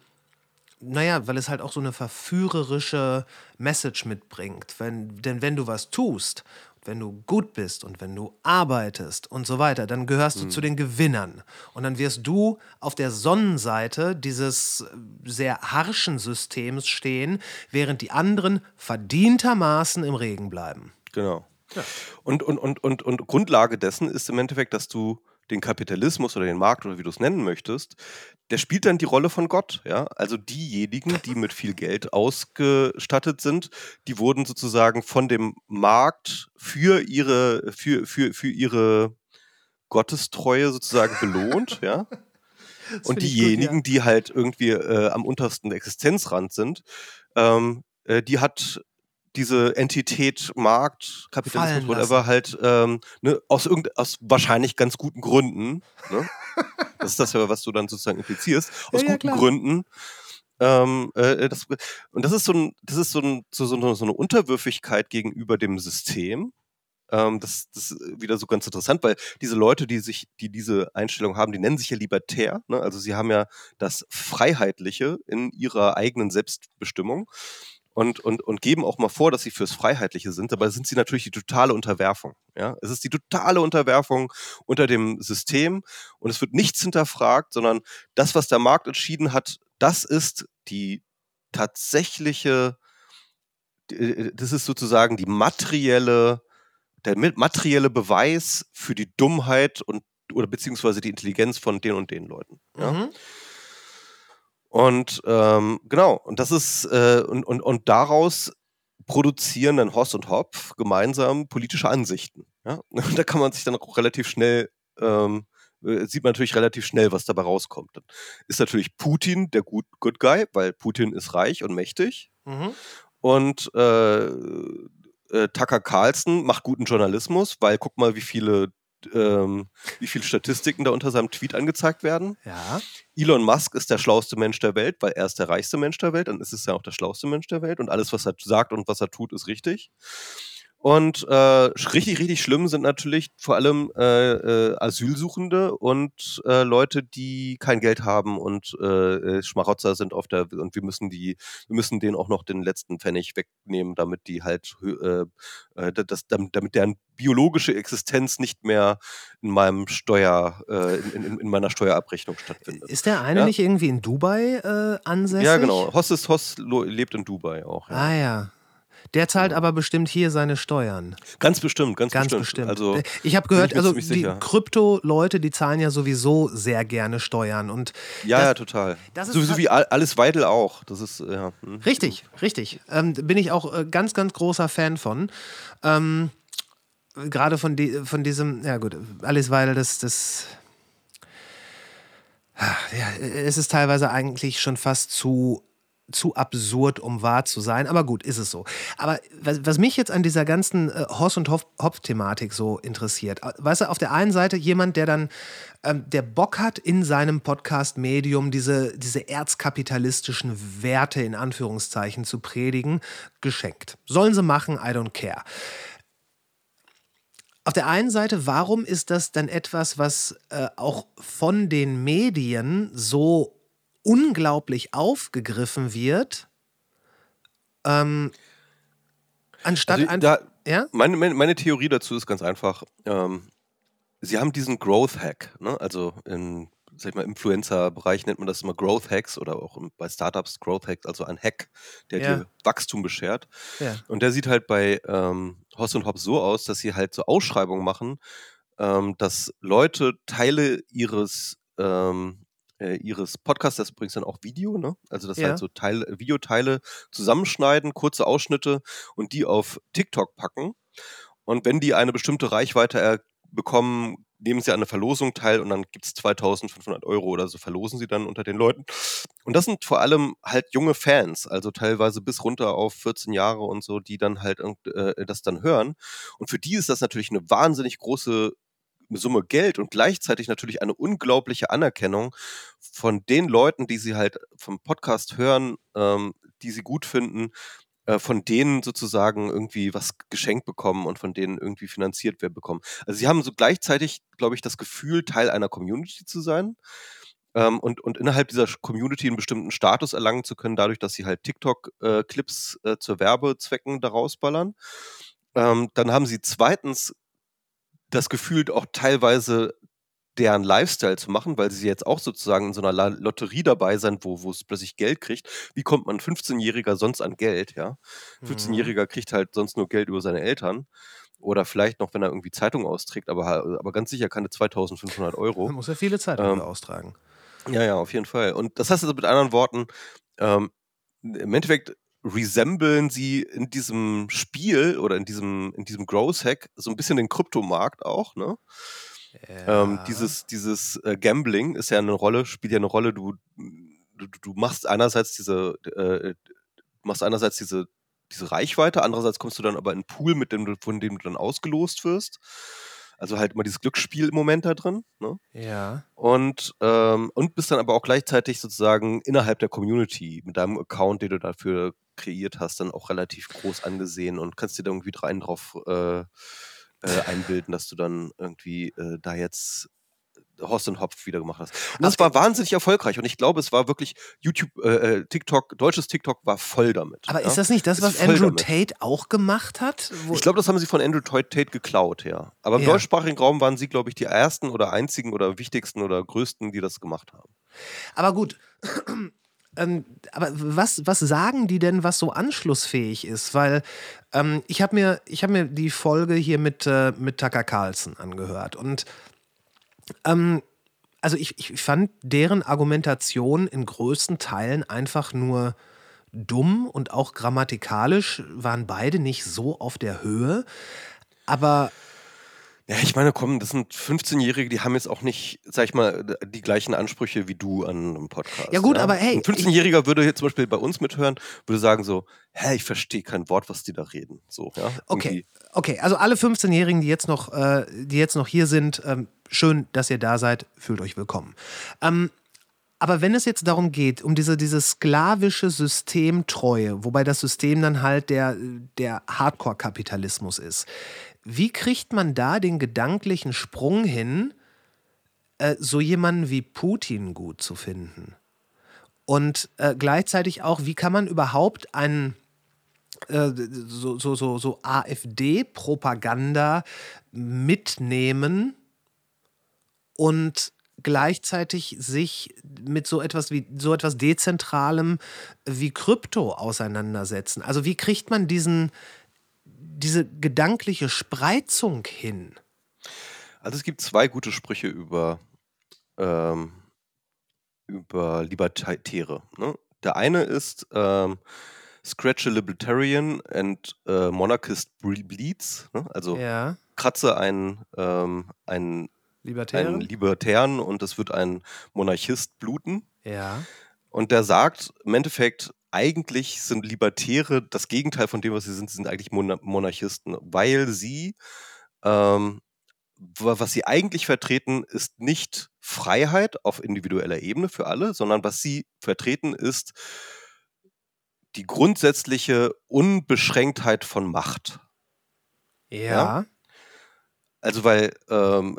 naja, weil es halt auch so eine verführerische Message mitbringt. Wenn, denn wenn du was tust, wenn du gut bist und wenn du arbeitest und so weiter, dann gehörst du zu den Gewinnern. Und dann wirst du auf der Sonnenseite dieses sehr harschen Systems stehen, während die anderen verdientermaßen im Regen bleiben. Genau. Und, und, und, und, und Grundlage dessen ist im Endeffekt, dass du den Kapitalismus oder den Markt oder wie du es nennen möchtest, der spielt dann die Rolle von Gott. Ja? Also diejenigen, die mit viel Geld ausgestattet sind, die wurden sozusagen von dem Markt für ihre, für, für, für ihre Gottestreue sozusagen belohnt. ja? Und ich gut, diejenigen, die halt irgendwie äh, am untersten Existenzrand sind, ähm, äh, die hat diese Entität Markt, Kapitalismus, whatever, halt ähm, ne, aus, irgend, aus wahrscheinlich ganz guten Gründen, ne? das ist das ja, was du dann sozusagen implizierst, aus Ja, ja, guten klar. Gründen. Ähm, äh, das, und das ist so, ein, das ist so, ein, so, so, eine, so eine Unterwürfigkeit gegenüber dem System. Ähm, das, das ist wieder so ganz interessant, weil diese Leute, die sich, die diese Einstellung haben, die nennen sich ja libertär. Ne? Also sie haben ja das Freiheitliche in ihrer eigenen Selbstbestimmung und, und, und geben auch mal vor, dass sie fürs Freiheitliche sind, dabei sind sie natürlich die totale Unterwerfung. Ja? Es ist die totale Unterwerfung unter dem System und es wird nichts hinterfragt, sondern das, was der Markt entschieden hat, das ist die tatsächliche, äh, das ist sozusagen die materielle, der materielle Beweis für die Dummheit und oder beziehungsweise die Intelligenz von den und den Leuten. Ja? Mhm. Und ähm, genau, und das ist, äh, und, und, und daraus produzieren dann Hoss und Hopf gemeinsam politische Ansichten. Ja? Und da kann man sich dann auch relativ schnell, ähm, äh, sieht man natürlich relativ schnell, was dabei rauskommt. Dann ist natürlich Putin der Good, Good Guy, weil Putin ist reich und mächtig. Mhm. Und äh, äh, Tucker Carlson macht guten Journalismus, weil guck mal, wie viele, ähm, wie viele Statistiken da unter seinem Tweet angezeigt werden. Ja. Elon Musk ist der schlauste Mensch der Welt, weil er ist der reichste Mensch der Welt, dann ist es ja auch der schlauste Mensch der Welt und alles, was er sagt und was er tut, ist richtig. Und äh, richtig, richtig schlimm sind natürlich vor allem äh, äh, Asylsuchende und äh, Leute, die kein Geld haben und äh, äh, Schmarotzer sind auf der und wir müssen die, wir müssen denen auch noch den letzten Pfennig wegnehmen, damit die halt äh, äh, das, damit, damit deren biologische Existenz nicht mehr in meinem Steuer, äh, in, in, in meiner Steuerabrechnung stattfindet. Ist der eine Ja. nicht irgendwie in Dubai äh, ansässig? Ja, genau. Hoss, ist, Hoss lebt in Dubai auch. Ja. Ah ja. Der zahlt aber bestimmt hier seine Steuern. Ganz bestimmt, ganz, Ganz bestimmt. bestimmt. Also, Äh, ich habe gehört, ich also die. Krypto-Leute, die zahlen ja sowieso sehr gerne Steuern. Und ja, das- ja, total. das ist Sowieso wie all- alles Weidel auch. Das ist, ja. hm. Richtig, richtig. Ähm, bin ich auch äh, ganz, ganz großer Fan von. Ähm, Gerade von, die, von diesem, ja gut, alles weil das, das. Ja, es ist teilweise eigentlich schon fast zu, zu absurd, um wahr zu sein. Aber gut, ist es so. Aber was, was mich jetzt an dieser ganzen äh, Hoss- und Hopf- Hopf-Thematik so interessiert, äh, weißt du, auf der einen Seite jemand, der dann, ähm, der Bock hat, in seinem Podcast-Medium diese, diese erzkapitalistischen Werte in Anführungszeichen zu predigen, geschenkt. Sollen sie machen, I don't care. Auf der einen Seite, warum ist das dann etwas, was äh, auch von den Medien so unglaublich aufgegriffen wird, ähm, anstatt Also, da, Ja? meine, meine, meine Theorie dazu ist ganz einfach. Ähm, sie haben diesen Growth Hack, ne? also in sag ich mal, Influencer-Bereich nennt man das immer Growth Hacks oder auch bei Startups Growth Hacks, also ein Hack, der Ja. dir Wachstum beschert. Ja. Und der sieht halt bei ähm, Hoss und Hobbs so aus, dass sie halt so Ausschreibungen machen, ähm, dass Leute Teile ihres, ähm, äh, ihres Podcasts, das ist übrigens dann auch Video, ne? Also das Ja. halt so Teil, Videoteile zusammenschneiden, kurze Ausschnitte und die auf TikTok packen. Und wenn die eine bestimmte Reichweite bekommen, nehmen sie an einer Verlosung teil und dann gibt es 2500 Euro oder so, verlosen sie dann unter den Leuten. Und das sind vor allem halt junge Fans, also teilweise bis runter auf 14 Jahre und so, die dann halt äh, das dann hören. Und für die ist das natürlich eine wahnsinnig große Summe Geld und gleichzeitig natürlich eine unglaubliche Anerkennung von den Leuten, die sie halt vom Podcast hören, ähm, die sie gut finden, äh, von denen sozusagen irgendwie was geschenkt bekommen und von denen irgendwie finanziert werden bekommen. Also sie haben so gleichzeitig, glaube ich, das Gefühl, Teil einer Community zu sein ähm, und, und innerhalb dieser Community einen bestimmten Status erlangen zu können, dadurch, dass sie halt TikTok-Clips äh, zur Werbezwecken daraus ballern. Ähm, dann haben sie zweitens das Gefühl, auch teilweise deren Lifestyle zu machen, weil sie jetzt auch sozusagen in so einer Lotterie dabei sind, wo, wo es plötzlich Geld kriegt. Wie kommt man 15-Jähriger sonst an Geld, ja? 15-Jähriger kriegt halt sonst nur Geld über seine Eltern. Oder vielleicht noch, wenn er irgendwie Zeitung austrägt, aber, aber ganz sicher keine 2500 Euro. Man muss ja viele Zeitungen Ähm, austragen. Ja, ja, auf jeden Fall. Und das heißt also mit anderen Worten, ähm, im Endeffekt resemblen sie in diesem Spiel oder in diesem, in diesem Growth Hack so ein bisschen den Kryptomarkt auch, ne? Ähm, Ja. dieses dieses äh, Gambling ist ja eine Rolle, spielt ja eine Rolle. Du, du, du machst einerseits diese, äh, du machst einerseits diese, diese Reichweite, andererseits kommst du dann aber in einen Pool, mit dem du, von dem du dann ausgelost wirst. Also halt immer dieses Glücksspiel-Moment da drin. Ne? Ja. Und, ähm, und bist dann aber auch gleichzeitig sozusagen innerhalb der Community mit deinem Account, den du dafür kreiert hast, dann auch relativ groß angesehen und kannst dir da irgendwie rein drauf äh, äh, einbilden, dass du dann irgendwie äh, da jetzt Horst und Hopf wieder gemacht hast. Und das war wahnsinnig erfolgreich und ich glaube, es war wirklich YouTube, äh, äh, TikTok, deutsches TikTok war voll damit. Aber ja? ist das nicht das, Ist was Andrew damit. Tate auch gemacht hat? Ich glaube, das haben sie von Andrew Tate Tate geklaut, ja. Aber im Ja. deutschsprachigen Raum waren sie, glaube ich, die ersten oder einzigen oder wichtigsten oder größten, die das gemacht haben. Aber gut. Ähm, aber was, was sagen die denn, was so anschlussfähig ist? Weil ähm, ich habe mir, hab mir die Folge hier mit, äh, mit Tucker Carlson angehört. Und ähm, also ich, ich fand deren Argumentation in größten Teilen einfach nur dumm und auch grammatikalisch waren beide nicht so auf der Höhe. Aber Ja, ich meine, komm, das sind 15-Jährige, die haben jetzt auch nicht, sag ich mal, die gleichen Ansprüche wie du an einem Podcast. Ja gut, aber hey, Ein 15-Jähriger würde jetzt zum Beispiel bei uns mithören, würde sagen so, hä, ich verstehe kein Wort, was die da reden. So, ja. Okay, Irgendwie. okay. Also alle 15-Jährigen, die jetzt noch, äh, die jetzt noch hier sind, ähm, schön, dass ihr da seid. Fühlt euch willkommen. Ähm, aber wenn es jetzt darum geht, um diese, diese sklavische Systemtreue, wobei das System dann halt der, der Hardcore-Kapitalismus ist, wie kriegt man da den gedanklichen Sprung hin, äh, so jemanden wie Putin gut zu finden? Und äh, gleichzeitig auch, wie kann man überhaupt einen äh, so, so, so, so AfD-Propaganda mitnehmen und gleichzeitig sich mit so etwas wie so etwas Dezentralem wie Krypto auseinandersetzen. Also wie kriegt man diesen, diese gedankliche Spreizung hin? Also es gibt zwei gute Sprüche über, ähm, über Libertäre. Ne? Der eine ist ähm, Scratch a Libertarian and äh, Monarchist ble- bleeds. Ne? Also Ja, kratze einen, ähm, einen, einen Libertären? Libertären und es wird ein Monarchist bluten. Ja. Und der sagt im Endeffekt, eigentlich sind Libertäre das Gegenteil von dem, was sie sind. Sie sind eigentlich Mon Monarchisten, weil sie, ähm, wa- was sie eigentlich vertreten, ist nicht Freiheit auf individueller Ebene für alle, sondern was sie vertreten, ist die grundsätzliche Unbeschränktheit von Macht. Ja. Also weil ähm,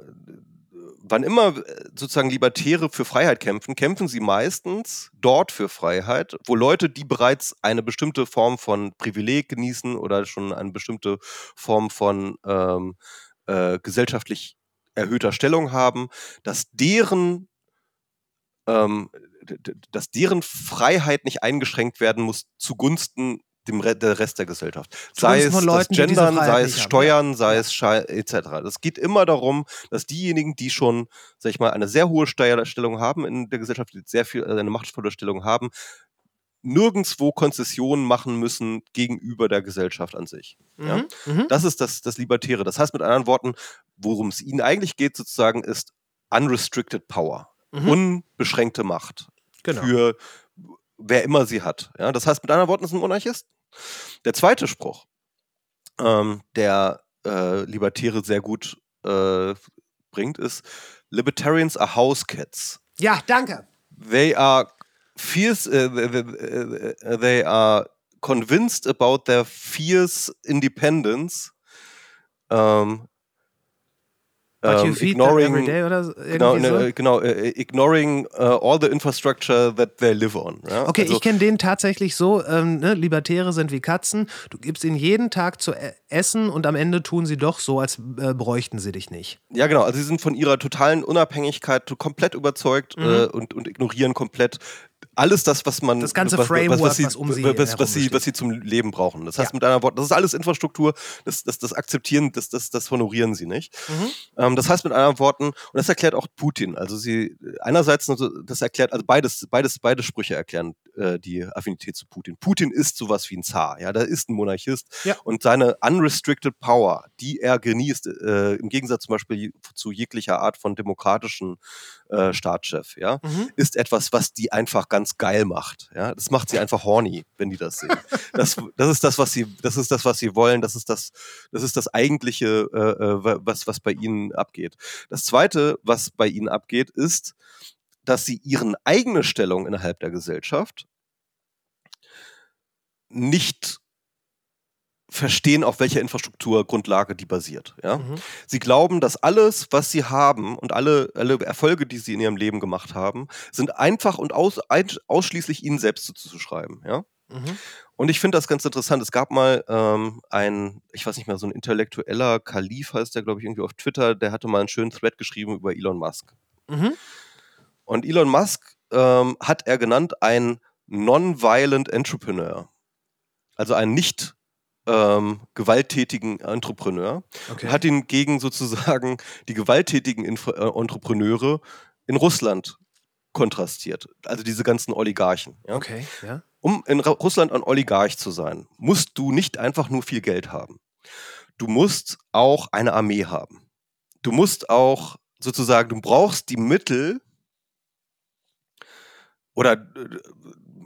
wann immer äh, sozusagen Libertäre für Freiheit kämpfen, kämpfen sie meistens dort für Freiheit, wo Leute, die bereits eine bestimmte Form von Privileg genießen oder schon eine bestimmte Form von ähm, äh, gesellschaftlich erhöhter Stellung haben, dass deren ähm, dass deren Freiheit nicht eingeschränkt werden muss zugunsten dem Re der Rest der Gesellschaft. Sei es Leuten, Gendern, sei es haben. Steuern, sei es Schei etc. Es geht immer darum, dass diejenigen, die schon, sag ich mal, eine sehr hohe Steuerstellung haben in der Gesellschaft, die sehr viel, äh, eine machtvolle Stellung haben, nirgendwo Konzessionen machen müssen gegenüber der Gesellschaft an sich. Ja? Mhm. Mhm. Das ist das, das Libertäre. Das heißt mit anderen Worten, worum es ihnen eigentlich geht, sozusagen, ist unrestricted power. Mhm. Unbeschränkte Macht. Genau. Für wer immer sie hat. Ja? Das heißt mit anderen Worten, ist ein Monarchist. Der zweite Spruch, ähm, der äh, Libertäre sehr gut äh, bringt, ist: Libertarians are house cats. Ja, danke. They are fierce. Uh, they are convinced about their fierce independence. Um, But you feed them ignoring, every day oder so- genau, so? ne, genau äh, ignoring uh, all the infrastructure that they live on. Ja? Okay, Also- ich kenne den tatsächlich so, ähm, ne, Libertäre sind wie Katzen. Du gibst ihnen jeden Tag zu e essen und am Ende tun sie doch so, als äh, bräuchten sie dich nicht. Ja, genau. Also sie sind von ihrer totalen Unabhängigkeit komplett überzeugt äh, und, und ignorieren komplett alles das, was man. Das ganze was, Framework, was, sie, was um sie was, was, sie, was sie zum Leben brauchen. Das heißt Ja. mit einer Wort, das ist alles Infrastruktur, das, das, das akzeptieren, das, das, das honorieren sie nicht. Mhm. Ähm, das heißt mit anderen Worten, und das erklärt auch Putin. Also sie einerseits, also das erklärt, also beides, beides, beide Sprüche erklären äh, die Affinität zu Putin. Putin ist sowas wie ein Zar, ja, der ist ein Monarchist Ja. und seine unrestricted power, die er genießt, äh, im Gegensatz zum Beispiel zu jeglicher Art von demokratischen äh, Staatschef, ja, Mhm. ist etwas, was die einfach ganz geil macht. Ja, das macht sie einfach horny, wenn die das sehen. Das, das ist das, was sie, das ist das, was sie wollen. Das ist das, das ist das eigentliche, äh, äh, wa- was was bei ihnen abgeht. Das zweite, was bei ihnen abgeht, ist, dass sie ihren eigene Stellung innerhalb der Gesellschaft nicht verstehen, auf welcher Infrastrukturgrundlage die basiert. Ja? Mhm. Sie glauben, dass alles, was sie haben und alle, alle Erfolge, die sie in ihrem Leben gemacht haben, sind einfach und aus, ein, ausschließlich ihnen selbst zuzuschreiben. Ja? Mhm. Und ich finde das ganz interessant. Es gab mal ähm, ein, ich weiß nicht mehr, so ein intellektueller Kalif heißt der, glaube ich, irgendwie auf Twitter, der hatte mal einen schönen Thread geschrieben über Elon Musk. Mhm. Und Elon Musk ähm, hat er genannt ein Non-Violent Entrepreneur. Also einen nicht ähm, gewalttätigen Entrepreneur. Okay. Und hat ihn gegen sozusagen die gewalttätigen Infra äh, Entrepreneure in Russland kontrastiert. Also diese ganzen Oligarchen. Ja? okay, ja. Um in Ra- Russland ein Oligarch zu sein, musst du nicht einfach nur viel Geld haben. Du musst auch eine Armee haben. Du musst auch sozusagen, du brauchst die Mittel oder äh,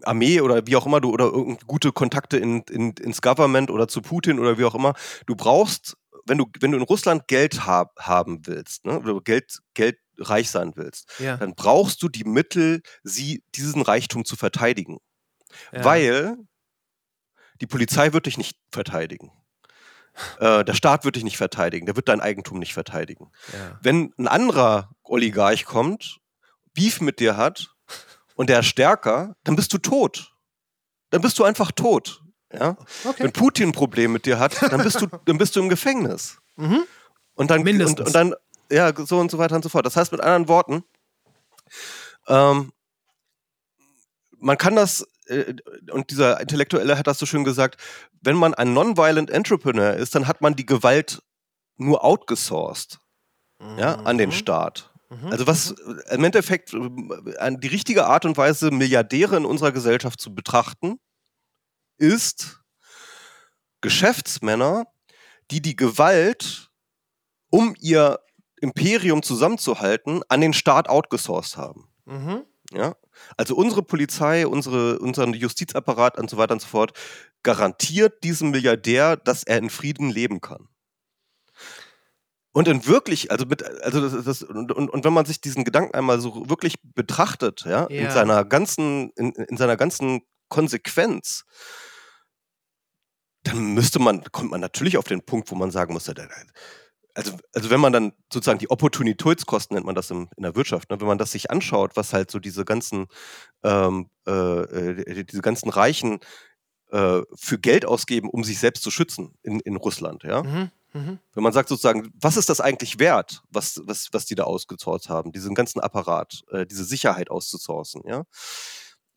Armee oder wie auch immer du oder irgend gute Kontakte in, in, ins Government oder zu Putin oder wie auch immer. Du brauchst, wenn du, wenn du in Russland Geld hab, haben willst, ne, oder Geld, Geld reich sein willst, ja. dann brauchst du die Mittel, sie, diesen Reichtum zu verteidigen. ja. Weil die Polizei wird dich nicht verteidigen. Äh, der Staat wird dich nicht verteidigen, der wird dein Eigentum nicht verteidigen. ja. Wenn ein anderer Oligarch kommt, Beef mit dir hat und der ist stärker, dann bist du tot. Dann bist du einfach tot. Ja? Okay. Wenn Putin ein Problem mit dir hat, dann bist du, dann bist du im Gefängnis. Mhm. Und dann, und, Mindestens. und dann, ja, so und so weiter und so fort. Das heißt mit anderen Worten, ähm, man kann das, äh, und dieser Intellektuelle hat das so schön gesagt, wenn man ein non-violent Entrepreneur ist, dann hat man die Gewalt nur outgesourced ja, an den Staat. Mhm. Also was äh, im Endeffekt äh, die richtige Art und Weise, Milliardäre in unserer Gesellschaft zu betrachten, ist Geschäftsmänner, die die Gewalt, um ihr Imperium zusammenzuhalten, an den Staat outgesourced haben. Mhm. Ja? Also unsere Polizei, unsere, unseren Justizapparat und so weiter und so fort garantiert diesem Milliardär, dass er in Frieden leben kann. Und in wirklich, also mit, also das, das und, und, und wenn man sich diesen Gedanken einmal so wirklich betrachtet, ja, in Ja. seiner ganzen, in, in seiner ganzen Konsequenz, dann müsste man, kommt man natürlich auf den Punkt, wo man sagen muss, also, also wenn man dann sozusagen die Opportunitätskosten nennt man das im, in der Wirtschaft, ne? wenn man das sich anschaut, was halt so diese ganzen, ähm, äh, äh, diese ganzen Reichen äh, für Geld ausgeben, um sich selbst zu schützen in, in Russland, ja. Mhm. Mhm. Wenn man sagt sozusagen, was ist das eigentlich wert, was, was, was die da ausgesourced haben, diesen ganzen Apparat, äh, diese Sicherheit auszusourcen, ja,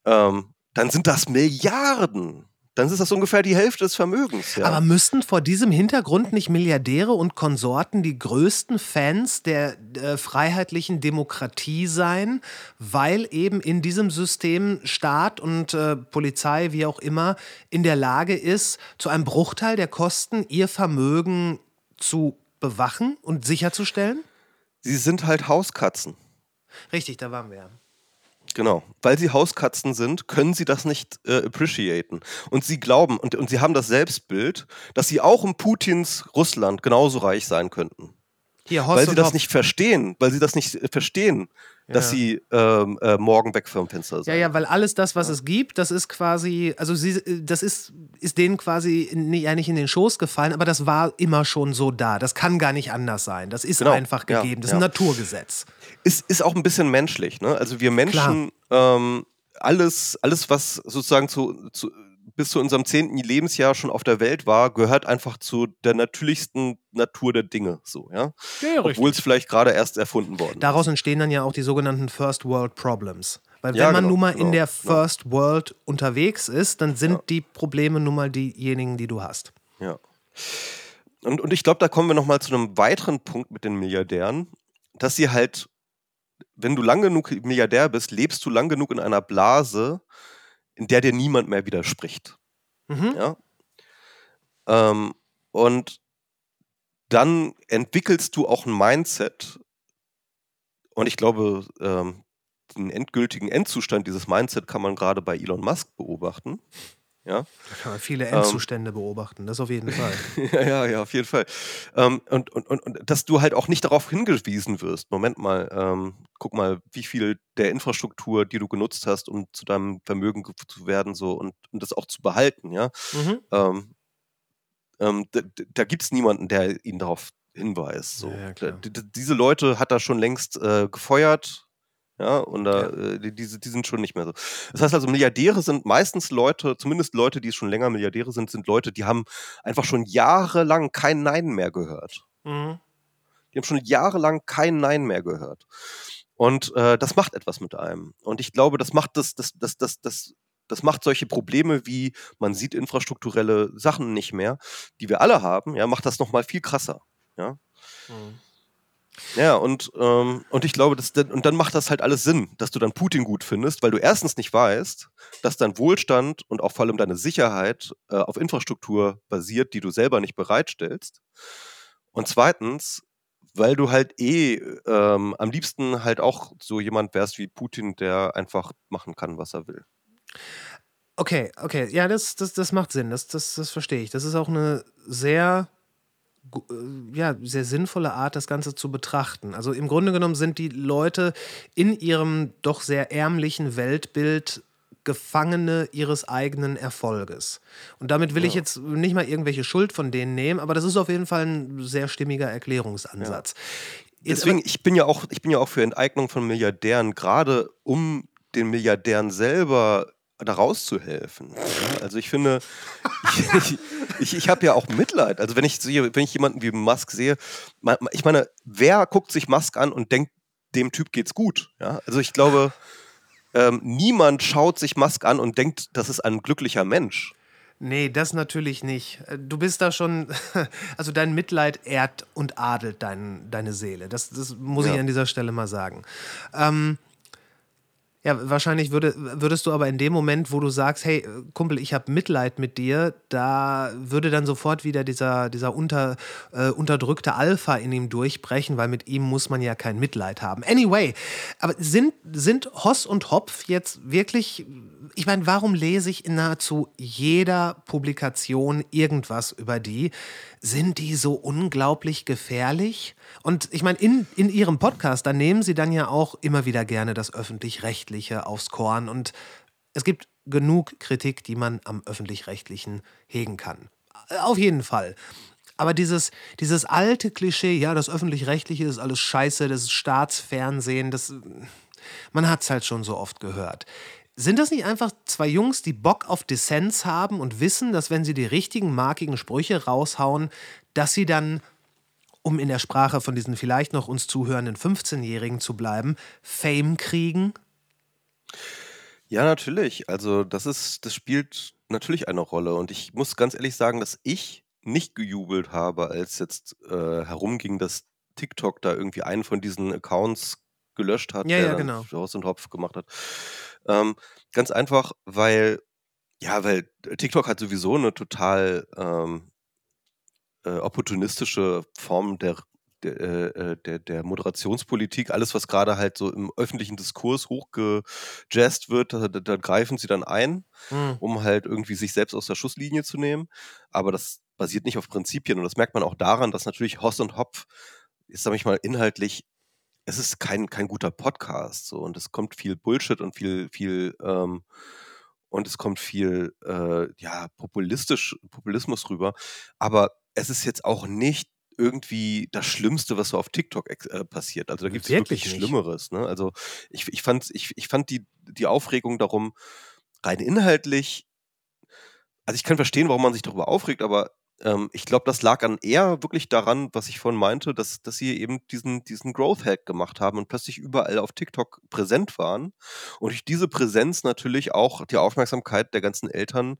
ähm, dann sind das Milliarden, dann ist das ungefähr die Hälfte des Vermögens. Ja. Aber müssten vor diesem Hintergrund nicht Milliardäre und Konsorten die größten Fans der äh, freiheitlichen Demokratie sein, weil eben in diesem System Staat und äh, Polizei, wie auch immer, in der Lage ist, zu einem Bruchteil der Kosten ihr Vermögen zu bewachen und sicherzustellen? Sie sind halt Hauskatzen. Richtig, da waren wir ja. Genau. Weil sie Hauskatzen sind, können sie das nicht äh, appreciaten. Und sie glauben, und, und sie haben das Selbstbild, dass sie auch in Putins Russland genauso reich sein könnten. Hier, weil sie das nicht verstehen, weil sie das nicht äh, verstehen. Dass sie ähm, äh, morgen weg vom Fenster sind. Ja, ja, weil alles das, was es gibt, das ist quasi, also sie, äh, das ist, ist denen quasi in, ja nicht in den Schoß gefallen, aber das war immer schon so da. Das kann gar nicht anders sein. Das ist genau. einfach gegeben. das ist ein Naturgesetz. Ist, ist auch ein bisschen menschlich, ne? Also wir Menschen, ähm, alles, alles, was sozusagen zu, zu bis zu unserem zehnten Lebensjahr schon auf der Welt war, gehört einfach zu der natürlichsten Natur der Dinge. So, ja? ja Obwohl es vielleicht gerade erst erfunden worden Daraus entstehen dann ja auch die sogenannten First World Problems. Weil ja, wenn man genau, nun mal genau, in der First. World unterwegs ist, dann sind ja. die Probleme nun mal diejenigen, die du hast. Ja. Und, und ich glaube, da kommen wir nochmal zu einem weiteren Punkt mit den Milliardären, dass sie halt, wenn du lang genug Milliardär bist, lebst du lang genug in einer Blase, in der dir niemand mehr widerspricht. Mhm. Ja? Ähm, und dann entwickelst du auch ein Mindset. Und ich glaube, ähm, den endgültigen Endzustand dieses Mindset kann man gerade bei Elon Musk beobachten. Ja? Da kann man viele Endzustände ähm, beobachten, das auf jeden Fall. ja, ja, ja, auf jeden Fall. Ähm, und, und, und, und dass du halt auch nicht darauf hingewiesen wirst. Moment mal, ähm, guck mal, wie viel der Infrastruktur, die du genutzt hast, um zu deinem Vermögen zu werden, so und, und das auch zu behalten, ja. Mhm. Ähm, ähm, da, da gibt es niemanden, der ihn darauf hinweist. So. Ja, ja, diese Leute hat er schon längst äh, gefeuert, ja, und da, ja. äh, die, die, die sind schon nicht mehr so. Das heißt also, Milliardäre sind meistens Leute, zumindest Leute, die schon länger Milliardäre sind, sind Leute, die haben einfach schon jahrelang kein Nein mehr gehört. Mhm. Die haben schon jahrelang kein Nein mehr gehört. Und äh, das macht etwas mit einem. Und ich glaube, das macht das, das, das, das, das, das macht solche Probleme wie, man sieht infrastrukturelle Sachen nicht mehr, die wir alle haben, ja, macht das nochmal viel krasser. Ja. Mhm. Ja, und, ähm, und ich glaube, das, und dann macht das halt alles Sinn, dass du dann Putin gut findest, weil du erstens nicht weißt, dass dein Wohlstand und auch vor allem deine Sicherheit äh, auf Infrastruktur basiert, die du selber nicht bereitstellst. Und zweitens, weil du halt eh ähm, am liebsten halt auch so jemand wärst wie Putin, der einfach machen kann, was er will. Okay, okay, ja, das, das, das macht Sinn, das, das, das verstehe ich. Das ist auch eine sehr ja, sehr sinnvolle Art, das Ganze zu betrachten. Also im Grunde genommen sind die Leute in ihrem doch sehr ärmlichen Weltbild Gefangene ihres eigenen Erfolges. Und damit will ja. ich jetzt nicht mal irgendwelche Schuld von denen nehmen, aber das ist auf jeden Fall ein sehr stimmiger Erklärungsansatz. Ja. Deswegen, ich bin ja auch, ich bin ja auch für Enteignung von Milliardären, gerade um den Milliardären selber da rauszuhelfen. Ja, also ich finde, ich, ich, ich habe ja auch Mitleid. Also wenn ich wenn ich jemanden wie Musk sehe, ich meine, wer guckt sich Musk an und denkt, dem Typ geht's gut? Ja? Also ich glaube, ähm, niemand schaut sich Musk an und denkt, das ist ein glücklicher Mensch. Nee, das natürlich nicht. Du bist da schon, also dein Mitleid ehrt und adelt dein, deine Seele. Das, das muss ja. ich an dieser Stelle mal sagen. Ähm, ja, wahrscheinlich würde, würdest du aber in dem Moment, wo du sagst, hey, Kumpel, ich habe Mitleid mit dir, da würde dann sofort wieder dieser, dieser unter, äh, unterdrückte Alpha in ihm durchbrechen, weil mit ihm muss man ja kein Mitleid haben. Anyway, aber sind, sind Hoss und Hopf jetzt wirklich, ich meine, warum lese ich in nahezu jeder Publikation irgendwas über die? Sind die so unglaublich gefährlich? Und ich meine, in, in Ihrem Podcast, da nehmen Sie dann ja auch immer wieder gerne das Öffentlich-Rechtliche aufs Korn. Und es gibt genug Kritik, die man am Öffentlich-Rechtlichen hegen kann. Auf jeden Fall. Aber dieses, dieses alte Klischee, ja, das Öffentlich-Rechtliche ist alles scheiße, das ist Staatsfernsehen, das, man hat es halt schon so oft gehört. Sind das nicht einfach zwei Jungs, die Bock auf Dissens haben und wissen, dass wenn sie die richtigen markigen Sprüche raushauen, dass sie dann um in der Sprache von diesen vielleicht noch uns zuhörenden 15-Jährigen zu bleiben, Fame kriegen? Ja, natürlich. Also das ist, das spielt natürlich eine Rolle. Und ich muss ganz ehrlich sagen, dass ich nicht gejubelt habe, als jetzt äh, herumging, dass TikTok da irgendwie einen von diesen Accounts gelöscht hat, Ja, der ja, genau. Haus und Hopf gemacht hat. Ähm, ganz einfach, weil, ja, weil TikTok hat sowieso eine total ähm, äh, opportunistische Form der, der, äh, der, der Moderationspolitik. Alles, was gerade halt so im öffentlichen Diskurs hochgejazzt wird, da, da, greifen sie dann ein, Hm. um halt irgendwie sich selbst aus der Schusslinie zu nehmen. Aber das basiert nicht auf Prinzipien. Und das merkt man auch daran, dass natürlich Hoss und Hopf, jetzt sag ich mal, inhaltlich es ist kein, kein guter Podcast. So, und es kommt viel Bullshit und viel, viel, ähm, und es kommt viel, äh, ja, populistisch, Populismus rüber. Aber es ist jetzt auch nicht irgendwie das Schlimmste, was so auf TikTok äh, passiert. Also da gibt es Wirklich wirklich. Schlimmeres. Ne? Also ich, ich fand, ich, ich fand die, die Aufregung darum rein inhaltlich, also ich kann verstehen, warum man sich darüber aufregt, aber ähm, ich glaube, das lag an eher wirklich daran, was ich vorhin meinte, dass, dass sie eben diesen, diesen Growth Hack gemacht haben und plötzlich überall auf TikTok präsent waren und durch diese Präsenz natürlich auch die Aufmerksamkeit der ganzen Eltern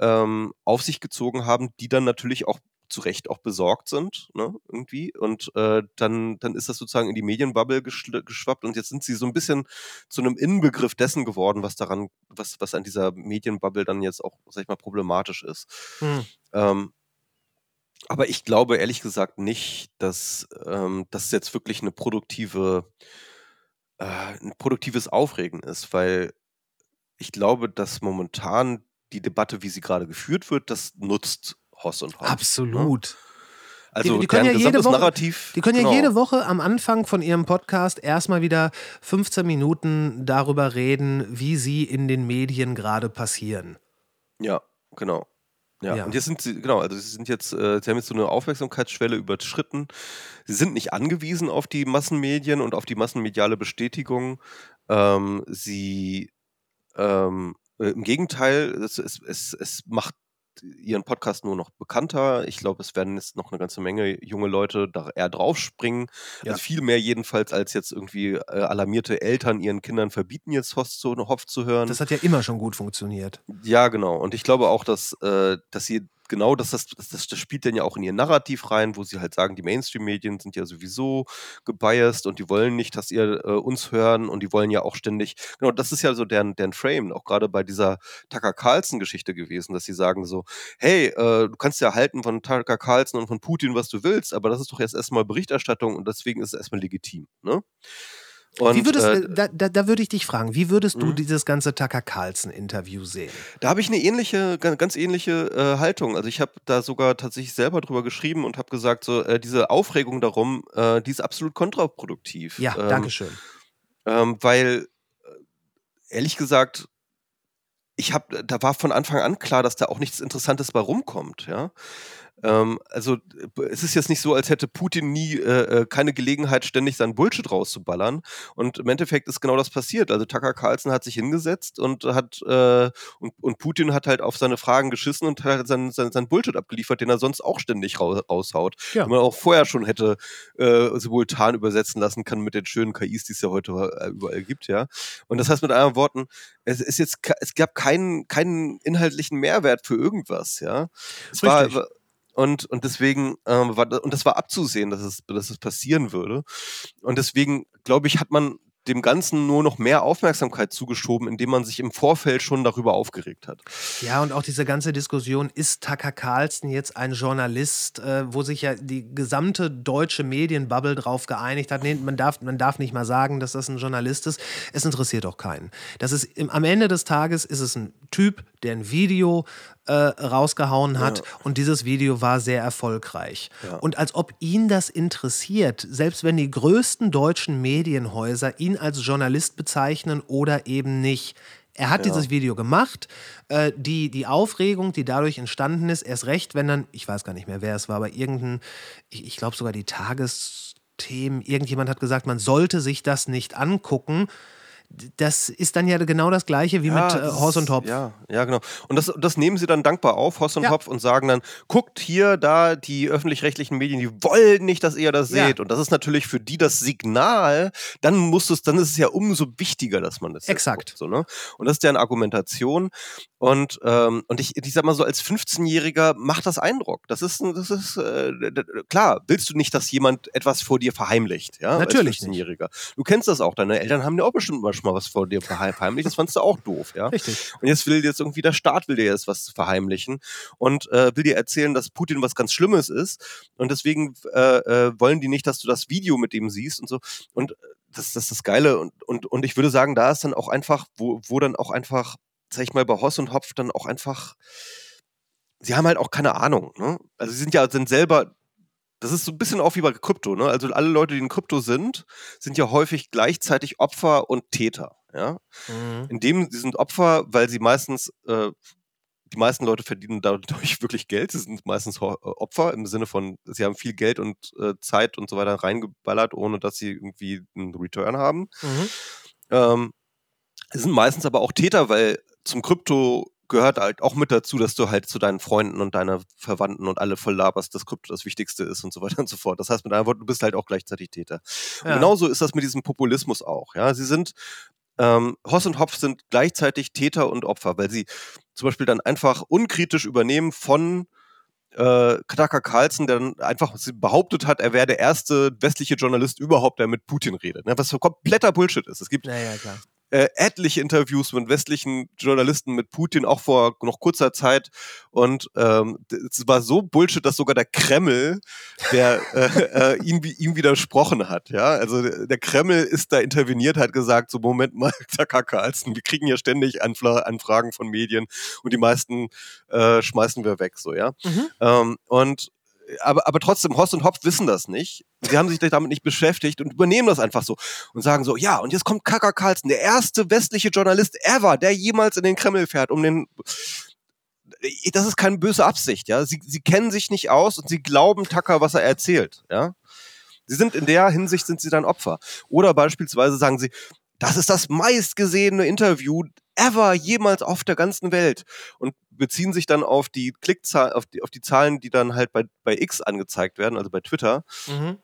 ähm, auf sich gezogen haben, die dann natürlich auch zu Recht auch besorgt sind, ne, irgendwie. Und äh, dann, dann ist das sozusagen in die Medienbubble geschwappt und jetzt sind sie so ein bisschen zu einem Inbegriff dessen geworden, was daran, was, was an dieser Medienbubble dann jetzt auch, sag ich mal, problematisch ist. Hm. Ähm, aber ich glaube ehrlich gesagt nicht, dass ähm, das jetzt wirklich eine produktive, äh, ein produktives Aufregen ist, weil ich glaube, dass momentan die Debatte, wie sie gerade geführt wird, das nutzt Hoss und Hopf. Ne? Absolut. Also Die- die können ja jede Woche- Narrativ. Die können ja genau. jede Woche am Anfang von ihrem Podcast erstmal wieder 15 Minuten darüber reden, wie sie in den Medien gerade passieren. Ja, genau. Ja. Ja. und jetzt sind sie, genau, also sie sind jetzt, äh, sie haben jetzt so eine Aufmerksamkeitsschwelle überschritten. Sie sind nicht angewiesen auf die Massenmedien und auf die massenmediale Bestätigung. Ähm, sie, ähm, äh, im Gegenteil, es, es, es macht ihren Podcast nur noch bekannter. Ich glaube, es werden jetzt noch eine ganze Menge junge Leute da eher draufspringen. Ja. Also viel mehr jedenfalls, als jetzt irgendwie äh, alarmierte Eltern ihren Kindern verbieten, jetzt Host zu, Hopf zu hören. Das hat ja immer schon gut funktioniert. Ja, genau. Und ich glaube auch, dass, äh, dass sie genau das, das, das, das spielt dann ja auch in ihr Narrativ rein, wo sie halt sagen, die Mainstream-Medien sind ja sowieso gebiased und die wollen nicht, dass ihr äh, uns hören und die wollen ja auch ständig, genau, das ist ja so deren, deren Frame, auch gerade bei dieser Tucker Carlson-Geschichte gewesen, dass sie sagen so, hey, äh, du kannst ja halten von Tucker Carlson und von Putin, was du willst, aber das ist doch jetzt erstmal Berichterstattung und deswegen ist es erstmal legitim, ne? Und, wie würdest, äh, da, da, da würde ich dich fragen, wie würdest du Mhm. dieses ganze Tucker Carlson-Interview sehen? Da habe ich eine ähnliche, ga- ganz ähnliche äh, Haltung. Also ich habe da sogar tatsächlich selber drüber geschrieben und habe gesagt, so äh, diese Aufregung darum, äh, die ist absolut kontraproduktiv. Ja, ähm, danke schön. Ähm, weil äh, ehrlich gesagt, ich habe, da war von Anfang an klar, dass da auch nichts Interessantes bei rumkommt, ja. Ähm, also äh, es ist jetzt nicht so, als hätte Putin nie äh, äh, keine Gelegenheit, ständig seinen Bullshit rauszuballern. Und im Endeffekt ist genau das passiert. Also Tucker Carlson hat sich hingesetzt und hat äh, und, und Putin hat halt auf seine Fragen geschissen und hat seinen sein, sein Bullshit abgeliefert, den er sonst auch ständig rau raushaut. Ja. Den man auch vorher schon hätte äh, simultan übersetzen lassen können mit den schönen KIs, die es ja heute äh, überall gibt, ja. Und das heißt mit anderen Worten, es ist jetzt, es gab keinen, keinen inhaltlichen Mehrwert für irgendwas, ja. Es war, Richtig. Und, und deswegen ähm, war, da- und das war abzusehen, dass es, dass es passieren würde. Und deswegen, glaube ich, hat man dem Ganzen nur noch mehr Aufmerksamkeit zugeschoben, indem man sich im Vorfeld schon darüber aufgeregt hat. Ja, und auch diese ganze Diskussion, ist Tucker Carlson jetzt ein Journalist, äh, wo sich ja die gesamte deutsche Medienbubble drauf geeinigt hat. Nee, man darf, man darf nicht mal sagen, dass das ein Journalist ist. Es interessiert auch keinen. Das ist im, am Ende des Tages ist es ein Typ, der ein Video äh, rausgehauen hat und dieses Video war sehr erfolgreich. Und als ob ihn das interessiert, selbst wenn die größten deutschen Medienhäuser ihn als Journalist bezeichnen oder eben nicht. Er hat dieses Video gemacht. Äh, die, die Aufregung, die dadurch entstanden ist, erst recht, wenn dann, ich weiß gar nicht mehr, wer es war, aber irgendein, ich, ich glaube sogar die Tagesthemen, irgendjemand hat gesagt, man sollte sich das nicht angucken. Das ist dann ja genau das Gleiche wie Ja, mit äh, Horst und Hopf. Ja, ja, genau. Und das, das nehmen sie dann dankbar auf, Hoss und Ja. Hopf, und sagen dann, guckt hier, da die öffentlich-rechtlichen Medien, die wollen nicht, dass ihr das Ja. seht. Und das ist natürlich für die das Signal, dann muss es, dann ist es ja umso wichtiger, dass man das jetzt Exakt. Guckt, so, ne? Und das ist deren Argumentation. Und, ähm, und ich, ich sag mal so, als 15-Jähriger macht das Eindruck. Das ist, das ist äh, klar, willst du nicht, dass jemand etwas vor dir verheimlicht, ja? Natürlich als 15-Jähriger. Du kennst das auch, deine Eltern haben dir auch bestimmt mal schon mal was vor dir verheim- verheimlicht, das fandst du auch doof, ja? Richtig. Und jetzt will jetzt irgendwie der Staat will dir jetzt was verheimlichen und äh, will dir erzählen, dass Putin was ganz Schlimmes ist. Und deswegen äh, äh, wollen die nicht, dass du das Video mit ihm siehst und so. Und äh, das, das ist das Geile. Und, und, und ich würde sagen, da ist dann auch einfach, wo, wo dann auch einfach, sag ich mal, bei Hoss und Hopf dann auch einfach, sie haben halt auch keine Ahnung. Ne? Also sie sind ja sind selber. Das ist so ein bisschen auch wie bei Krypto, ne? Also alle Leute, die in Krypto sind, sind ja häufig gleichzeitig Opfer und Täter, ja Mhm. in dem sie sind Opfer, weil sie meistens, äh, die meisten Leute verdienen dadurch wirklich Geld. Sie sind meistens äh, Opfer im Sinne von, sie haben viel Geld und äh, Zeit und so weiter reingeballert, ohne dass sie irgendwie einen Return haben. Mhm. Ähm, sie sind meistens aber auch Täter, weil zum Krypto gehört halt auch mit dazu, dass du halt zu deinen Freunden und deiner Verwandten und alle voll laberst, dass Krypto das Wichtigste ist und so weiter und so fort. Das heißt mit einem Wort, du bist halt auch gleichzeitig Täter. Und Ja. genauso ist das mit diesem Populismus auch. Ja, sie sind ähm, Hoss und Hopf sind gleichzeitig Täter und Opfer, weil sie zum Beispiel dann einfach unkritisch übernehmen von äh, Tucker Carlson, der dann einfach behauptet hat, er wäre der erste westliche Journalist überhaupt, der mit Putin redet. Ne? Was so kompletter Bullshit ist. Es gibt Naja, klar. Äh, etliche Interviews mit westlichen Journalisten mit Putin, auch vor noch kurzer Zeit. Und ähm, es war so Bullshit, dass sogar der Kreml, der äh, äh, ihm, wi- ihm widersprochen hat. Ja, also der Kreml ist da interveniert, hat gesagt: So Moment mal, Tucker Carlson, wir kriegen ja ständig Anfla Anfragen von Medien und die meisten äh, schmeißen wir weg. So ja. Mhm. Ähm, und aber, aber trotzdem, Horst und Hopf wissen das nicht. Sie haben sich damit nicht beschäftigt und übernehmen das einfach so und sagen so, ja, und jetzt kommt Kaka Carlson, der erste westliche Journalist ever, der jemals in den Kreml fährt, um den das ist keine böse Absicht, ja. Sie, sie kennen sich nicht aus und sie glauben Tucker, was er erzählt, ja. Sie sind in der Hinsicht sind sie dann Opfer. Oder beispielsweise sagen sie, das ist das meistgesehene Interview ever jemals auf der ganzen Welt und beziehen sich dann auf die Klickzahl, auf die, auf die Zahlen, die dann halt bei, bei X angezeigt werden, also bei Twitter, Mhm.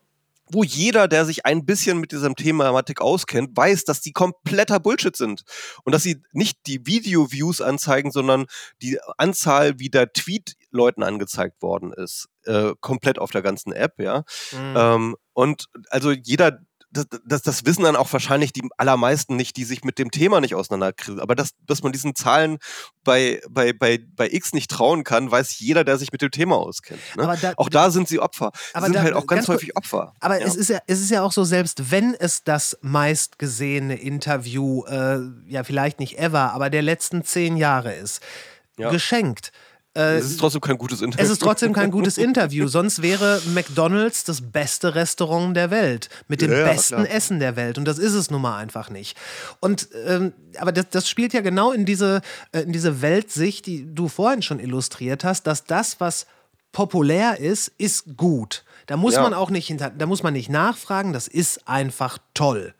wo jeder, der sich ein bisschen mit diesem Thematik auskennt, weiß, dass die kompletter Bullshit sind. Und dass sie nicht die Video-Views anzeigen, sondern die Anzahl, wie der Tweet Leuten angezeigt worden ist, äh, komplett auf der ganzen App, ja. Mhm. Ähm, und also jeder, das, das, das wissen dann auch wahrscheinlich die allermeisten nicht, die sich mit dem Thema nicht auseinanderkriegen. Aber dass, dass man diesen Zahlen bei, bei, bei, bei X nicht trauen kann, weiß jeder, der sich mit dem Thema auskennt. Ne? Aber da- auch da sind sie Opfer. Sie Aber sind da- halt auch ganz, ganz häufig Opfer. Aber ja. es, ist ja, es ist ja auch so, selbst wenn es das meistgesehene Interview, äh, ja vielleicht nicht ever, aber der letzten zehn Jahre ist, Ja. geschenkt. Äh, es ist trotzdem kein gutes Interview. es ist trotzdem kein gutes Interview, sonst wäre McDonald's das beste Restaurant der Welt mit dem Ja, besten klar. Essen der Welt und das ist es nun mal einfach nicht. Und ähm, aber das, das spielt ja genau in diese äh, in diese Weltsicht, die du vorhin schon illustriert hast, dass das was populär ist, ist gut. Da muss Ja. man auch nicht hinter, da muss man nicht nachfragen, das ist einfach toll.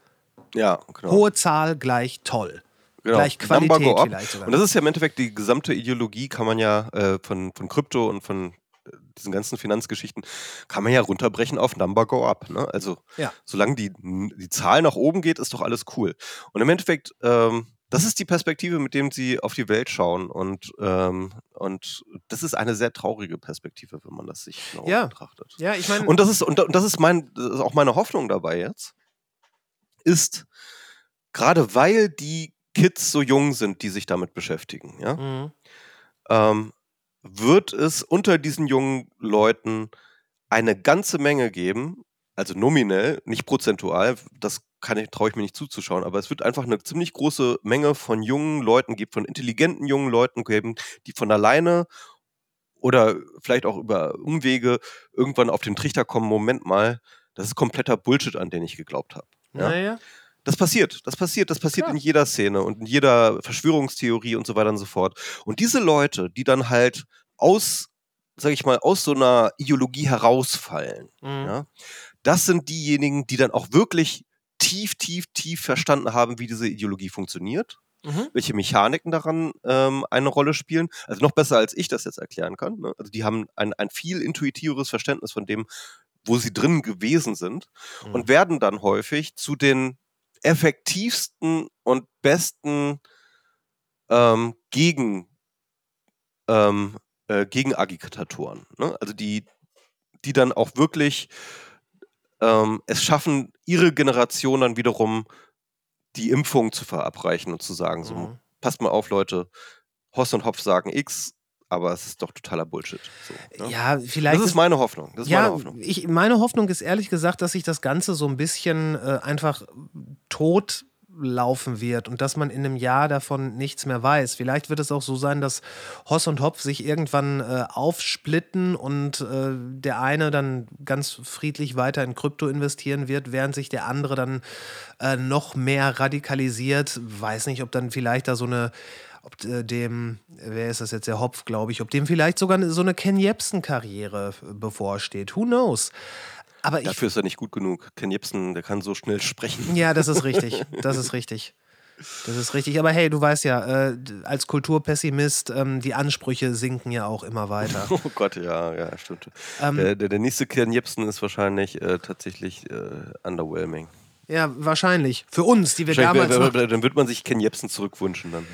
Ja, genau. Hohe Zahl gleich toll. Genau. Gleich Number Qualität go up. vielleicht sogar. Und das ist ja im Endeffekt die gesamte Ideologie, kann man ja äh, von, von Krypto und von äh, diesen ganzen Finanzgeschichten, kann man ja runterbrechen auf Number go up. Ne? Also Ja. solange die, die Zahl nach oben geht, ist doch alles cool. Und im Endeffekt, ähm, das ist die Perspektive, mit dem sie auf die Welt schauen. Und, ähm, und das ist eine sehr traurige Perspektive, wenn man das sich genau Ja. betrachtet. Ja, ich meine, Und das ist, und, und das ist mein, das ist auch meine Hoffnung dabei jetzt, ist, gerade weil die Kids so jung sind, die sich damit beschäftigen, ja, Mhm. ähm, wird es unter diesen jungen Leuten eine ganze Menge geben, also nominell, nicht prozentual, das kann ich, traue ich mir nicht zuzuschauen, aber es wird einfach eine ziemlich große Menge von jungen Leuten geben, von intelligenten jungen Leuten geben, die von alleine oder vielleicht auch über Umwege irgendwann auf den Trichter kommen, Moment mal, das ist kompletter Bullshit, an den ich geglaubt habe. Ja? naja. Das passiert, das passiert, das passiert Klar. in jeder Szene und in jeder Verschwörungstheorie und so weiter und so fort. Und diese Leute, die dann halt aus, sag ich mal, aus so einer Ideologie herausfallen, Mhm. ja, das sind diejenigen, die dann auch wirklich tief, tief, tief verstanden haben, wie diese Ideologie funktioniert, Mhm. welche Mechaniken daran ähm, eine Rolle spielen. Also noch besser, als ich das jetzt erklären kann. Ne? Also die haben ein, ein viel intuitiveres Verständnis von dem, wo sie drin gewesen sind Mhm. und werden dann häufig zu den effektivsten und besten ähm, Gegen, ähm, äh, Gegenagitatoren. Ne? Also die, die dann auch wirklich ähm, es schaffen, ihre Generation dann wiederum die Impfung zu verabreichen und zu sagen, so, Mhm. passt mal auf, Leute, Hoss und Hopf sagen X, aber es ist doch totater Bullshit. So, ne? Ja, vielleicht das ist meine Hoffnung. Das ist ja, meine Hoffnung. Ich, meine Hoffnung ist ehrlich gesagt, dass sich das Ganze so ein bisschen äh, einfach tot laufen wird und dass man in einem Jahr davon nichts mehr weiß. Vielleicht wird es auch so sein, dass Hoss und Hopf sich irgendwann äh, aufsplitten und äh, der eine dann ganz friedlich weiter in Krypto investieren wird, während sich der andere dann äh, noch mehr radikalisiert. Weiß nicht, ob dann vielleicht da so eine ob äh, dem, wer ist das jetzt, der Hopf, glaube ich, ob dem vielleicht sogar so eine Ken Jebsen-Karriere äh, bevorsteht. Who knows? Aber ich, Dafür ist er nicht gut genug. Ken Jebsen, der kann so schnell sprechen. ja, das ist richtig. Das ist richtig. Das ist richtig. Aber hey, du weißt ja, äh, als Kulturpessimist, ähm, die Ansprüche sinken ja auch immer weiter. Oh Gott, ja, ja, stimmt. Ähm, der, der, der nächste Ken Jebsen ist wahrscheinlich äh, tatsächlich äh, underwhelming. Ja, wahrscheinlich. Für uns, die wir damals. wär- dann wird man sich Ken Jebsen zurückwünschen dann.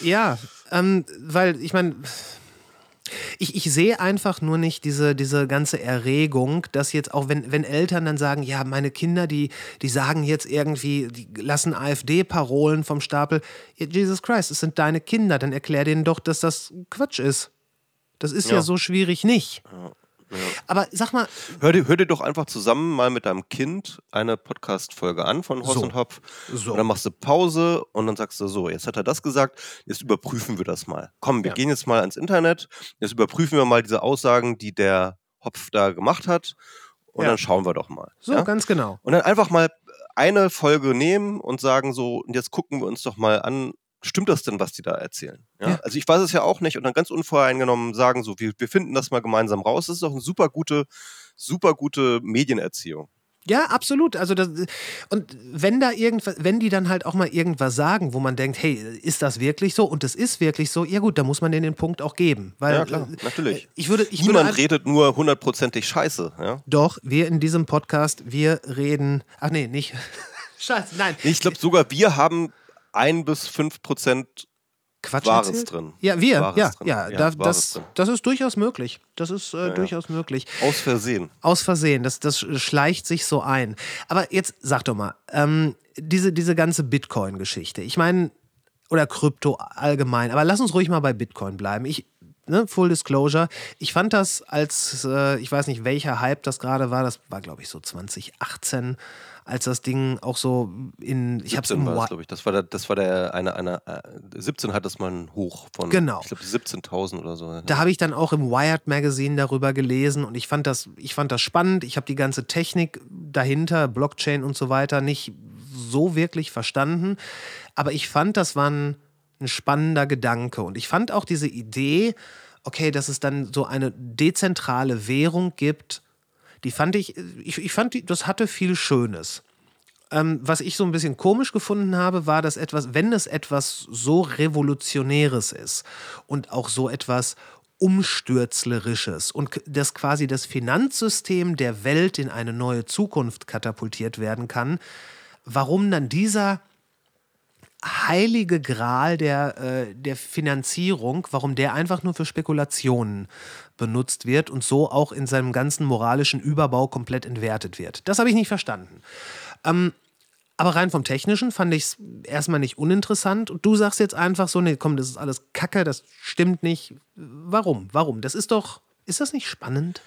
Ja, ähm, weil ich meine, ich, ich sehe einfach nur nicht diese, diese ganze Erregung, dass jetzt auch, wenn, wenn Eltern dann sagen, ja, meine Kinder, die, die sagen jetzt irgendwie, die lassen AfD-Parolen vom Stapel. Ja, Jesus Christ, es sind deine Kinder, dann erklär denen doch, dass das Quatsch ist. Das ist ja, Ja. so schwierig nicht. Aber sag mal, Hör dir, hör dir doch einfach zusammen mal mit deinem Kind eine Podcast-Folge an von Horst So. und Hopf. So. Und dann machst du Pause und dann sagst du so, jetzt hat er das gesagt, jetzt überprüfen wir das mal. Komm, wir Ja. gehen jetzt mal ans Internet, jetzt überprüfen wir mal diese Aussagen, die der Hopf da gemacht hat und Ja. dann schauen wir doch mal. so ja? ganz genau. Und dann einfach mal eine Folge nehmen und sagen so, und jetzt gucken wir uns doch mal an, stimmt das denn, was die da erzählen? Ja? Ja. Also ich weiß es ja auch nicht und dann ganz unvoreingenommen sagen so, wir, wir finden das mal gemeinsam raus. Das ist doch eine super gute, super gute Medienerziehung. Ja, absolut. Also das, und wenn da irgendwas, wenn die dann halt auch mal irgendwas sagen, wo man denkt, hey, ist das wirklich so? Und es ist wirklich so, ja gut, da muss man denen den Punkt auch geben. Weil, Ja, klar, äh, natürlich. Ich würde, ich Niemand würde redet nur hundertprozentig scheiße. Ja? Doch, wir in diesem Podcast, wir reden. Ach nee, nicht. Scheiße, nein. Ich glaube sogar, wir haben ein bis fünf Prozent Quatsch Wahres erzählt? drin. Ja, wir, Wahres ja, drin. ja, Ja, da, das, drin. das ist durchaus möglich. Das ist äh, ja. durchaus möglich. aus Versehen. Aus Versehen, das, das schleicht sich so ein. Aber jetzt sag doch mal, ähm, diese, diese ganze Bitcoin-Geschichte, ich meine, oder Krypto allgemein, aber lass uns ruhig mal bei Bitcoin bleiben. Ich, ne, Full Disclosure, ich fand das als, äh, ich weiß nicht, welcher Hype das gerade war, das war, glaube ich, so 2018, als das Ding auch so in, ich habe 17 war Wi- glaube ich. Das war der, das war der eine, eine, äh, 17 hat das mal einen Hoch von, Genau. ich glaube, 17.000 oder so. Da habe ich dann auch im Wired Magazine darüber gelesen und ich fand das, ich fand das spannend. Ich habe die ganze Technik dahinter, Blockchain und so weiter, nicht so wirklich verstanden. Aber ich fand, das war ein, ein spannender Gedanke. Und ich fand auch diese Idee, okay, dass es dann so eine dezentrale Währung gibt, die fand ich, ich, ich fand, die, das hatte viel Schönes. Ähm, was ich so ein bisschen komisch gefunden habe, war, dass etwas, wenn es etwas so Revolutionäres ist und auch so etwas Umstürzlerisches und dass quasi das Finanzsystem der Welt in eine neue Zukunft katapultiert werden kann, warum dann dieser heilige Gral der, äh, der Finanzierung, warum der einfach nur für Spekulationen benutzt wird und so auch in seinem ganzen moralischen Überbau komplett entwertet wird. Das habe ich nicht verstanden. Ähm, aber rein vom Technischen fand ich es erstmal nicht uninteressant. Und du sagst jetzt einfach so, nee, komm, das ist alles Kacke, das stimmt nicht. Warum? Warum? Das ist doch, ist das nicht spannend?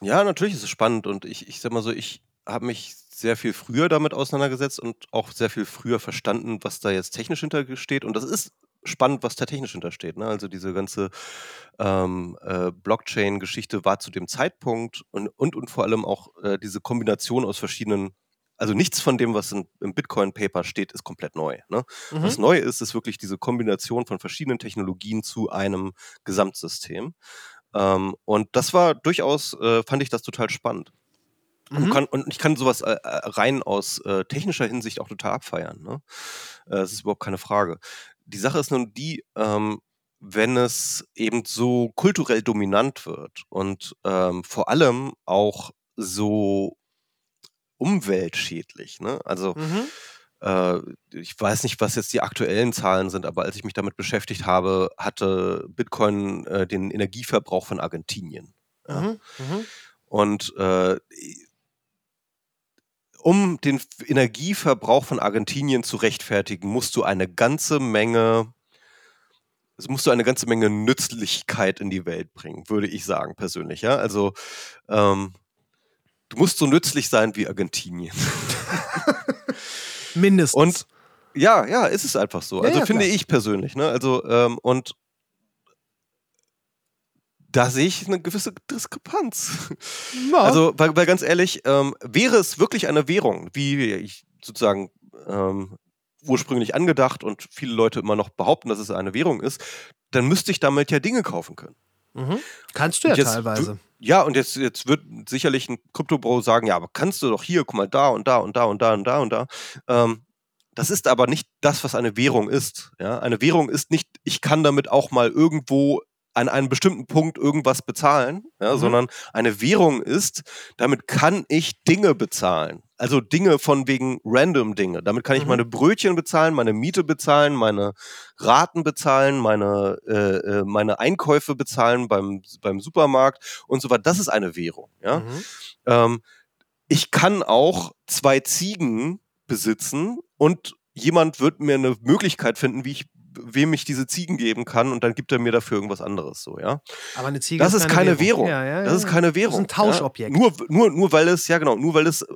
Ja, natürlich ist es spannend und ich, ich sag mal so, ich habe mich sehr viel früher damit auseinandergesetzt und auch sehr viel früher verstanden, was da jetzt technisch hintersteht. Und das ist spannend, was da technisch hintersteht. Ne? Also diese ganze ähm, äh, Blockchain-Geschichte war zu dem Zeitpunkt und, und, und vor allem auch äh, diese Kombination aus verschiedenen, also nichts von dem, was in, im Bitcoin-Paper steht, ist komplett neu. Ne? Was neu ist, ist wirklich diese Kombination von verschiedenen Technologien zu einem Gesamtsystem. Ähm, und das war durchaus, äh, fand ich das total spannend. Und, Mhm. kann, und ich kann sowas äh, äh, rein aus äh, technischer Hinsicht auch total abfeiern. Ne? Äh, das ist überhaupt keine Frage. Die Sache ist nun die, ähm, wenn es eben so kulturell dominant wird und ähm, vor allem auch so umweltschädlich. Ne? Also Mhm. äh, ich weiß nicht, was jetzt die aktuellen Zahlen sind, aber als ich mich damit beschäftigt habe, hatte Bitcoin äh, den Energieverbrauch von Argentinien. Ja? Mhm. Mhm. Und äh, um den Energieverbrauch von Argentinien zu rechtfertigen, musst du eine ganze Menge, es musst du eine ganze Menge Nützlichkeit in die Welt bringen, würde ich sagen, persönlich. Ja? Also ähm, du musst so nützlich sein wie Argentinien. Mindestens. Und ja, ja, ist es einfach so. Ja, Also ja, finde klar. ich persönlich. Ne? Also, ähm, und da sehe ich eine gewisse Diskrepanz. ja. Also, weil, weil ganz ehrlich, ähm, wäre es wirklich eine Währung, wie ich sozusagen ähm, ursprünglich angedacht und viele Leute immer noch behaupten, dass es eine Währung ist, dann müsste ich damit ja Dinge kaufen können. mhm. Kannst du ja jetzt teilweise. Ja, und jetzt, jetzt wird sicherlich ein Kryptobro sagen, ja, aber kannst du doch hier, guck mal, da und da und da und da und da und da. Ähm, das ist aber nicht das, was eine Währung ist. Ja? Eine Währung ist nicht, ich kann damit auch mal irgendwo an einem bestimmten Punkt irgendwas bezahlen, ja, Mhm. sondern eine Währung ist, damit kann ich Dinge bezahlen. Also Dinge von wegen random Dinge. Damit kann ich Mhm. meine Brötchen bezahlen, meine Miete bezahlen, meine Raten bezahlen, meine, äh, äh, meine Einkäufe bezahlen beim, beim Supermarkt und so weiter. Das ist eine Währung. Ja? Mhm. Ähm, ich kann auch zwei Ziegen besitzen und jemand wird mir eine Möglichkeit finden, wie ich wem ich diese Ziegen geben kann und dann gibt er mir dafür irgendwas anderes so, ja. Aber eine Ziege Das ist keine Währung. Ja, ja, Das ist keine Währung. Das ist ein Tauschobjekt. Nur, nur, nur weil es, ja genau, nur weil es äh,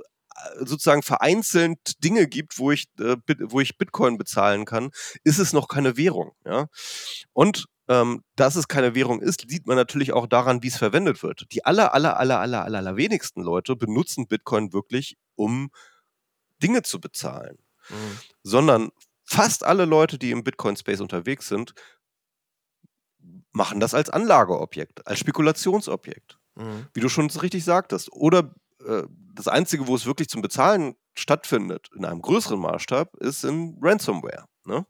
sozusagen vereinzelt Dinge gibt, wo ich, äh, wo ich Bitcoin bezahlen kann, ist es noch keine Währung. Ja? Und ähm, dass es keine Währung ist, sieht man natürlich auch daran, wie es verwendet wird. Die aller, aller, aller, aller, aller, aller wenigsten Leute benutzen Bitcoin wirklich, um Dinge zu bezahlen, Mhm. sondern fast alle Leute, die im Bitcoin-Space unterwegs sind, machen das als Anlageobjekt, als Spekulationsobjekt Mhm. wie du schon richtig sagtest. Oder äh, das Einzige, wo es wirklich zum Bezahlen stattfindet, in einem größeren Maßstab, ist in Ransomware. Ne?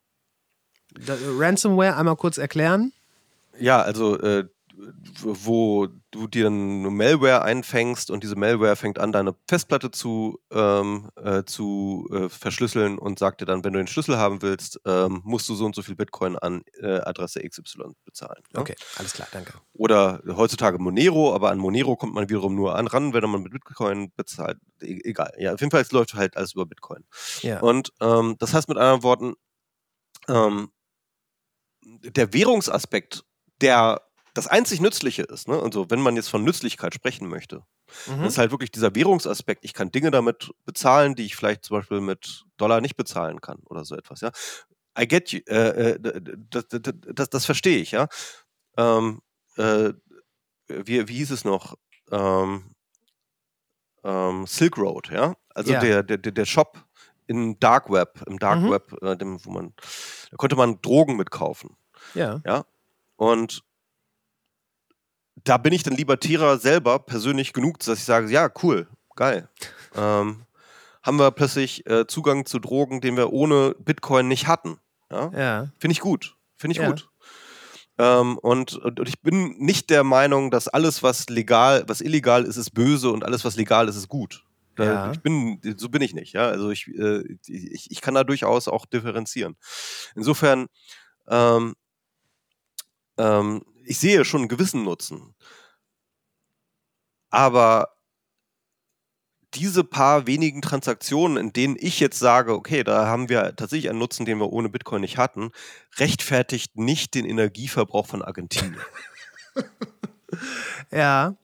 Ransomware einmal kurz erklären. Ja, also äh, wo du dir eine Malware einfängst und diese Malware fängt an, deine Festplatte zu, ähm, äh, zu äh, verschlüsseln und sagt dir dann, wenn du den Schlüssel haben willst, ähm, musst du so und so viel Bitcoin an äh, Adresse XY bezahlen. ne? Okay, alles klar, danke. Oder heutzutage Monero, aber an Monero kommt man wiederum nur an ran, wenn man mit Bitcoin bezahlt. E egal. Ja, auf jeden Fall es läuft halt alles über Bitcoin. Ja. Und ähm, das heißt mit anderen Worten, ähm, der Währungsaspekt, der das einzig Nützliche ist, ne? also wenn man jetzt von Nützlichkeit sprechen möchte, Mhm. das ist halt wirklich dieser Währungsaspekt. Ich kann Dinge damit bezahlen, die ich vielleicht zum Beispiel mit Dollar nicht bezahlen kann oder so etwas. Ja, I get you. Äh, äh, das, das, das, das verstehe ich. Ja, ähm, äh, wie, wie hieß es noch? Ähm, ähm, Silk Road. Ja, also Ja. der, der, der Shop im Dark Web, im Dark Mhm. Web, äh, dem, wo man, da konnte man Drogen mitkaufen. ja. Und da bin ich dann Libertärer selber persönlich genug, dass ich sage, ja, cool, geil. Ähm, haben wir plötzlich äh, Zugang zu Drogen, den wir ohne Bitcoin nicht hatten. Ja? Ja. Finde ich gut. Finde ich Ja. gut. Ähm, und, und, und ich bin nicht der Meinung, dass alles, was legal, was illegal ist, ist böse und alles, was legal ist, ist gut. Da, Ja. Ich bin, so bin ich nicht, ja. Also ich, äh, ich, ich kann da durchaus auch differenzieren. Insofern, ähm, ähm, ich sehe schon einen gewissen Nutzen. Aber diese paar wenigen Transaktionen, in denen ich jetzt sage, okay, da haben wir tatsächlich einen Nutzen, den wir ohne Bitcoin nicht hatten, rechtfertigt nicht den Energieverbrauch von Argentinien. Ja.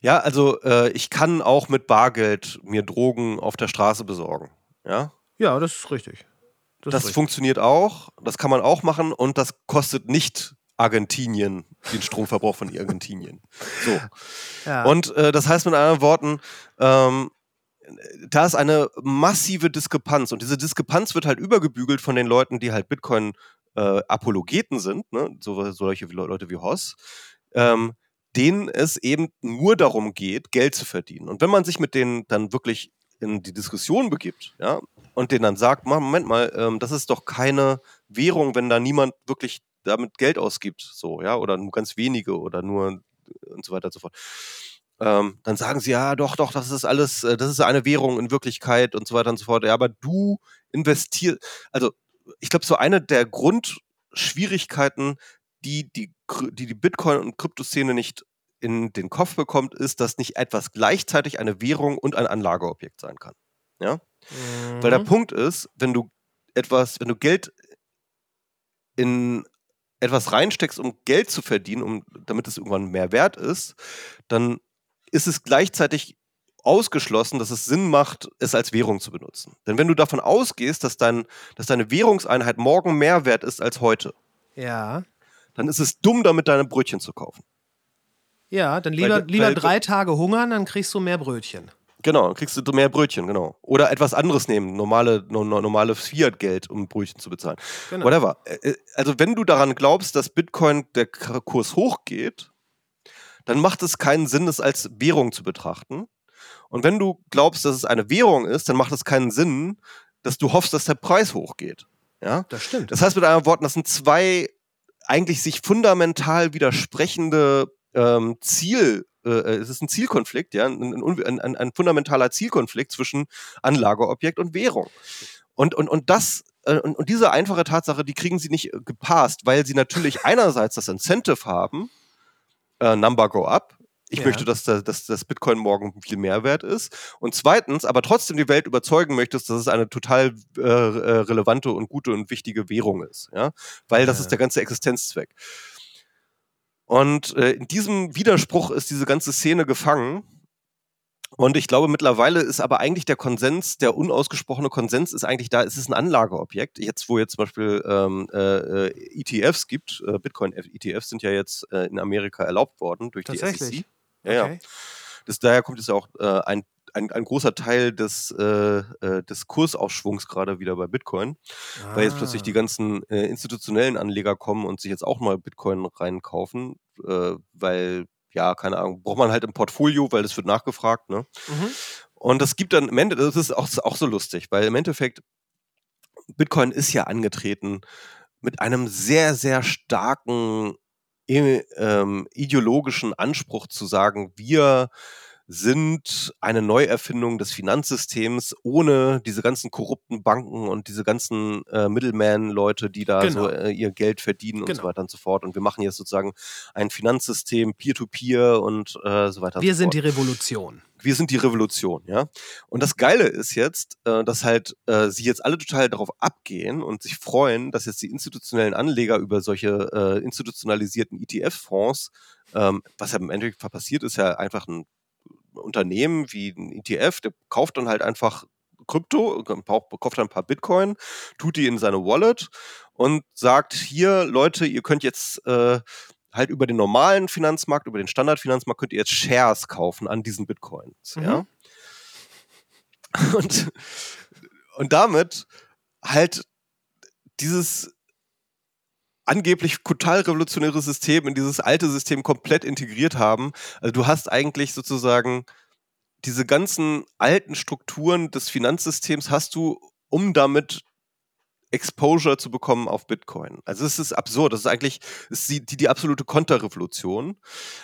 ja, also äh, ich kann auch mit Bargeld mir Drogen auf der Straße besorgen. Ja, Ja, das ist richtig. Das, das ist richtig. funktioniert auch, das kann man auch machen und das kostet nicht Argentinien den Stromverbrauch von Argentinien. So. Ja. Und äh, das heißt mit anderen Worten, ähm, da ist eine massive Diskrepanz und diese Diskrepanz wird halt übergebügelt von den Leuten, die halt Bitcoin äh, Apologeten sind, ne? so, solche Leute wie Hoss, ähm, denen es eben nur darum geht, Geld zu verdienen. Und wenn man sich mit denen dann wirklich in die Diskussion begibt, ja, und denen dann sagt, Moment mal, ähm, das ist doch keine Währung, wenn da niemand wirklich damit Geld ausgibt, so, ja, oder nur ganz wenige oder nur und so weiter und so fort. Ähm, dann sagen sie, ja, doch, doch, das ist alles, äh, das ist eine Währung in Wirklichkeit und so weiter und so fort. Ja, aber du investierst, also ich glaube, so eine der Grundschwierigkeiten, die die, die, die Bitcoin- und Kryptoszene nicht in den Kopf bekommt, ist, dass nicht etwas gleichzeitig eine Währung und ein Anlageobjekt sein kann. Ja? Mhm. Weil der mhm. Punkt ist, wenn du etwas, wenn du Geld in etwas reinsteckst, um Geld zu verdienen, um, damit es irgendwann mehr wert ist, dann ist es gleichzeitig ausgeschlossen, dass es Sinn macht, es als Währung zu benutzen. Denn wenn du davon ausgehst, dass, dein, dass deine Währungseinheit morgen mehr wert ist als heute, ja. dann ist es dumm, damit deine Brötchen zu kaufen. Ja, dann lieber, weil, lieber weil, drei Tage hungern, dann kriegst du mehr Brötchen. Genau, dann kriegst du mehr Brötchen, genau. Oder etwas anderes nehmen, normale, no, normale Fiat-Geld, um Brötchen zu bezahlen. Genau. Whatever. Also wenn du daran glaubst, dass Bitcoin der Kurs hochgeht, dann macht es keinen Sinn, es als Währung zu betrachten. Und wenn du glaubst, dass es eine Währung ist, dann macht es keinen Sinn, dass du hoffst, dass der Preis hochgeht. Ja, das stimmt. Das heißt mit anderen Worten, das sind zwei eigentlich sich fundamental widersprechende ähm, Ziel, äh, äh es ist ein Zielkonflikt, ja, ein, ein, ein, ein, fundamentaler Zielkonflikt zwischen Anlageobjekt und Währung. Und, und, und das äh, und, und diese einfache Tatsache, die kriegen sie nicht äh, gepasst, weil sie natürlich einerseits das Incentive haben, äh, Number Go Up, ich ja. möchte, dass, dass, dass Bitcoin morgen viel mehr wert ist. Und zweitens, aber trotzdem die Welt überzeugen möchtest, dass es eine total äh relevante und gute und wichtige Währung ist. Ja? Weil das ja. ist der ganze Existenzzweck. Und äh, in diesem Widerspruch ist diese ganze Szene gefangen. Und ich glaube, mittlerweile ist aber eigentlich der Konsens, der unausgesprochene Konsens ist eigentlich da, es ist ein Anlageobjekt. Jetzt, wo jetzt zum Beispiel ähm, äh, äh ETFs gibt, äh, Bitcoin-ETFs sind ja jetzt äh, in Amerika erlaubt worden durch die SEC. Ja, okay. ja. Das, daher kommt es ja auch äh, ein, ein, ein, großer Teil des, äh, äh, des Kursaufschwungs gerade wieder bei Bitcoin, ah. weil jetzt plötzlich die ah. ganzen äh, institutionellen Anleger kommen und sich jetzt auch mal Bitcoin reinkaufen, äh, weil, ja, keine Ahnung, braucht man halt im Portfolio, weil das wird nachgefragt, ne? Mhm. Und das gibt dann im Endeffekt, das ist auch, auch so lustig, weil im Endeffekt Bitcoin ist ja angetreten mit einem sehr, sehr starken ähm, ideologischen Anspruch zu sagen, wir sind eine Neuerfindung des Finanzsystems ohne diese ganzen korrupten Banken und diese ganzen äh, Middleman-Leute, die da genau. so äh, ihr Geld verdienen genau. und so genau. weiter und so fort. Und wir machen jetzt sozusagen ein Finanzsystem Peer-to-Peer -Peer und äh, so weiter. Wir so sind fort. die Revolution. Wir sind die Revolution, ja. Und das Geile ist jetzt, äh, dass halt äh, sie jetzt alle total darauf abgehen und sich freuen, dass jetzt die institutionellen Anleger über solche äh, institutionalisierten ETF-Fonds ähm, was ja im Endeffekt passiert, ist ja einfach ein Unternehmen wie ein ETF, der kauft dann halt einfach Krypto, kauft dann ein paar Bitcoin, tut die in seine Wallet und sagt, hier Leute, ihr könnt jetzt äh, halt über den normalen Finanzmarkt, über den Standardfinanzmarkt könnt ihr jetzt Shares kaufen an diesen Bitcoins. Mhm. Ja? Und, und damit halt dieses angeblich total revolutionäre System in dieses alte System komplett integriert haben. Also du hast eigentlich sozusagen diese ganzen alten Strukturen des Finanzsystems hast du, um damit Exposure zu bekommen auf Bitcoin. Also es ist absurd. Das ist eigentlich ist die, die, die absolute Konterrevolution.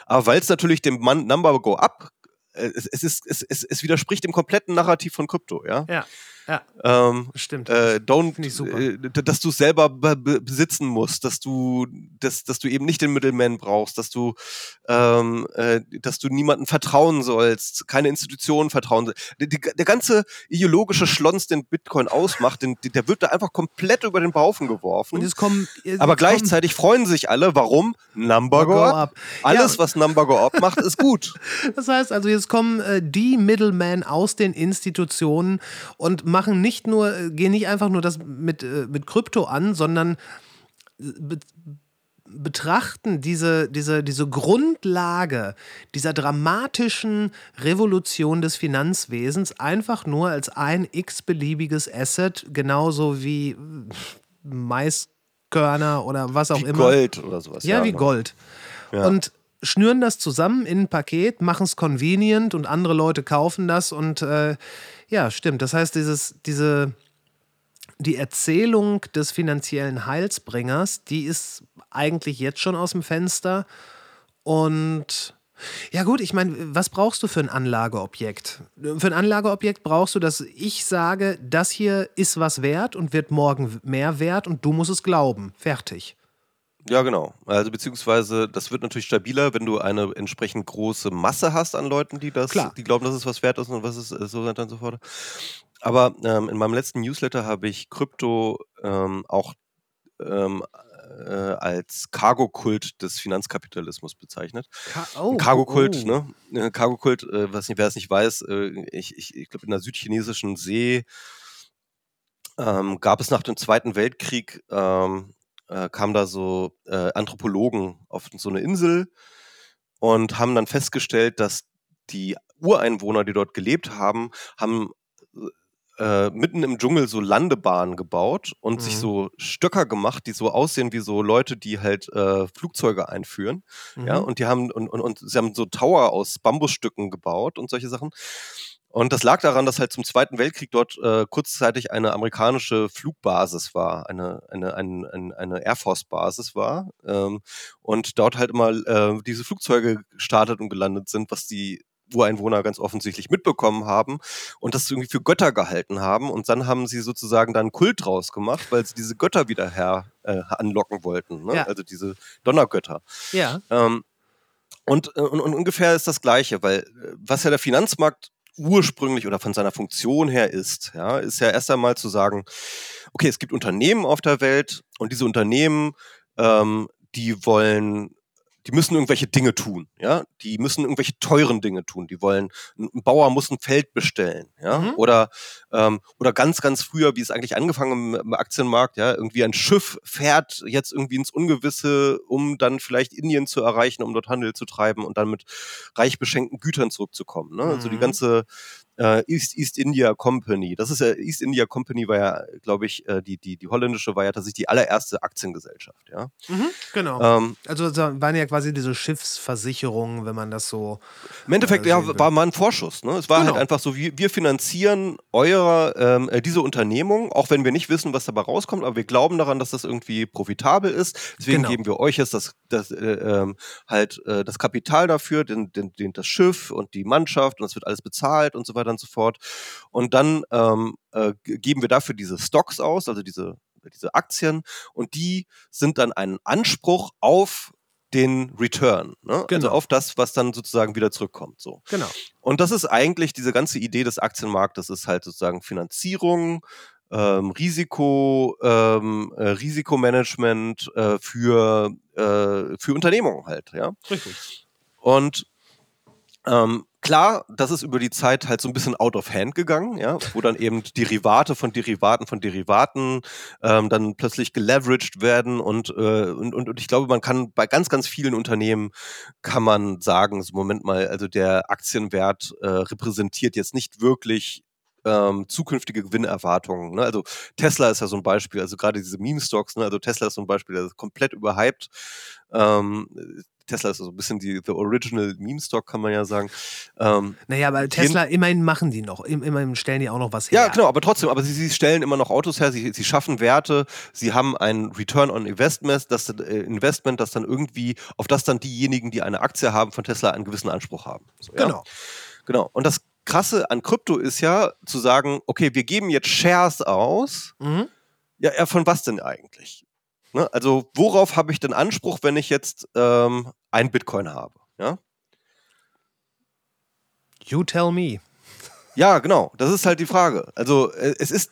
Aber weil es natürlich dem Number Go Up, äh, es, es, ist, es, es, es widerspricht dem kompletten Narrativ von Krypto, ja. Ja. Ja, ähm, stimmt. Äh, don't, äh, dass du selber besitzen musst, dass du, dass, dass du eben nicht den Middleman brauchst, dass du, ähm, äh, dass du niemanden vertrauen sollst, keine Institutionen vertrauen sollst. Der, der ganze ideologische Schlons, den Bitcoin ausmacht, den, der wird da einfach komplett über den Haufen geworfen. Und es kommen, es Aber gleichzeitig freuen sich alle. Warum? Number go up. Alles, ja. was Number go up macht, ist gut. Das heißt also, jetzt kommen äh, die Middlemen aus den Institutionen und machen nicht nur, äh, gehen nicht einfach nur das mit, äh, mit Krypto an, sondern be betrachten diese, diese, diese Grundlage dieser dramatischen Revolution des Finanzwesens einfach nur als ein x-beliebiges Asset, genauso wie Maiskörner oder was auch wie immer. Gold oder sowas. Ja, ja wie genau. Gold. Ja. Und schnüren das zusammen in ein Paket, machen es convenient und andere Leute kaufen das und äh, ja, stimmt. Das heißt, dieses, diese, die Erzählung des finanziellen Heilsbringers, die ist eigentlich jetzt schon aus dem Fenster und ja gut, ich meine, was brauchst du für ein Anlageobjekt? Für ein Anlageobjekt brauchst du, dass ich sage, das hier ist was wert und wird morgen mehr wert und du musst es glauben. Fertig. Ja, genau. Also beziehungsweise das wird natürlich stabiler, wenn du eine entsprechend große Masse hast an Leuten, die das, Klar. die glauben, dass es was wert ist und was ist äh, so weiter und so fort. Aber ähm, in meinem letzten Newsletter habe ich Krypto ähm, auch ähm, äh, als Cargo-Kult des Finanzkapitalismus bezeichnet. Ka oh, Cargo-Kult, oh, oh. ne? Äh, Cargo-Kult, äh, was nicht, wer es nicht weiß, äh, ich, ich, ich glaube in der südchinesischen See ähm, gab es nach dem Zweiten Weltkrieg ähm, äh, kamen da so äh, Anthropologen auf so eine Insel und haben dann festgestellt, dass die Ureinwohner, die dort gelebt haben, haben äh, mitten im Dschungel so Landebahnen gebaut und sich Mhm. so Stöcker gemacht, die so aussehen wie so Leute, die halt äh, Flugzeuge einführen. Ja, Mhm. und die haben und, und, und sie haben so Tower aus Bambusstücken gebaut und solche Sachen. Und das lag daran, dass halt zum Zweiten Weltkrieg dort äh, kurzzeitig eine amerikanische Flugbasis war, eine, eine, eine, eine, Air Force-Basis war. Ähm, und dort halt immer äh, diese Flugzeuge gestartet und gelandet sind, was die Ureinwohner ganz offensichtlich mitbekommen haben und das irgendwie für Götter gehalten haben. Und dann haben sie sozusagen da einen Kult draus gemacht, weil sie diese Götter wieder her äh, anlocken wollten. Ne? Ja. Also diese Donnergötter. Ja. Ähm, und, äh, und, und ungefähr ist das Gleiche, weil äh, was ja der Finanzmarkt ursprünglich oder von seiner Funktion her ist, ja, ist ja erst einmal zu sagen, okay, es gibt Unternehmen auf der Welt und diese Unternehmen, ähm, die wollen, die müssen irgendwelche Dinge tun, ja, die müssen irgendwelche teuren Dinge tun, die wollen, ein Bauer muss ein Feld bestellen, ja, Mhm. oder ähm, oder ganz, ganz früher, wie es eigentlich angefangen im, im Aktienmarkt, ja, irgendwie ein Schiff fährt jetzt irgendwie ins Ungewisse, um dann vielleicht Indien zu erreichen, um dort Handel zu treiben und dann mit reich beschenkten Gütern zurückzukommen. Ne? Also die Mhm. ganze äh, East, East India Company, das ist ja, East India Company war ja, glaube ich, äh, die, die, die holländische war ja tatsächlich die allererste Aktiengesellschaft, ja. Mhm. Genau. Ähm, Also da waren ja quasi diese Schiffsversicherungen, wenn man das so. Im Endeffekt äh, ja, war mal ein Vorschuss. Ne? Es war Genau. halt einfach so, wir, wir finanzieren eure, ähm, äh, diese Unternehmung, auch wenn wir nicht wissen, was dabei rauskommt, aber wir glauben daran, dass das irgendwie profitabel ist. Deswegen Genau. geben wir euch jetzt das, das, äh, ähm, halt, äh, das Kapital dafür, den, den, den, das Schiff und die Mannschaft und es wird alles bezahlt und so weiter und so fort. Und dann ähm, äh, geben wir dafür diese Stocks aus, also diese, diese Aktien, und die sind dann ein Anspruch auf den Return, ne? also Genau. auf das, was dann sozusagen wieder zurückkommt. So. Genau. Und das ist eigentlich diese ganze Idee des Aktienmarktes, ist halt sozusagen Finanzierung, ähm, Risiko, ähm, äh, Risikomanagement äh, für, äh, für Unternehmungen halt, ja. Richtig. Und ähm, klar, das ist über die Zeit halt so ein bisschen out of hand gegangen, ja, wo dann eben Derivate von Derivaten von Derivaten ähm, dann plötzlich geleveraged werden und, äh, und, und, und ich glaube, man kann bei ganz, ganz vielen Unternehmen kann man sagen, so Moment mal, also der Aktienwert äh, repräsentiert jetzt nicht wirklich ähm, zukünftige Gewinnerwartungen. Ne? Also Tesla ist ja so ein Beispiel, also gerade diese Meme-Stocks, ne? also Tesla ist so ein Beispiel, der ist komplett überhyped. Ähm, Tesla ist so ein bisschen die the original Meme-Stock, kann man ja sagen. Ähm, Naja, aber Tesla, immerhin machen die noch. Im- Immerhin stellen die auch noch was her. ja, genau, aber trotzdem, aber sie, sie stellen immer noch Autos her, sie, sie schaffen Werte, sie haben ein Return on Investment, das, äh, Investment, das dann irgendwie, auf das dann diejenigen, die eine Aktie haben von Tesla, einen gewissen Anspruch haben. So, ja? Genau. Genau. Und das Krasse an Krypto ist ja zu sagen, okay, wir geben jetzt Shares aus. Mhm. Ja, ja von was denn eigentlich? Ne? Also worauf habe ich denn Anspruch, wenn ich jetzt ähm, ein Bitcoin habe? Ja? You tell me. Ja, genau. Das ist halt die Frage. Also äh, es ist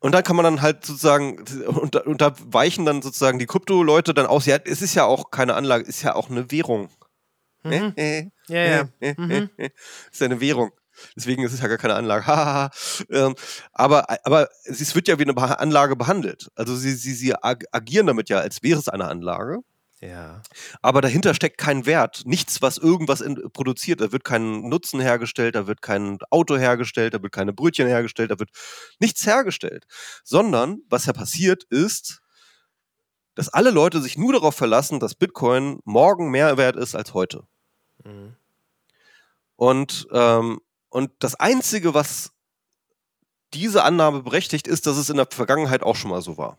und dann kann man dann halt sozusagen und, da- und da weichen dann sozusagen die Krypto-Leute dann aus. Ja, es ist ja auch keine Anlage, ist ja auch eine Währung. Mhm. Äh, äh, Ja, ja. äh, äh, Mhm. äh, ist ja eine Währung. Deswegen ist es ja gar keine Anlage. Ähm, aber, aber es wird ja wie eine Anlage behandelt. Also sie, sie, sie ag- agieren damit ja, als wäre es eine Anlage. Ja. Aber dahinter steckt kein Wert. Nichts, was irgendwas in, produziert. Da wird kein Nutzen hergestellt, da wird kein Auto hergestellt, da wird keine Brötchen hergestellt, da wird nichts hergestellt. Sondern, was ja passiert ist, dass alle Leute sich nur darauf verlassen, dass Bitcoin morgen mehr wert ist als heute. Mhm. Und, ähm, und das Einzige, was diese Annahme berechtigt, ist, dass es in der Vergangenheit auch schon mal so war.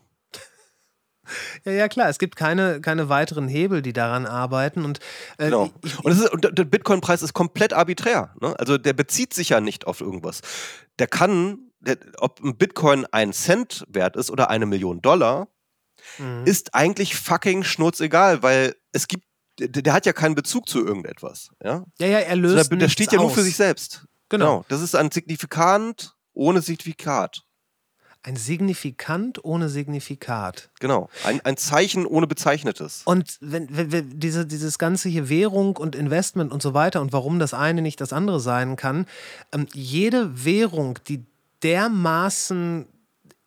Ja, ja, klar. Es gibt keine, keine weiteren Hebel, die daran arbeiten. Und, äh, Genau. Und, ist, und der Bitcoin-Preis ist komplett arbiträr. Ne? Also der bezieht sich ja nicht auf irgendwas. Der kann, der, ob ein Bitcoin ein Cent wert ist oder eine Million Dollar, Mhm. ist eigentlich fucking schnurzegal, weil es gibt, der, der hat ja keinen Bezug zu irgendetwas. Ja? ja, ja, er löst der, der steht ja nur für sich selbst. Genau. Das ist ein Signifikant ohne Signifikat. Ein Signifikant ohne Signifikat. Genau. Ein, ein Zeichen ohne Bezeichnetes. Und wenn, wenn, wenn diese, dieses ganze hier Währung und Investment und so weiter und warum das eine nicht das andere sein kann, ähm, jede Währung, die dermaßen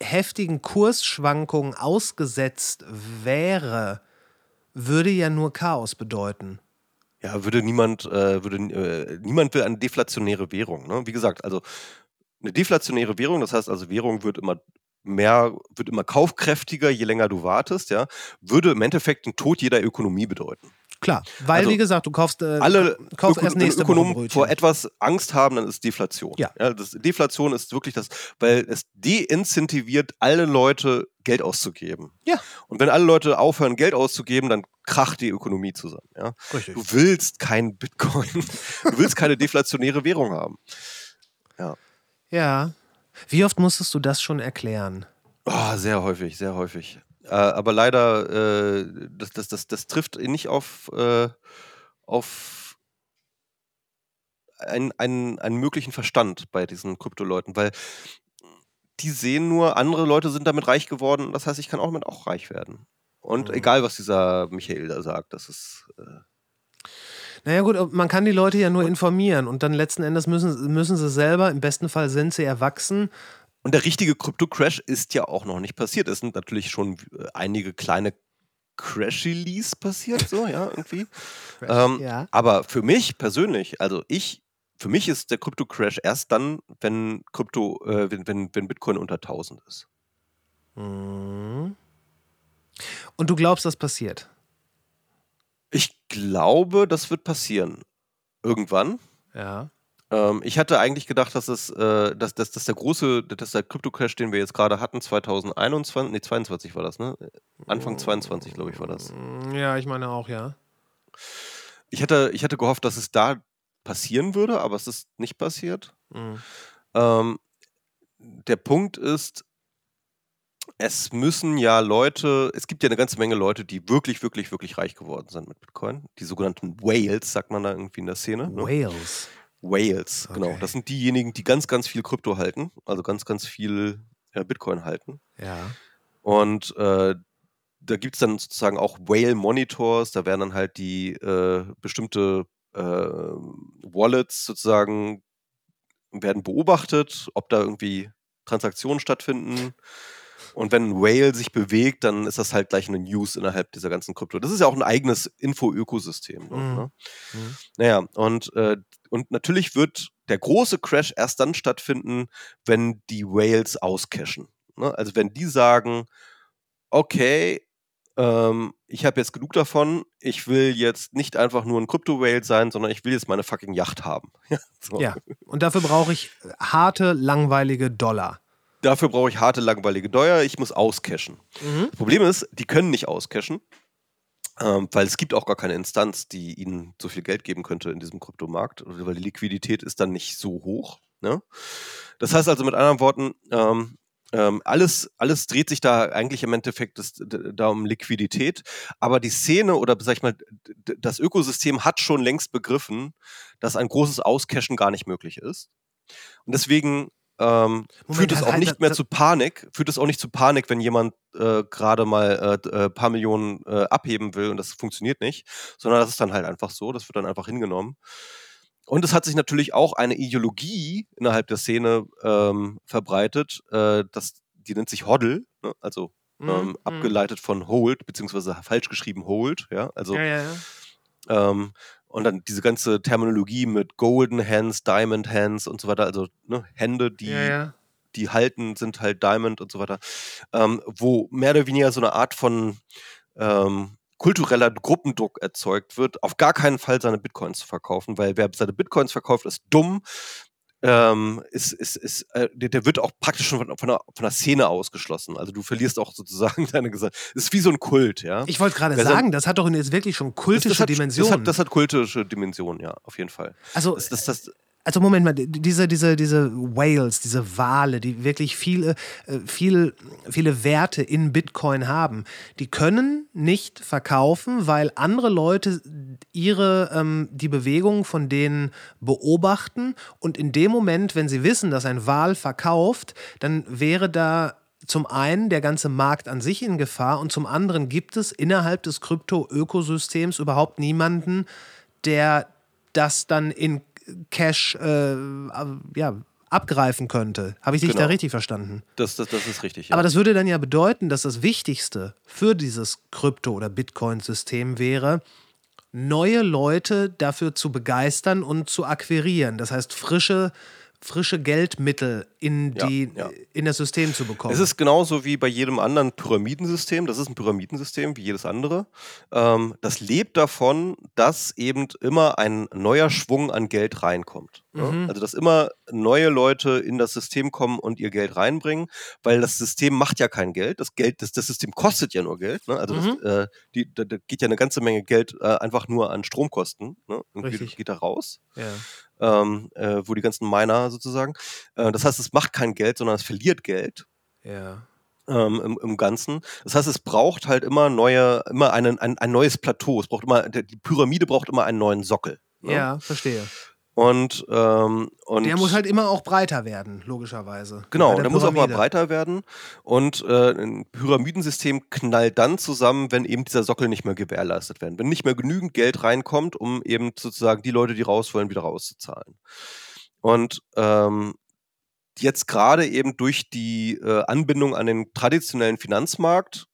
heftigen Kursschwankungen ausgesetzt wäre, würde ja nur Chaos bedeuten. Ja, würde niemand, äh, würde, äh, niemand will eine deflationäre Währung. Ne? Wie gesagt, also eine deflationäre Währung, das heißt also, Währung wird immer mehr, wird immer kaufkräftiger, je länger du wartest, ja, würde im Endeffekt den Tod jeder Ökonomie bedeuten. Klar, weil Also wie gesagt, du kaufst, äh, Alle kaufst Öko erst nächste Ökonomen vor etwas Angst haben, dann ist Deflation. Ja. das, Deflation ist wirklich das, weil es deincentiviert alle Leute Geld auszugeben. Ja. Und wenn alle Leute aufhören, Geld auszugeben, dann kracht die Ökonomie zusammen. Ja? Richtig. Du willst kein Bitcoin, du willst keine deflationäre Währung haben. Ja. Wie oft musstest du das schon erklären? Oh, sehr häufig, sehr häufig. Äh, aber leider, äh, das, das, das, das trifft nicht auf, äh, auf einen, einen, einen möglichen Verstand bei diesen Kryptoleuten, weil die sehen nur, andere Leute sind damit reich geworden, das heißt, ich kann auch damit auch reich werden. Und Mhm. egal, was dieser Michael da sagt, das ist. Äh, Naja gut, man kann die Leute ja nur informieren und dann letzten Endes müssen, müssen sie selber, im besten Fall sind sie erwachsen. Und der richtige Krypto-Crash ist ja auch noch nicht passiert. Es sind natürlich schon äh, einige kleine Crash-Release passiert, so, ja, irgendwie. Ähm, ja. Aber für mich persönlich, also ich, für mich ist der Krypto-Crash erst dann, wenn Krypto, äh, wenn, wenn, wenn Bitcoin unter 1000 ist. Mhm. Und du glaubst, das passiert? Ich glaube, das wird passieren. Irgendwann. Ja. Ähm, ich hatte eigentlich gedacht, dass es, äh, dass, dass, dass der große, dass der Krypto-Crash, den wir jetzt gerade hatten, 2021, nee, 22 war das, ne? Anfang 22, glaube ich, war das. Ja, ich meine auch, ja. Ich hatte, ich hatte gehofft, dass es da passieren würde, aber es ist nicht passiert. Mhm. Ähm, der Punkt ist, es müssen ja Leute, es gibt ja eine ganze Menge Leute, die wirklich, wirklich, wirklich reich geworden sind mit Bitcoin. Die sogenannten Whales, sagt man da irgendwie in der Szene. Ne? Wales. Whales, genau. Okay. Das sind diejenigen, die ganz, ganz viel Krypto halten, also ganz, ganz viel äh, Bitcoin halten. Ja. Und äh, da gibt es dann sozusagen auch Whale Monitors, da werden dann halt die äh, bestimmte äh, Wallets sozusagen werden beobachtet, ob da irgendwie Transaktionen stattfinden. Und wenn ein Whale sich bewegt, dann ist das halt gleich eine News innerhalb dieser ganzen Krypto. Das ist ja auch ein eigenes Info-Ökosystem. Mhm. Ne? Mhm. Naja, und, äh, und natürlich wird der große Crash erst dann stattfinden, wenn die Whales auscashen. Ne? Also wenn die sagen, okay, ähm, ich habe jetzt genug davon, ich will jetzt nicht einfach nur ein Krypto-Whale sein, sondern ich will jetzt meine fucking Yacht haben. Ja, so. Ja. Und dafür brauche ich harte, langweilige Dollar. Dafür brauche ich harte, langweilige Steuer, ich muss auscashen. Mhm. Das Problem ist, die können nicht auscashen, ähm, weil es gibt auch gar keine Instanz, die ihnen so viel Geld geben könnte in diesem Kryptomarkt, weil die Liquidität ist dann nicht so hoch. Ne? Das heißt also mit anderen Worten, ähm, ähm, alles, alles dreht sich da eigentlich im Endeffekt das, da um Liquidität, aber die Szene oder sag ich mal, das Ökosystem hat schon längst begriffen, dass ein großes Auscashen gar nicht möglich ist. Und deswegen ähm, Moment, führt es auch nicht mehr zu Panik, führt es auch nicht zu Panik, wenn jemand äh, gerade mal ein äh, paar Millionen äh, abheben will und das funktioniert nicht, sondern das ist dann halt einfach so, das wird dann einfach hingenommen. Und es hat sich natürlich auch eine Ideologie innerhalb der Szene ähm, verbreitet, äh, das, die nennt sich Hoddle, ne? also Mhm, ähm, mhm. abgeleitet von Hold, beziehungsweise falsch geschrieben Hold, ja, also Ja, ja, ja. ähm, und dann diese ganze Terminologie mit Golden Hands, Diamond Hands und so weiter, also ne, Hände, die, ja, ja. die halten, sind halt Diamond und so weiter, ähm, wo mehr oder weniger so eine Art von ähm, kultureller Gruppendruck erzeugt wird, auf gar keinen Fall seine Bitcoins zu verkaufen, weil wer seine Bitcoins verkauft, ist dumm, ähm, ist, ist, ist, äh, der, der wird auch praktisch schon von, von, der, von der Szene ausgeschlossen. Also du verlierst auch sozusagen deine Gesellschaft. Es ist wie so ein Kult, ja. Ich wollte gerade sagen, das hat doch jetzt wirklich schon kultische das, das hat, Dimensionen. Das hat, das hat kultische Dimensionen, ja, auf jeden Fall. Also, das, das, das, also Moment mal, diese, diese, diese Whales, diese Wale, die wirklich viele, äh, viel, viele Werte in Bitcoin haben, die können nicht verkaufen, weil andere Leute ihre, ähm, die Bewegung von denen beobachten. Und in dem Moment, wenn sie wissen, dass ein Wal verkauft, dann wäre da zum einen der ganze Markt an sich in Gefahr und zum anderen gibt es innerhalb des Krypto-Ökosystems überhaupt niemanden, der das dann in Cash äh, ja, abgreifen könnte. Habe ich dich Genau. da richtig verstanden? das, das, das ist richtig, ja. Aber das würde dann ja bedeuten, dass das Wichtigste für dieses Krypto- oder Bitcoin-System wäre, neue Leute dafür zu begeistern und zu akquirieren. Das heißt, frische, frische Geldmittel in, Ja, die, ja. in das System zu bekommen. Es ist genauso wie bei jedem anderen Pyramidensystem. Das ist ein Pyramidensystem wie jedes andere. Ähm, das lebt davon, dass eben immer ein neuer Schwung an Geld reinkommt. ne? Also dass immer neue Leute in das System kommen und ihr Geld reinbringen, weil das System macht ja kein Geld. Das Geld, das, das System kostet ja nur Geld. Ne? Also das, äh, die, da, da geht ja eine ganze Menge Geld äh, einfach nur an Stromkosten. Ne? Irgendwie Richtig. geht da raus ja. Ähm, äh, wo die ganzen Miner sozusagen. Äh, das heißt, es macht kein Geld, sondern es verliert Geld Ja. ähm, im, im Ganzen. Das heißt, es braucht halt immer neue, immer einen, ein, ein neues Plateau. Es braucht immer, die Pyramide braucht immer einen neuen Sockel. ne? ja, verstehe. Und, ähm, und Der muss halt immer auch breiter werden, logischerweise. Genau, Bei der muss auch mal breiter werden. Und äh, ein Pyramidensystem knallt dann zusammen, wenn eben dieser Sockel nicht mehr gewährleistet werden. Wenn nicht mehr genügend Geld reinkommt, um eben sozusagen die Leute, die raus wollen, wieder rauszuzahlen. Und ähm, jetzt gerade eben durch die äh, Anbindung an den traditionellen Finanzmarkt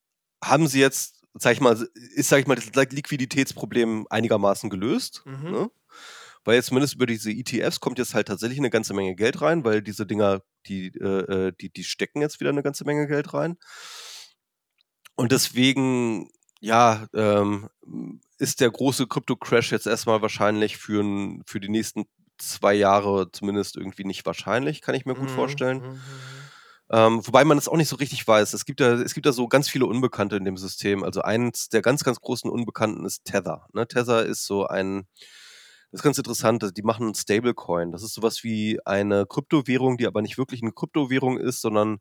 haben sie jetzt, sag ich mal, ist, sag ich mal, das Liquiditätsproblem einigermaßen gelöst. Mhm. Ne? Weil jetzt zumindest über diese ETFs kommt jetzt halt tatsächlich eine ganze Menge Geld rein, weil diese Dinger, die, äh, äh, die, die stecken jetzt wieder eine ganze Menge Geld rein. Und deswegen, ja, ähm, ist der große Krypto-Crash jetzt erstmal wahrscheinlich für, für die nächsten zwei Jahre zumindest irgendwie nicht wahrscheinlich, kann ich mir gut Mhm, vorstellen. mhm, mhm. Ähm, wobei man es auch nicht so richtig weiß. Es gibt, ja, es gibt ja so ganz viele Unbekannte in dem System. Also eins der ganz, ganz großen Unbekannten ist Tether. Ne? Tether ist so ein, das ist ganz interessant, die machen Stablecoin. Das ist sowas wie eine Kryptowährung, die aber nicht wirklich eine Kryptowährung ist, sondern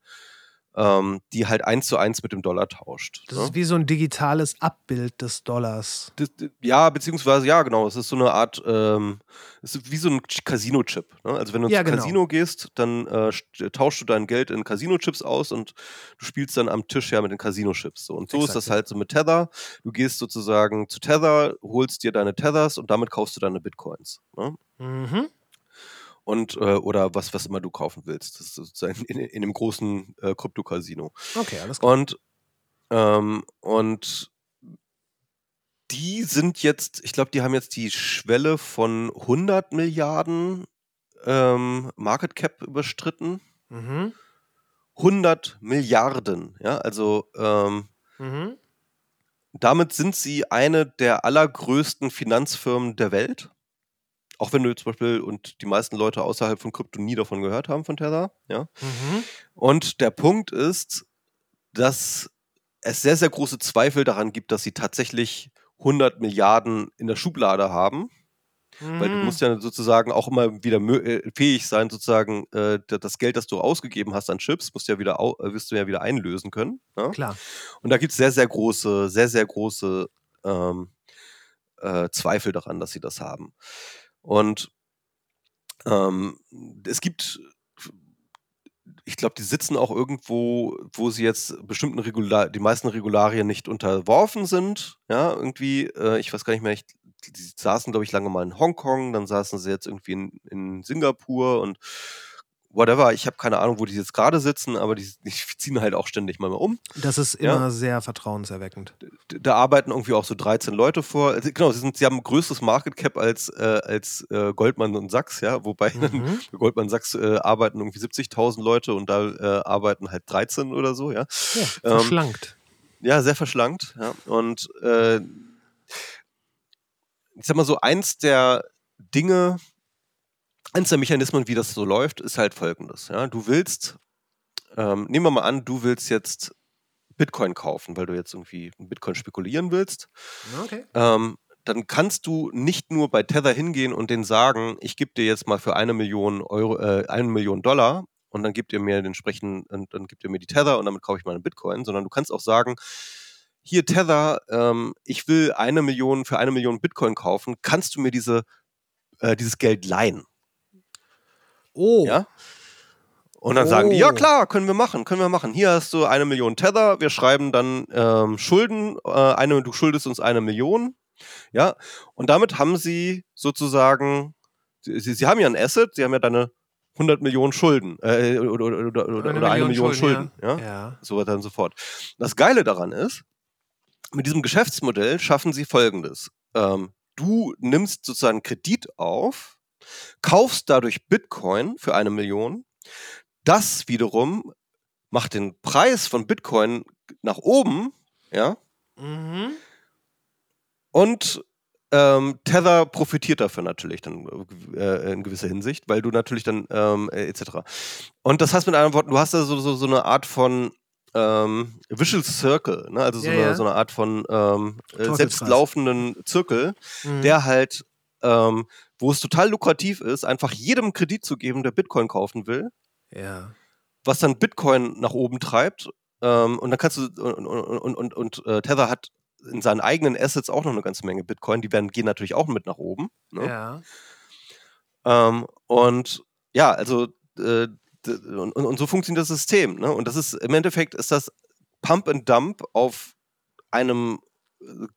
ähm, die halt eins zu eins mit dem Dollar tauscht. Das ne? ist wie so ein digitales Abbild des Dollars. Das- das- Ja, beziehungsweise, ja, genau. Es ist so eine Art, ähm, es ist wie so ein Casino-Chip. Ne? Also, wenn du Ja, ins genau. Casino gehst, dann äh, st- tauschst du dein Geld in Casino-Chips aus und du spielst dann am Tisch ja mit den Casino-Chips. So. Und so Exakt, ist das ja. halt so mit Tether. Du gehst sozusagen zu Tether, holst dir deine Tethers und damit kaufst du deine Bitcoins. Ne? Mhm. Und, äh, oder was, was immer du kaufen willst. Das ist sozusagen in, in dem großen äh, Krypto-Casino. Okay, alles klar. Und, ähm, und die sind jetzt, ich glaube, die haben jetzt die Schwelle von 100 Milliarden ähm, Market Cap überstritten. Mhm. 100 Milliarden, ja, also ähm, Mhm. damit sind sie eine der allergrößten Finanzfirmen der Welt. Auch wenn du zum Beispiel und die meisten Leute außerhalb von Krypto nie davon gehört haben von Tether, ja. Mhm. Und der Punkt ist, dass es sehr, sehr große Zweifel daran gibt, dass sie tatsächlich 100 Milliarden in der Schublade haben. Weil du Mhm. musst ja sozusagen auch immer wieder äh, fähig sein, sozusagen äh, da- das Geld, das du ausgegeben hast an Chips, musst du ja wieder, äh, wirst du ja wieder einlösen können. Ja? Klar. Und da gibt es sehr, sehr große, sehr, sehr große ähm, äh, Zweifel daran, dass sie das haben. Und ähm, es gibt, ich glaube, die sitzen auch irgendwo, wo sie jetzt bestimmten Regular, die meisten Regularien nicht unterworfen sind. Ja, irgendwie, äh, ich weiß gar nicht mehr, ich, die saßen, glaube ich, lange mal in Hongkong, dann saßen sie jetzt irgendwie in, in Singapur und whatever. Ich habe keine Ahnung, wo die jetzt gerade sitzen, aber die, die ziehen halt auch ständig mal um. Das ist Ja. immer sehr vertrauenserweckend. D- da arbeiten irgendwie auch so 13 Leute vor. Also, Genau, sie, sind, sie haben ein größeres Market Cap als, äh, als äh, Goldman und Sachs, ja, wobei Mhm. Goldman Sachs äh, arbeiten irgendwie 70.000 Leute und da äh, arbeiten halt 13 oder so, ja. Ja, Ähm, verschlankt. Ja, sehr verschlankt. Ja. Und äh, ich sag mal so, eins der Dinge, eins der Mechanismen, wie das so läuft, ist halt folgendes. Ja. Du willst, ähm, nehmen wir mal an, du willst jetzt Bitcoin kaufen, weil du jetzt irgendwie in Bitcoin spekulieren willst. Okay. Ähm, dann kannst du nicht nur bei Tether hingehen und denen sagen, ich gebe dir jetzt mal für eine Million Euro, äh, eine Million Dollar und dann gibt ihr mir den entsprechenden, dann gibt ihr mir die Tether und damit kaufe ich meine Bitcoin, sondern du kannst auch sagen, hier Tether, ähm, ich will eine Million für eine Million Bitcoin kaufen, kannst du mir diese, äh, dieses Geld leihen? Oh. Ja? Und dann sagen die, ja Oh. klar, können wir machen, können wir machen. Hier hast du eine Million Tether, wir schreiben dann ähm, Schulden, äh, eine, du schuldest uns eine Million. Ja, und damit haben sie sozusagen, sie, sie haben ja ein Asset, sie haben ja deine 100 Millionen Schulden äh, oder, oder, oder, oder, oder eine Million Schulden. ja? ja. so weiter und so fort. Das Geile daran ist, mit diesem Geschäftsmodell schaffen sie folgendes. Ähm, du nimmst sozusagen Kredit auf, kaufst dadurch Bitcoin für eine Million. Das wiederum macht den Preis von Bitcoin nach oben, ja, Mhm. und ähm, Tether profitiert dafür natürlich dann äh, in gewisser Hinsicht, weil du natürlich dann ähm, äh, etc. Und das heißt mit anderen Worten, du hast da so, so, so eine Art von ähm, Visual Circle, ne? also so, Ja, eine, ja. so eine Art von ähm, äh, selbstlaufenden Zirkel, Mhm. der halt, ähm, wo es total lukrativ ist, einfach jedem Kredit zu geben, der Bitcoin kaufen will, Ja. was dann Bitcoin nach oben treibt. Ähm, und dann kannst du, und, und, und, und, äh, Tether hat in seinen eigenen Assets auch noch eine ganze Menge Bitcoin. Die werden, gehen natürlich auch mit nach oben. Ne? Ja. Ähm, und ja, also äh, und, und, so funktioniert das System. Ne? Und das ist im Endeffekt ist das Pump and Dump auf einem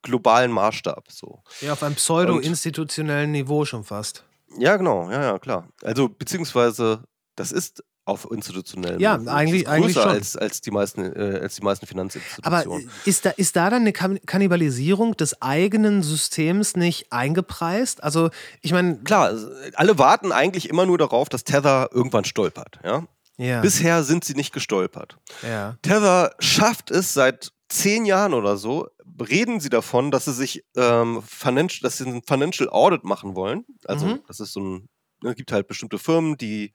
globalen Maßstab. So. Ja, auf einem pseudo-institutionellen Niveau schon fast. Ja, genau, ja, ja, klar. Also beziehungsweise das ist auf institutionellem Ja, Niveau. eigentlich- ist eigentlich größer schon. als, als die meisten äh, als die meisten Aber Finanzinstitutionen. ist da, ist da dann eine Kan- Kannibalisierung des eigenen Systems nicht eingepreist? Also, ich meine, Klar, äh, alle warten eigentlich immer nur darauf, dass Tether irgendwann stolpert. Ja? ja, Bisher sind sie nicht gestolpert. ja. Tether schafft es seit zehn Jahren oder so, reden sie davon, dass sie sich ähm, Financial, dass sie ein Financial Audit machen wollen. Also Mhm. das ist so ein, ne, gibt halt bestimmte Firmen, die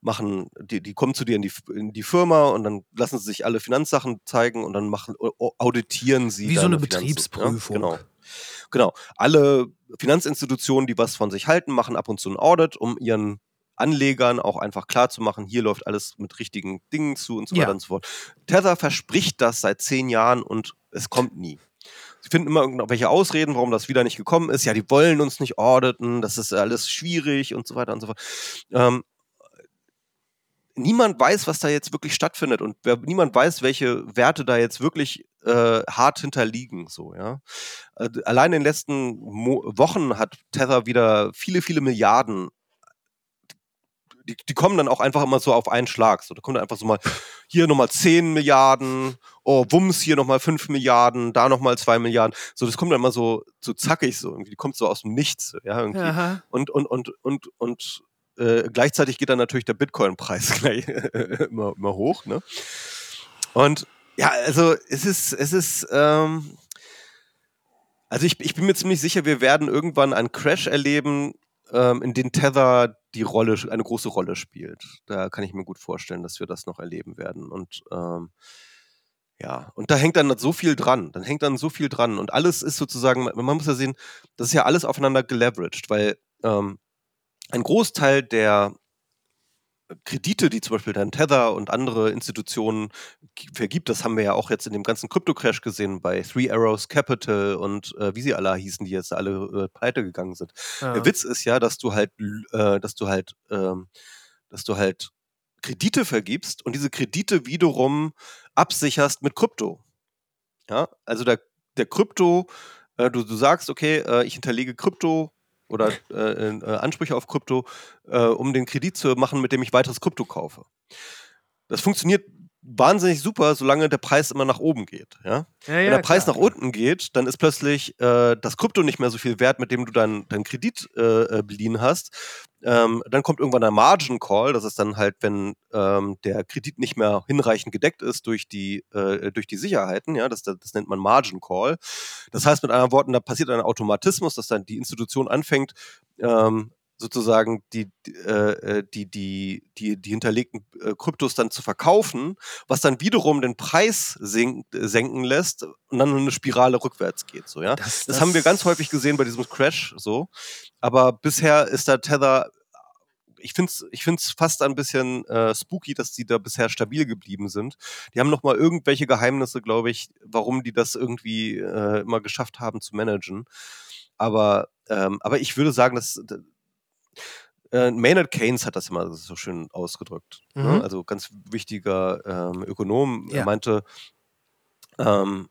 machen, die, die kommen zu dir in die, in die Firma und dann lassen sie sich alle Finanzsachen zeigen und dann machen, au- auditieren sie. Wie so eine Finanzen, Betriebsprüfung. Ja? Genau. Genau. Alle Finanzinstitutionen, die was von sich halten, machen ab und zu ein Audit, um ihren Anlegern auch einfach klar zu machen, hier läuft alles mit richtigen Dingen zu und so Ja. weiter und so fort. Tether verspricht das seit zehn Jahren und es kommt nie. Finden immer irgendwelche Ausreden, warum das wieder nicht gekommen ist. Ja, die wollen uns nicht auditen, das ist alles schwierig und so weiter und so fort. Ähm, niemand weiß, was da jetzt wirklich stattfindet und wer, niemand weiß, welche Werte da jetzt wirklich äh, hart hinterliegen. So, ja. Äh, allein in den letzten Mo Wochen hat Tether wieder viele, viele Milliarden. Die, die kommen dann auch einfach immer so auf einen Schlag. So, da kommt dann einfach so mal hier nochmal 10 Milliarden, oh, Wumms, hier nochmal 5 Milliarden, da nochmal 2 Milliarden. So, das kommt dann immer so, so zackig, so irgendwie. Die kommt so aus dem Nichts. Ja, irgendwie Aha. und und und und und äh, gleichzeitig geht dann natürlich der Bitcoin-Preis gleich immer, immer hoch, ne? Und ja, also es ist es ist ähm, also ich, ich bin mir ziemlich sicher, wir werden irgendwann einen Crash erleben, ähm, in dem Tether die Rolle eine große Rolle spielt. Da kann ich mir gut vorstellen, dass wir das noch erleben werden und ähm, ja, und da hängt dann so viel dran. Dann hängt dann so viel dran. Und alles ist sozusagen, man man muss ja sehen, das ist ja alles aufeinander geleveraged, weil ähm, ein Großteil der Kredite, die zum Beispiel dann Tether und andere Institutionen gi- vergibt, das haben wir ja auch jetzt in dem ganzen Krypto-Crash gesehen bei Three Arrows Capital und äh, wie sie alle hießen, die jetzt alle äh, pleite gegangen sind. Ja. Der Witz ist ja, dass du halt, äh, dass du halt, ähm, dass du halt Kredite vergibst und diese Kredite wiederum absicherst mit Krypto. Ja, also der, der Krypto, äh, du, du sagst, okay, äh, ich hinterlege Krypto oder äh, äh, Ansprüche auf Krypto, äh, um den Kredit zu machen, mit dem ich weiteres Krypto kaufe. das funktioniert wahnsinnig super, solange der Preis immer nach oben geht. Ja? Ja, Wenn ja, der Preis klar. nach unten geht, dann ist plötzlich äh, das Krypto nicht mehr so viel wert, mit dem du deinen dein Kredit äh, äh, beliehen hast. Ähm, dann kommt irgendwann der Margin Call. Das ist dann halt, wenn ähm, der Kredit nicht mehr hinreichend gedeckt ist durch die, äh, durch die Sicherheiten. Ja, das, das nennt man Margin Call. Das heißt mit anderen Worten, da passiert ein Automatismus, dass dann die Institution anfängt, ähm, sozusagen die, die, äh, die, die, die, die hinterlegten äh, Kryptos dann zu verkaufen, was dann wiederum den Preis sink, senken lässt und dann eine Spirale rückwärts geht. So, ja? Das- Das, haben wir das- ganz häufig gesehen bei diesem Crash so. Aber bisher ist der Tether, ich finde es ich find's fast ein bisschen äh, spooky, dass die da bisher stabil geblieben sind. Die haben noch mal irgendwelche Geheimnisse, glaube ich, warum die das irgendwie äh, immer geschafft haben zu managen. Aber, ähm, aber ich würde sagen, dass äh, Maynard Keynes hat das immer so schön ausgedrückt. Mhm. Ne? Also ganz wichtiger ähm, Ökonom. Ja. Er meinte, ähm,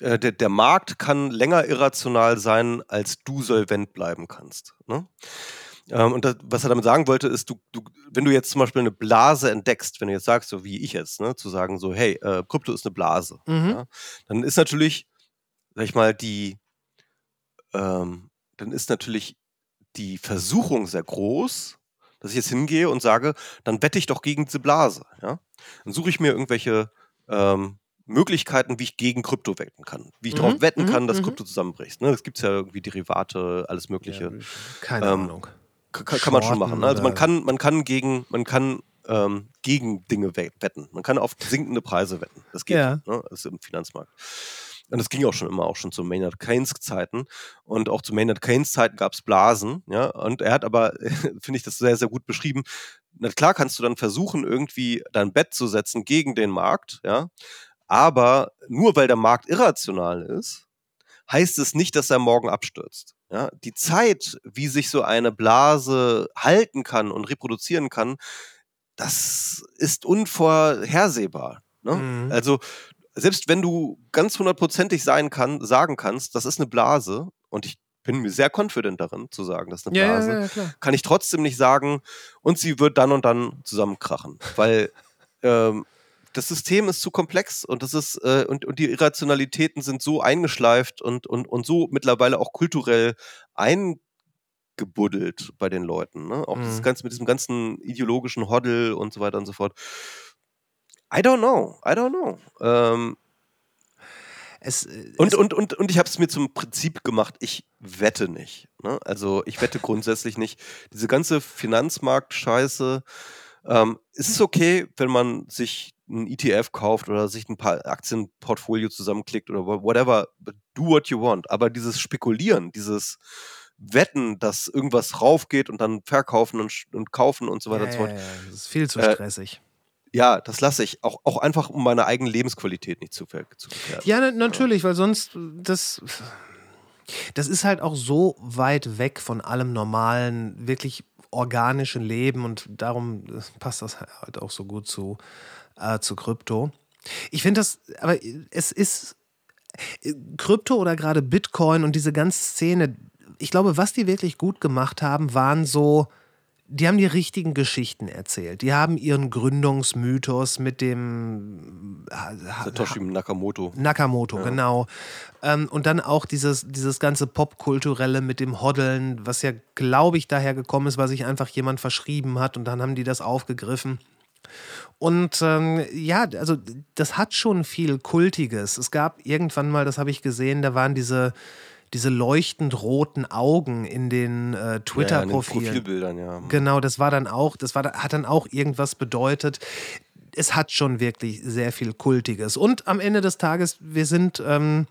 äh, der, der Markt kann länger irrational sein, als du solvent bleiben kannst. Ne? Ähm, und das, was er damit sagen wollte, ist, du, du, wenn du jetzt zum Beispiel eine Blase entdeckst, wenn du jetzt sagst, so wie ich jetzt, ne, zu sagen, so, hey, äh, Krypto ist eine Blase, Mhm. ja, dann ist natürlich, sag ich mal, die, ähm, dann ist natürlich die Versuchung sehr groß, dass ich jetzt hingehe und sage, dann wette ich doch gegen diese Blase. Ja? Dann suche ich mir irgendwelche ähm, Möglichkeiten, wie ich gegen Krypto wetten kann. Wie ich Mhm, darauf wetten mhm, kann, dass mhm. Krypto zusammenbricht. Ne? Das gibt es ja irgendwie Derivate, alles Mögliche. Keine Ähm, Ahnung. Ka- kann, kann man schon machen. Ne? Also man kann, man kann gegen, man kann ähm, gegen Dinge we- wetten. Man kann auf sinkende Preise wetten. Das geht. Ja. Ne? Das ist im Finanzmarkt. Und das ging auch schon immer, auch schon zu Maynard Keynes Zeiten. Und auch zu Maynard Keynes Zeiten gab es Blasen. Ja? Und er hat aber, finde ich das sehr, sehr gut beschrieben. Na klar kannst du dann versuchen, irgendwie dein Bett zu setzen gegen den Markt, ja. Aber nur weil der Markt irrational ist, heißt es nicht, dass er morgen abstürzt. Ja, die Zeit, wie sich so eine Blase halten kann und reproduzieren kann, das ist unvorhersehbar. Ne? Mhm. Also selbst wenn du ganz hundertprozentig sein kann, sagen kannst, das ist eine Blase, und ich bin mir sehr confident darin zu sagen, das ist eine Blase, ja, ja, kann ich trotzdem nicht sagen, und sie wird dann und dann zusammenkrachen, weil ähm, das System ist zu komplex und das ist äh, und, und die Irrationalitäten sind so eingeschleift und, und, und so mittlerweile auch kulturell eingebuddelt bei den Leuten. Ne? Auch Mhm. ganze, mit diesem ganzen ideologischen Hoddle und so weiter und so fort. I don't know, I don't know. Ähm, Es, äh, und, es, und, und, und ich habe es mir zum Prinzip gemacht, ich wette nicht. Ne? Also ich wette grundsätzlich nicht. Diese ganze Finanzmarkt-Scheiße, ähm, es ist okay, wenn man sich ein ETF kauft oder sich ein paar Aktienportfolio zusammenklickt oder wha- whatever, do what you want. Aber dieses Spekulieren, dieses Wetten, dass irgendwas raufgeht und dann verkaufen und, und kaufen und so weiter ja, und so fort. ja, ja, das ist viel zu Äh, stressig. Ja, das lasse ich. Auch, auch einfach, um meine eigene Lebensqualität nicht zu, ver zu gefährden. Ja, na, natürlich, weil sonst äh, das. Das ist halt auch so weit weg von allem normalen, wirklich organischen Leben und darum äh, passt das halt auch so gut zu, äh, zu Krypto. Ich finde das, aber es ist äh, Krypto oder gerade Bitcoin und diese ganze Szene, ich glaube, was die wirklich gut gemacht haben, waren so, die haben die richtigen Geschichten erzählt. Die haben ihren Gründungsmythos mit dem äh, Satoshi Nakamoto. Nakamoto, genau. Ähm, und dann auch dieses, dieses ganze Popkulturelle mit dem Hoddeln, was ja, glaube ich, daher gekommen ist, weil sich einfach jemand verschrieben hat und dann haben die das aufgegriffen. Und ähm, ja, also das hat schon viel Kultiges. Es gab irgendwann mal, das habe ich gesehen, da waren diese, diese leuchtend roten Augen in den äh, Ja, ja, in den Twitter-Profilen. Profilbildern, ja. Genau, das war dann auch, das war, hat dann auch irgendwas bedeutet. Es hat schon wirklich sehr viel Kultiges. Und am Ende des Tages, wir sind ähm,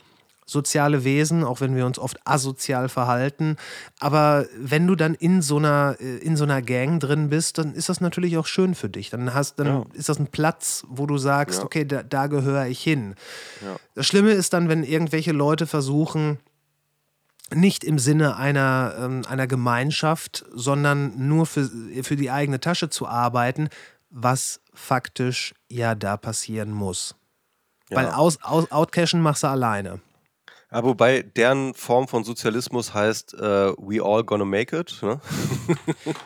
soziale Wesen, auch wenn wir uns oft asozial verhalten. Aber wenn du dann in so einer, äh, in so einer Gang drin bist, dann ist das natürlich auch schön für dich. Dann hast, dann Ja. ist das ein Platz, wo du sagst, Ja. okay, da, da gehöre ich hin. Ja. Das Schlimme ist dann, wenn irgendwelche Leute versuchen, nicht im Sinne einer, ähm, einer Gemeinschaft, sondern nur für, für die eigene Tasche zu arbeiten, was faktisch ja da passieren muss. Ja. Weil aus, aus, outcashen machst du alleine. Ja, wobei deren Form von Sozialismus heißt, äh, we all gonna make it. Ne?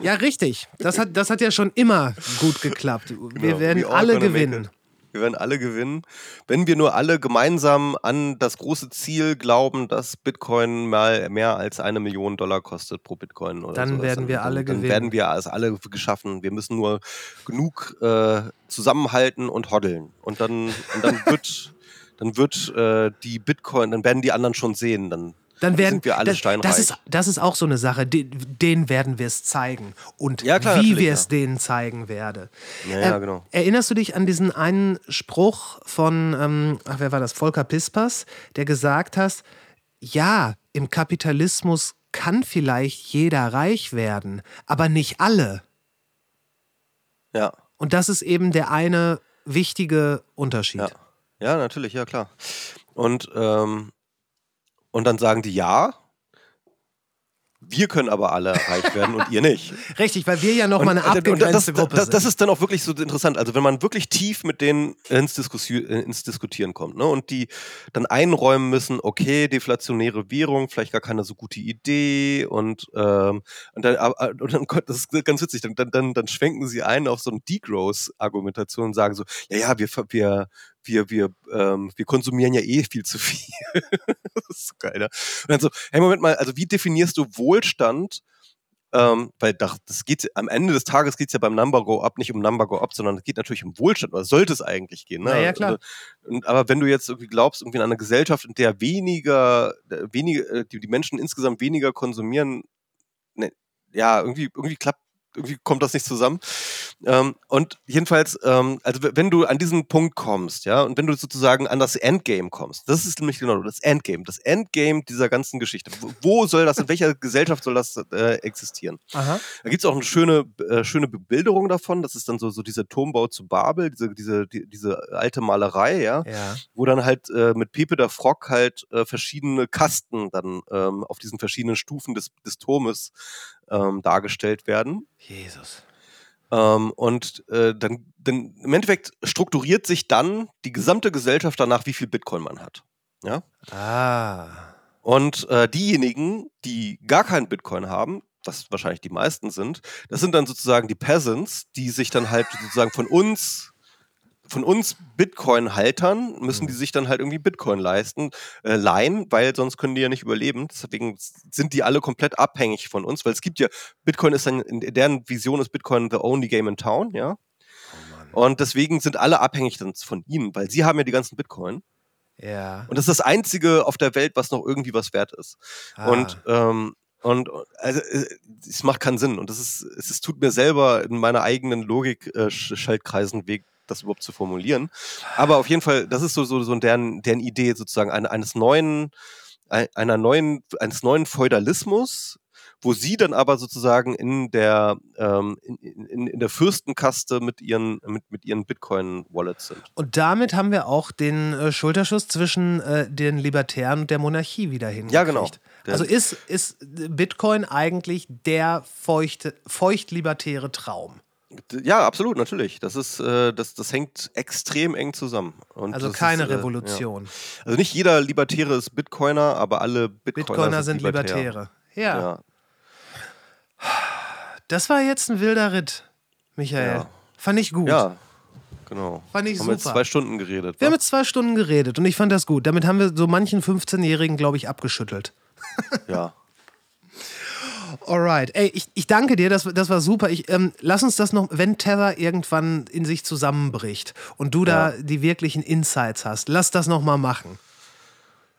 Ja, richtig. Das hat, das hat ja schon immer gut geklappt. Wir Genau, werden we all alle gewinnen. Wir werden alle gewinnen, wenn wir nur alle gemeinsam an das große Ziel glauben, dass Bitcoin mal mehr als eine Million Dollar kostet pro Bitcoin. Oder Dann sowas. werden wir dann, alle dann gewinnen. werden wir es alle geschaffen. Wir müssen nur genug äh, zusammenhalten und hoddeln. Und dann, und dann wird, dann wird äh, die Bitcoin, dann werden die anderen schon sehen. Dann, Dann werden sind wir alle das, steinreich. das ist das ist auch so eine Sache. De- Denen werden wir es zeigen und Ja, klar, wie wir ja. es denen zeigen werde. Ja, ja, Ähm, genau. Erinnerst du dich an diesen einen Spruch von, ähm, ach, wer war das? Volker Pispers, der gesagt hat, ja, im Kapitalismus kann vielleicht jeder reich werden, aber nicht alle. ja. Und das ist eben der eine wichtige Unterschied. Ja. ja, natürlich, ja klar. Und, ähm, und dann sagen die ja, wir können aber alle reich werden und ihr nicht. Richtig, weil wir ja noch mal eine und das, abgegrenzte Gruppe das, sind. das ist dann auch wirklich so interessant. Also wenn man wirklich tief mit denen ins, Diskussi äh, ins Diskutieren kommt ne? und die dann einräumen müssen, okay, deflationäre Währung, vielleicht gar keine so gute Idee und, ähm, und, dann, äh, und dann, das ist ganz witzig, dann, dann, dann, schwenken sie ein auf so eine Degrowth-Argumentation und sagen so, ja, ja, wir, wir, wir, wir, ähm, wir konsumieren ja eh viel zu viel. das ist so geil, ne? Und dann so, hey, Moment mal, also wie definierst du Wohlstand? Ähm, weil das, geht am Ende des Tages geht es ja beim Number Go Up nicht um Number Go Up, sondern es geht natürlich um Wohlstand, oder sollte es eigentlich gehen. Ne? Na ja, klar. Also, und, aber wenn du jetzt irgendwie glaubst, irgendwie an eine Gesellschaft, in der weniger, äh, weniger äh, die, die Menschen insgesamt weniger konsumieren, ne, ja, irgendwie, irgendwie klappt, irgendwie kommt das nicht zusammen. Ähm, und jedenfalls, ähm, also wenn du an diesen Punkt kommst, ja, und wenn du sozusagen an das Endgame kommst, das ist nämlich genau das Endgame, das Endgame dieser ganzen Geschichte. Wo- soll das, in welcher Gesellschaft soll das äh, existieren? Aha. Da gibt es auch eine schöne, äh, schöne Bebilderung davon. Das ist dann so, so dieser Turmbau zu Babel, diese, diese, die, diese alte Malerei, ja, Ja. wo dann halt äh, mit Pepe der Frog halt äh, verschiedene Kasten dann ähm, auf diesen verschiedenen Stufen des, des Turmes ähm, dargestellt werden. Jesus. Ähm, und äh, dann, dann im Endeffekt strukturiert sich dann die gesamte Gesellschaft danach, wie viel Bitcoin man hat. Ja. Ah. Und äh, diejenigen, die gar keinen Bitcoin haben, was wahrscheinlich die meisten sind, das sind dann sozusagen die Peasants, die sich dann halt sozusagen von uns, von uns Bitcoin-Haltern, müssen die sich dann halt irgendwie Bitcoin leisten, äh, leihen, weil sonst können die ja nicht überleben. Deswegen sind die alle komplett abhängig von uns, weil es gibt ja, Bitcoin ist dann, in deren Vision ist Bitcoin the only game in town, ja. Und deswegen sind alle abhängig dann von ihnen, weil sie haben ja die ganzen Bitcoin. Ja. Und das ist das Einzige auf der Welt, was noch irgendwie was wert ist. Ah. Und, ähm, und also, äh, es macht keinen Sinn. Und das ist, es ist, tut mir selber in meiner eigenen Logik äh, Sch- Schaltkreisen weh, das überhaupt zu formulieren. Aber auf jeden Fall, das ist so, so, so deren, deren Idee sozusagen eine, eines neuen, ein- einer neuen, eines neuen Feudalismus, wo sie dann aber sozusagen in der, ähm, in, in, in der Fürstenkaste mit ihren, mit, mit ihren Bitcoin-Wallets sind. Und damit haben wir auch den äh, Schulterschuss zwischen äh, den Libertären und der Monarchie wieder hingekriegt. Ja, genau. Der- Also ist, ist Bitcoin eigentlich der feuchte, feucht-libertäre Traum? Ja, absolut, natürlich. Das ist, äh, das, das hängt extrem eng zusammen. Und Also keine ist, äh, Revolution. Ja. Also nicht jeder Libertäre ist Bitcoiner, aber alle Bitcoiner, Bitcoiner sind libertär. Libertäre. Ja, Ja. das war jetzt ein wilder Ritt, Michael. Ja. Fand ich gut. ja, genau. Fand ich haben wir jetzt super. zwei Stunden geredet. Wir haben wa? jetzt zwei Stunden geredet und ich fand das gut. Damit haben wir so manchen 15-Jährigen, glaube ich, abgeschüttelt. ja. Alright. Ey, ich, ich danke dir, das, das war super. Ich, ähm, lass uns das noch, wenn Tether irgendwann in sich zusammenbricht und du da die wirklichen Insights hast, lass das noch mal machen.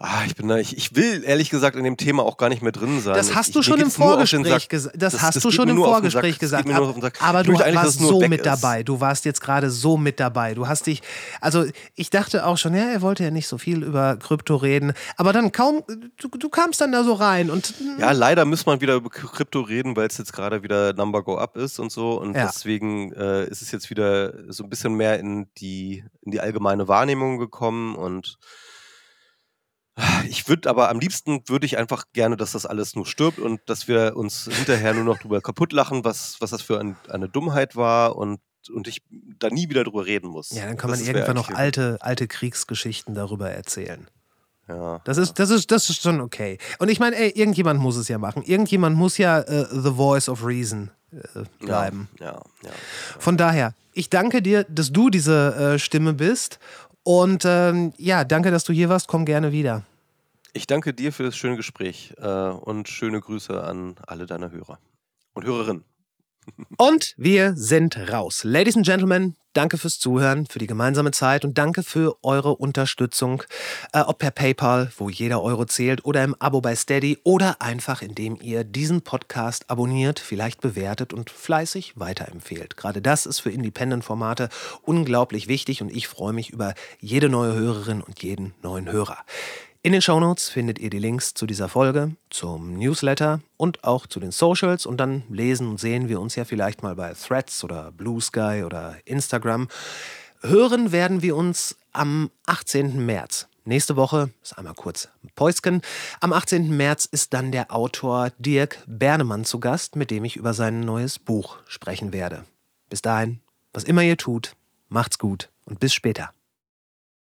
Ah, ich bin da, ich, ich will ehrlich gesagt in dem Thema auch gar nicht mehr drin sein. Das hast ich, du schon im Vorgespräch gesagt. Das, Das- hast das du schon im. Vorgespräch gesagt. ab-. Aber du warst so mit ist. dabei. Du warst jetzt gerade so mit dabei. Du hast dich, also ich dachte auch schon, ja, er wollte ja nicht so viel über Krypto reden. Aber dann kaum, du, du kamst dann da so rein und Ja, leider muss man wieder über Krypto reden, weil es jetzt gerade wieder Number Go Up ist und so. Und Ja. deswegen äh, ist es jetzt wieder so ein bisschen mehr in die, in die allgemeine Wahrnehmung gekommen. Und ich würde aber am liebsten würde ich einfach gerne, dass das alles nur stirbt und dass wir uns hinterher nur noch drüber kaputt lachen, was, was das für ein, eine Dummheit war und, und ich da nie wieder drüber reden muss. ja, dann kann man Das irgendwann noch alte, alte Kriegsgeschichten darüber erzählen. Ja. Das ist, das ist, das ist schon okay. Und ich meine, ey, irgendjemand muss es ja machen. Irgendjemand muss ja äh, the voice of reason äh, bleiben. Ja, ja. Von daher, ich danke dir, dass du diese äh, Stimme bist. Und ähm, ja, danke, dass du hier warst. Komm gerne wieder. Ich danke dir für das schöne Gespräch äh, und schöne Grüße an alle deine Hörer und Hörerinnen. Und wir sind raus. Ladies and Gentlemen, danke fürs Zuhören, für die gemeinsame Zeit und danke für eure Unterstützung. Äh, ob per PayPal, wo jeder Euro zählt, oder im Abo bei Steady oder einfach indem ihr diesen Podcast abonniert, vielleicht bewertet und fleißig weiterempfehlt. Gerade das ist für Independent-Formate unglaublich wichtig und ich freue mich über jede neue Hörerin und jeden neuen Hörer. In den Shownotes findet ihr die Links zu dieser Folge, zum Newsletter und auch zu den Socials und dann lesen und sehen wir uns ja vielleicht mal bei Threads oder Blue Sky oder Instagram. Hören werden wir uns am 18. März. Nächste Woche ist einmal kurz Päusken. Am 18. März ist dann der Autor Dirk Bernemann zu Gast, mit dem ich über sein neues Buch sprechen werde. Bis dahin, was immer ihr tut, macht's gut und bis später.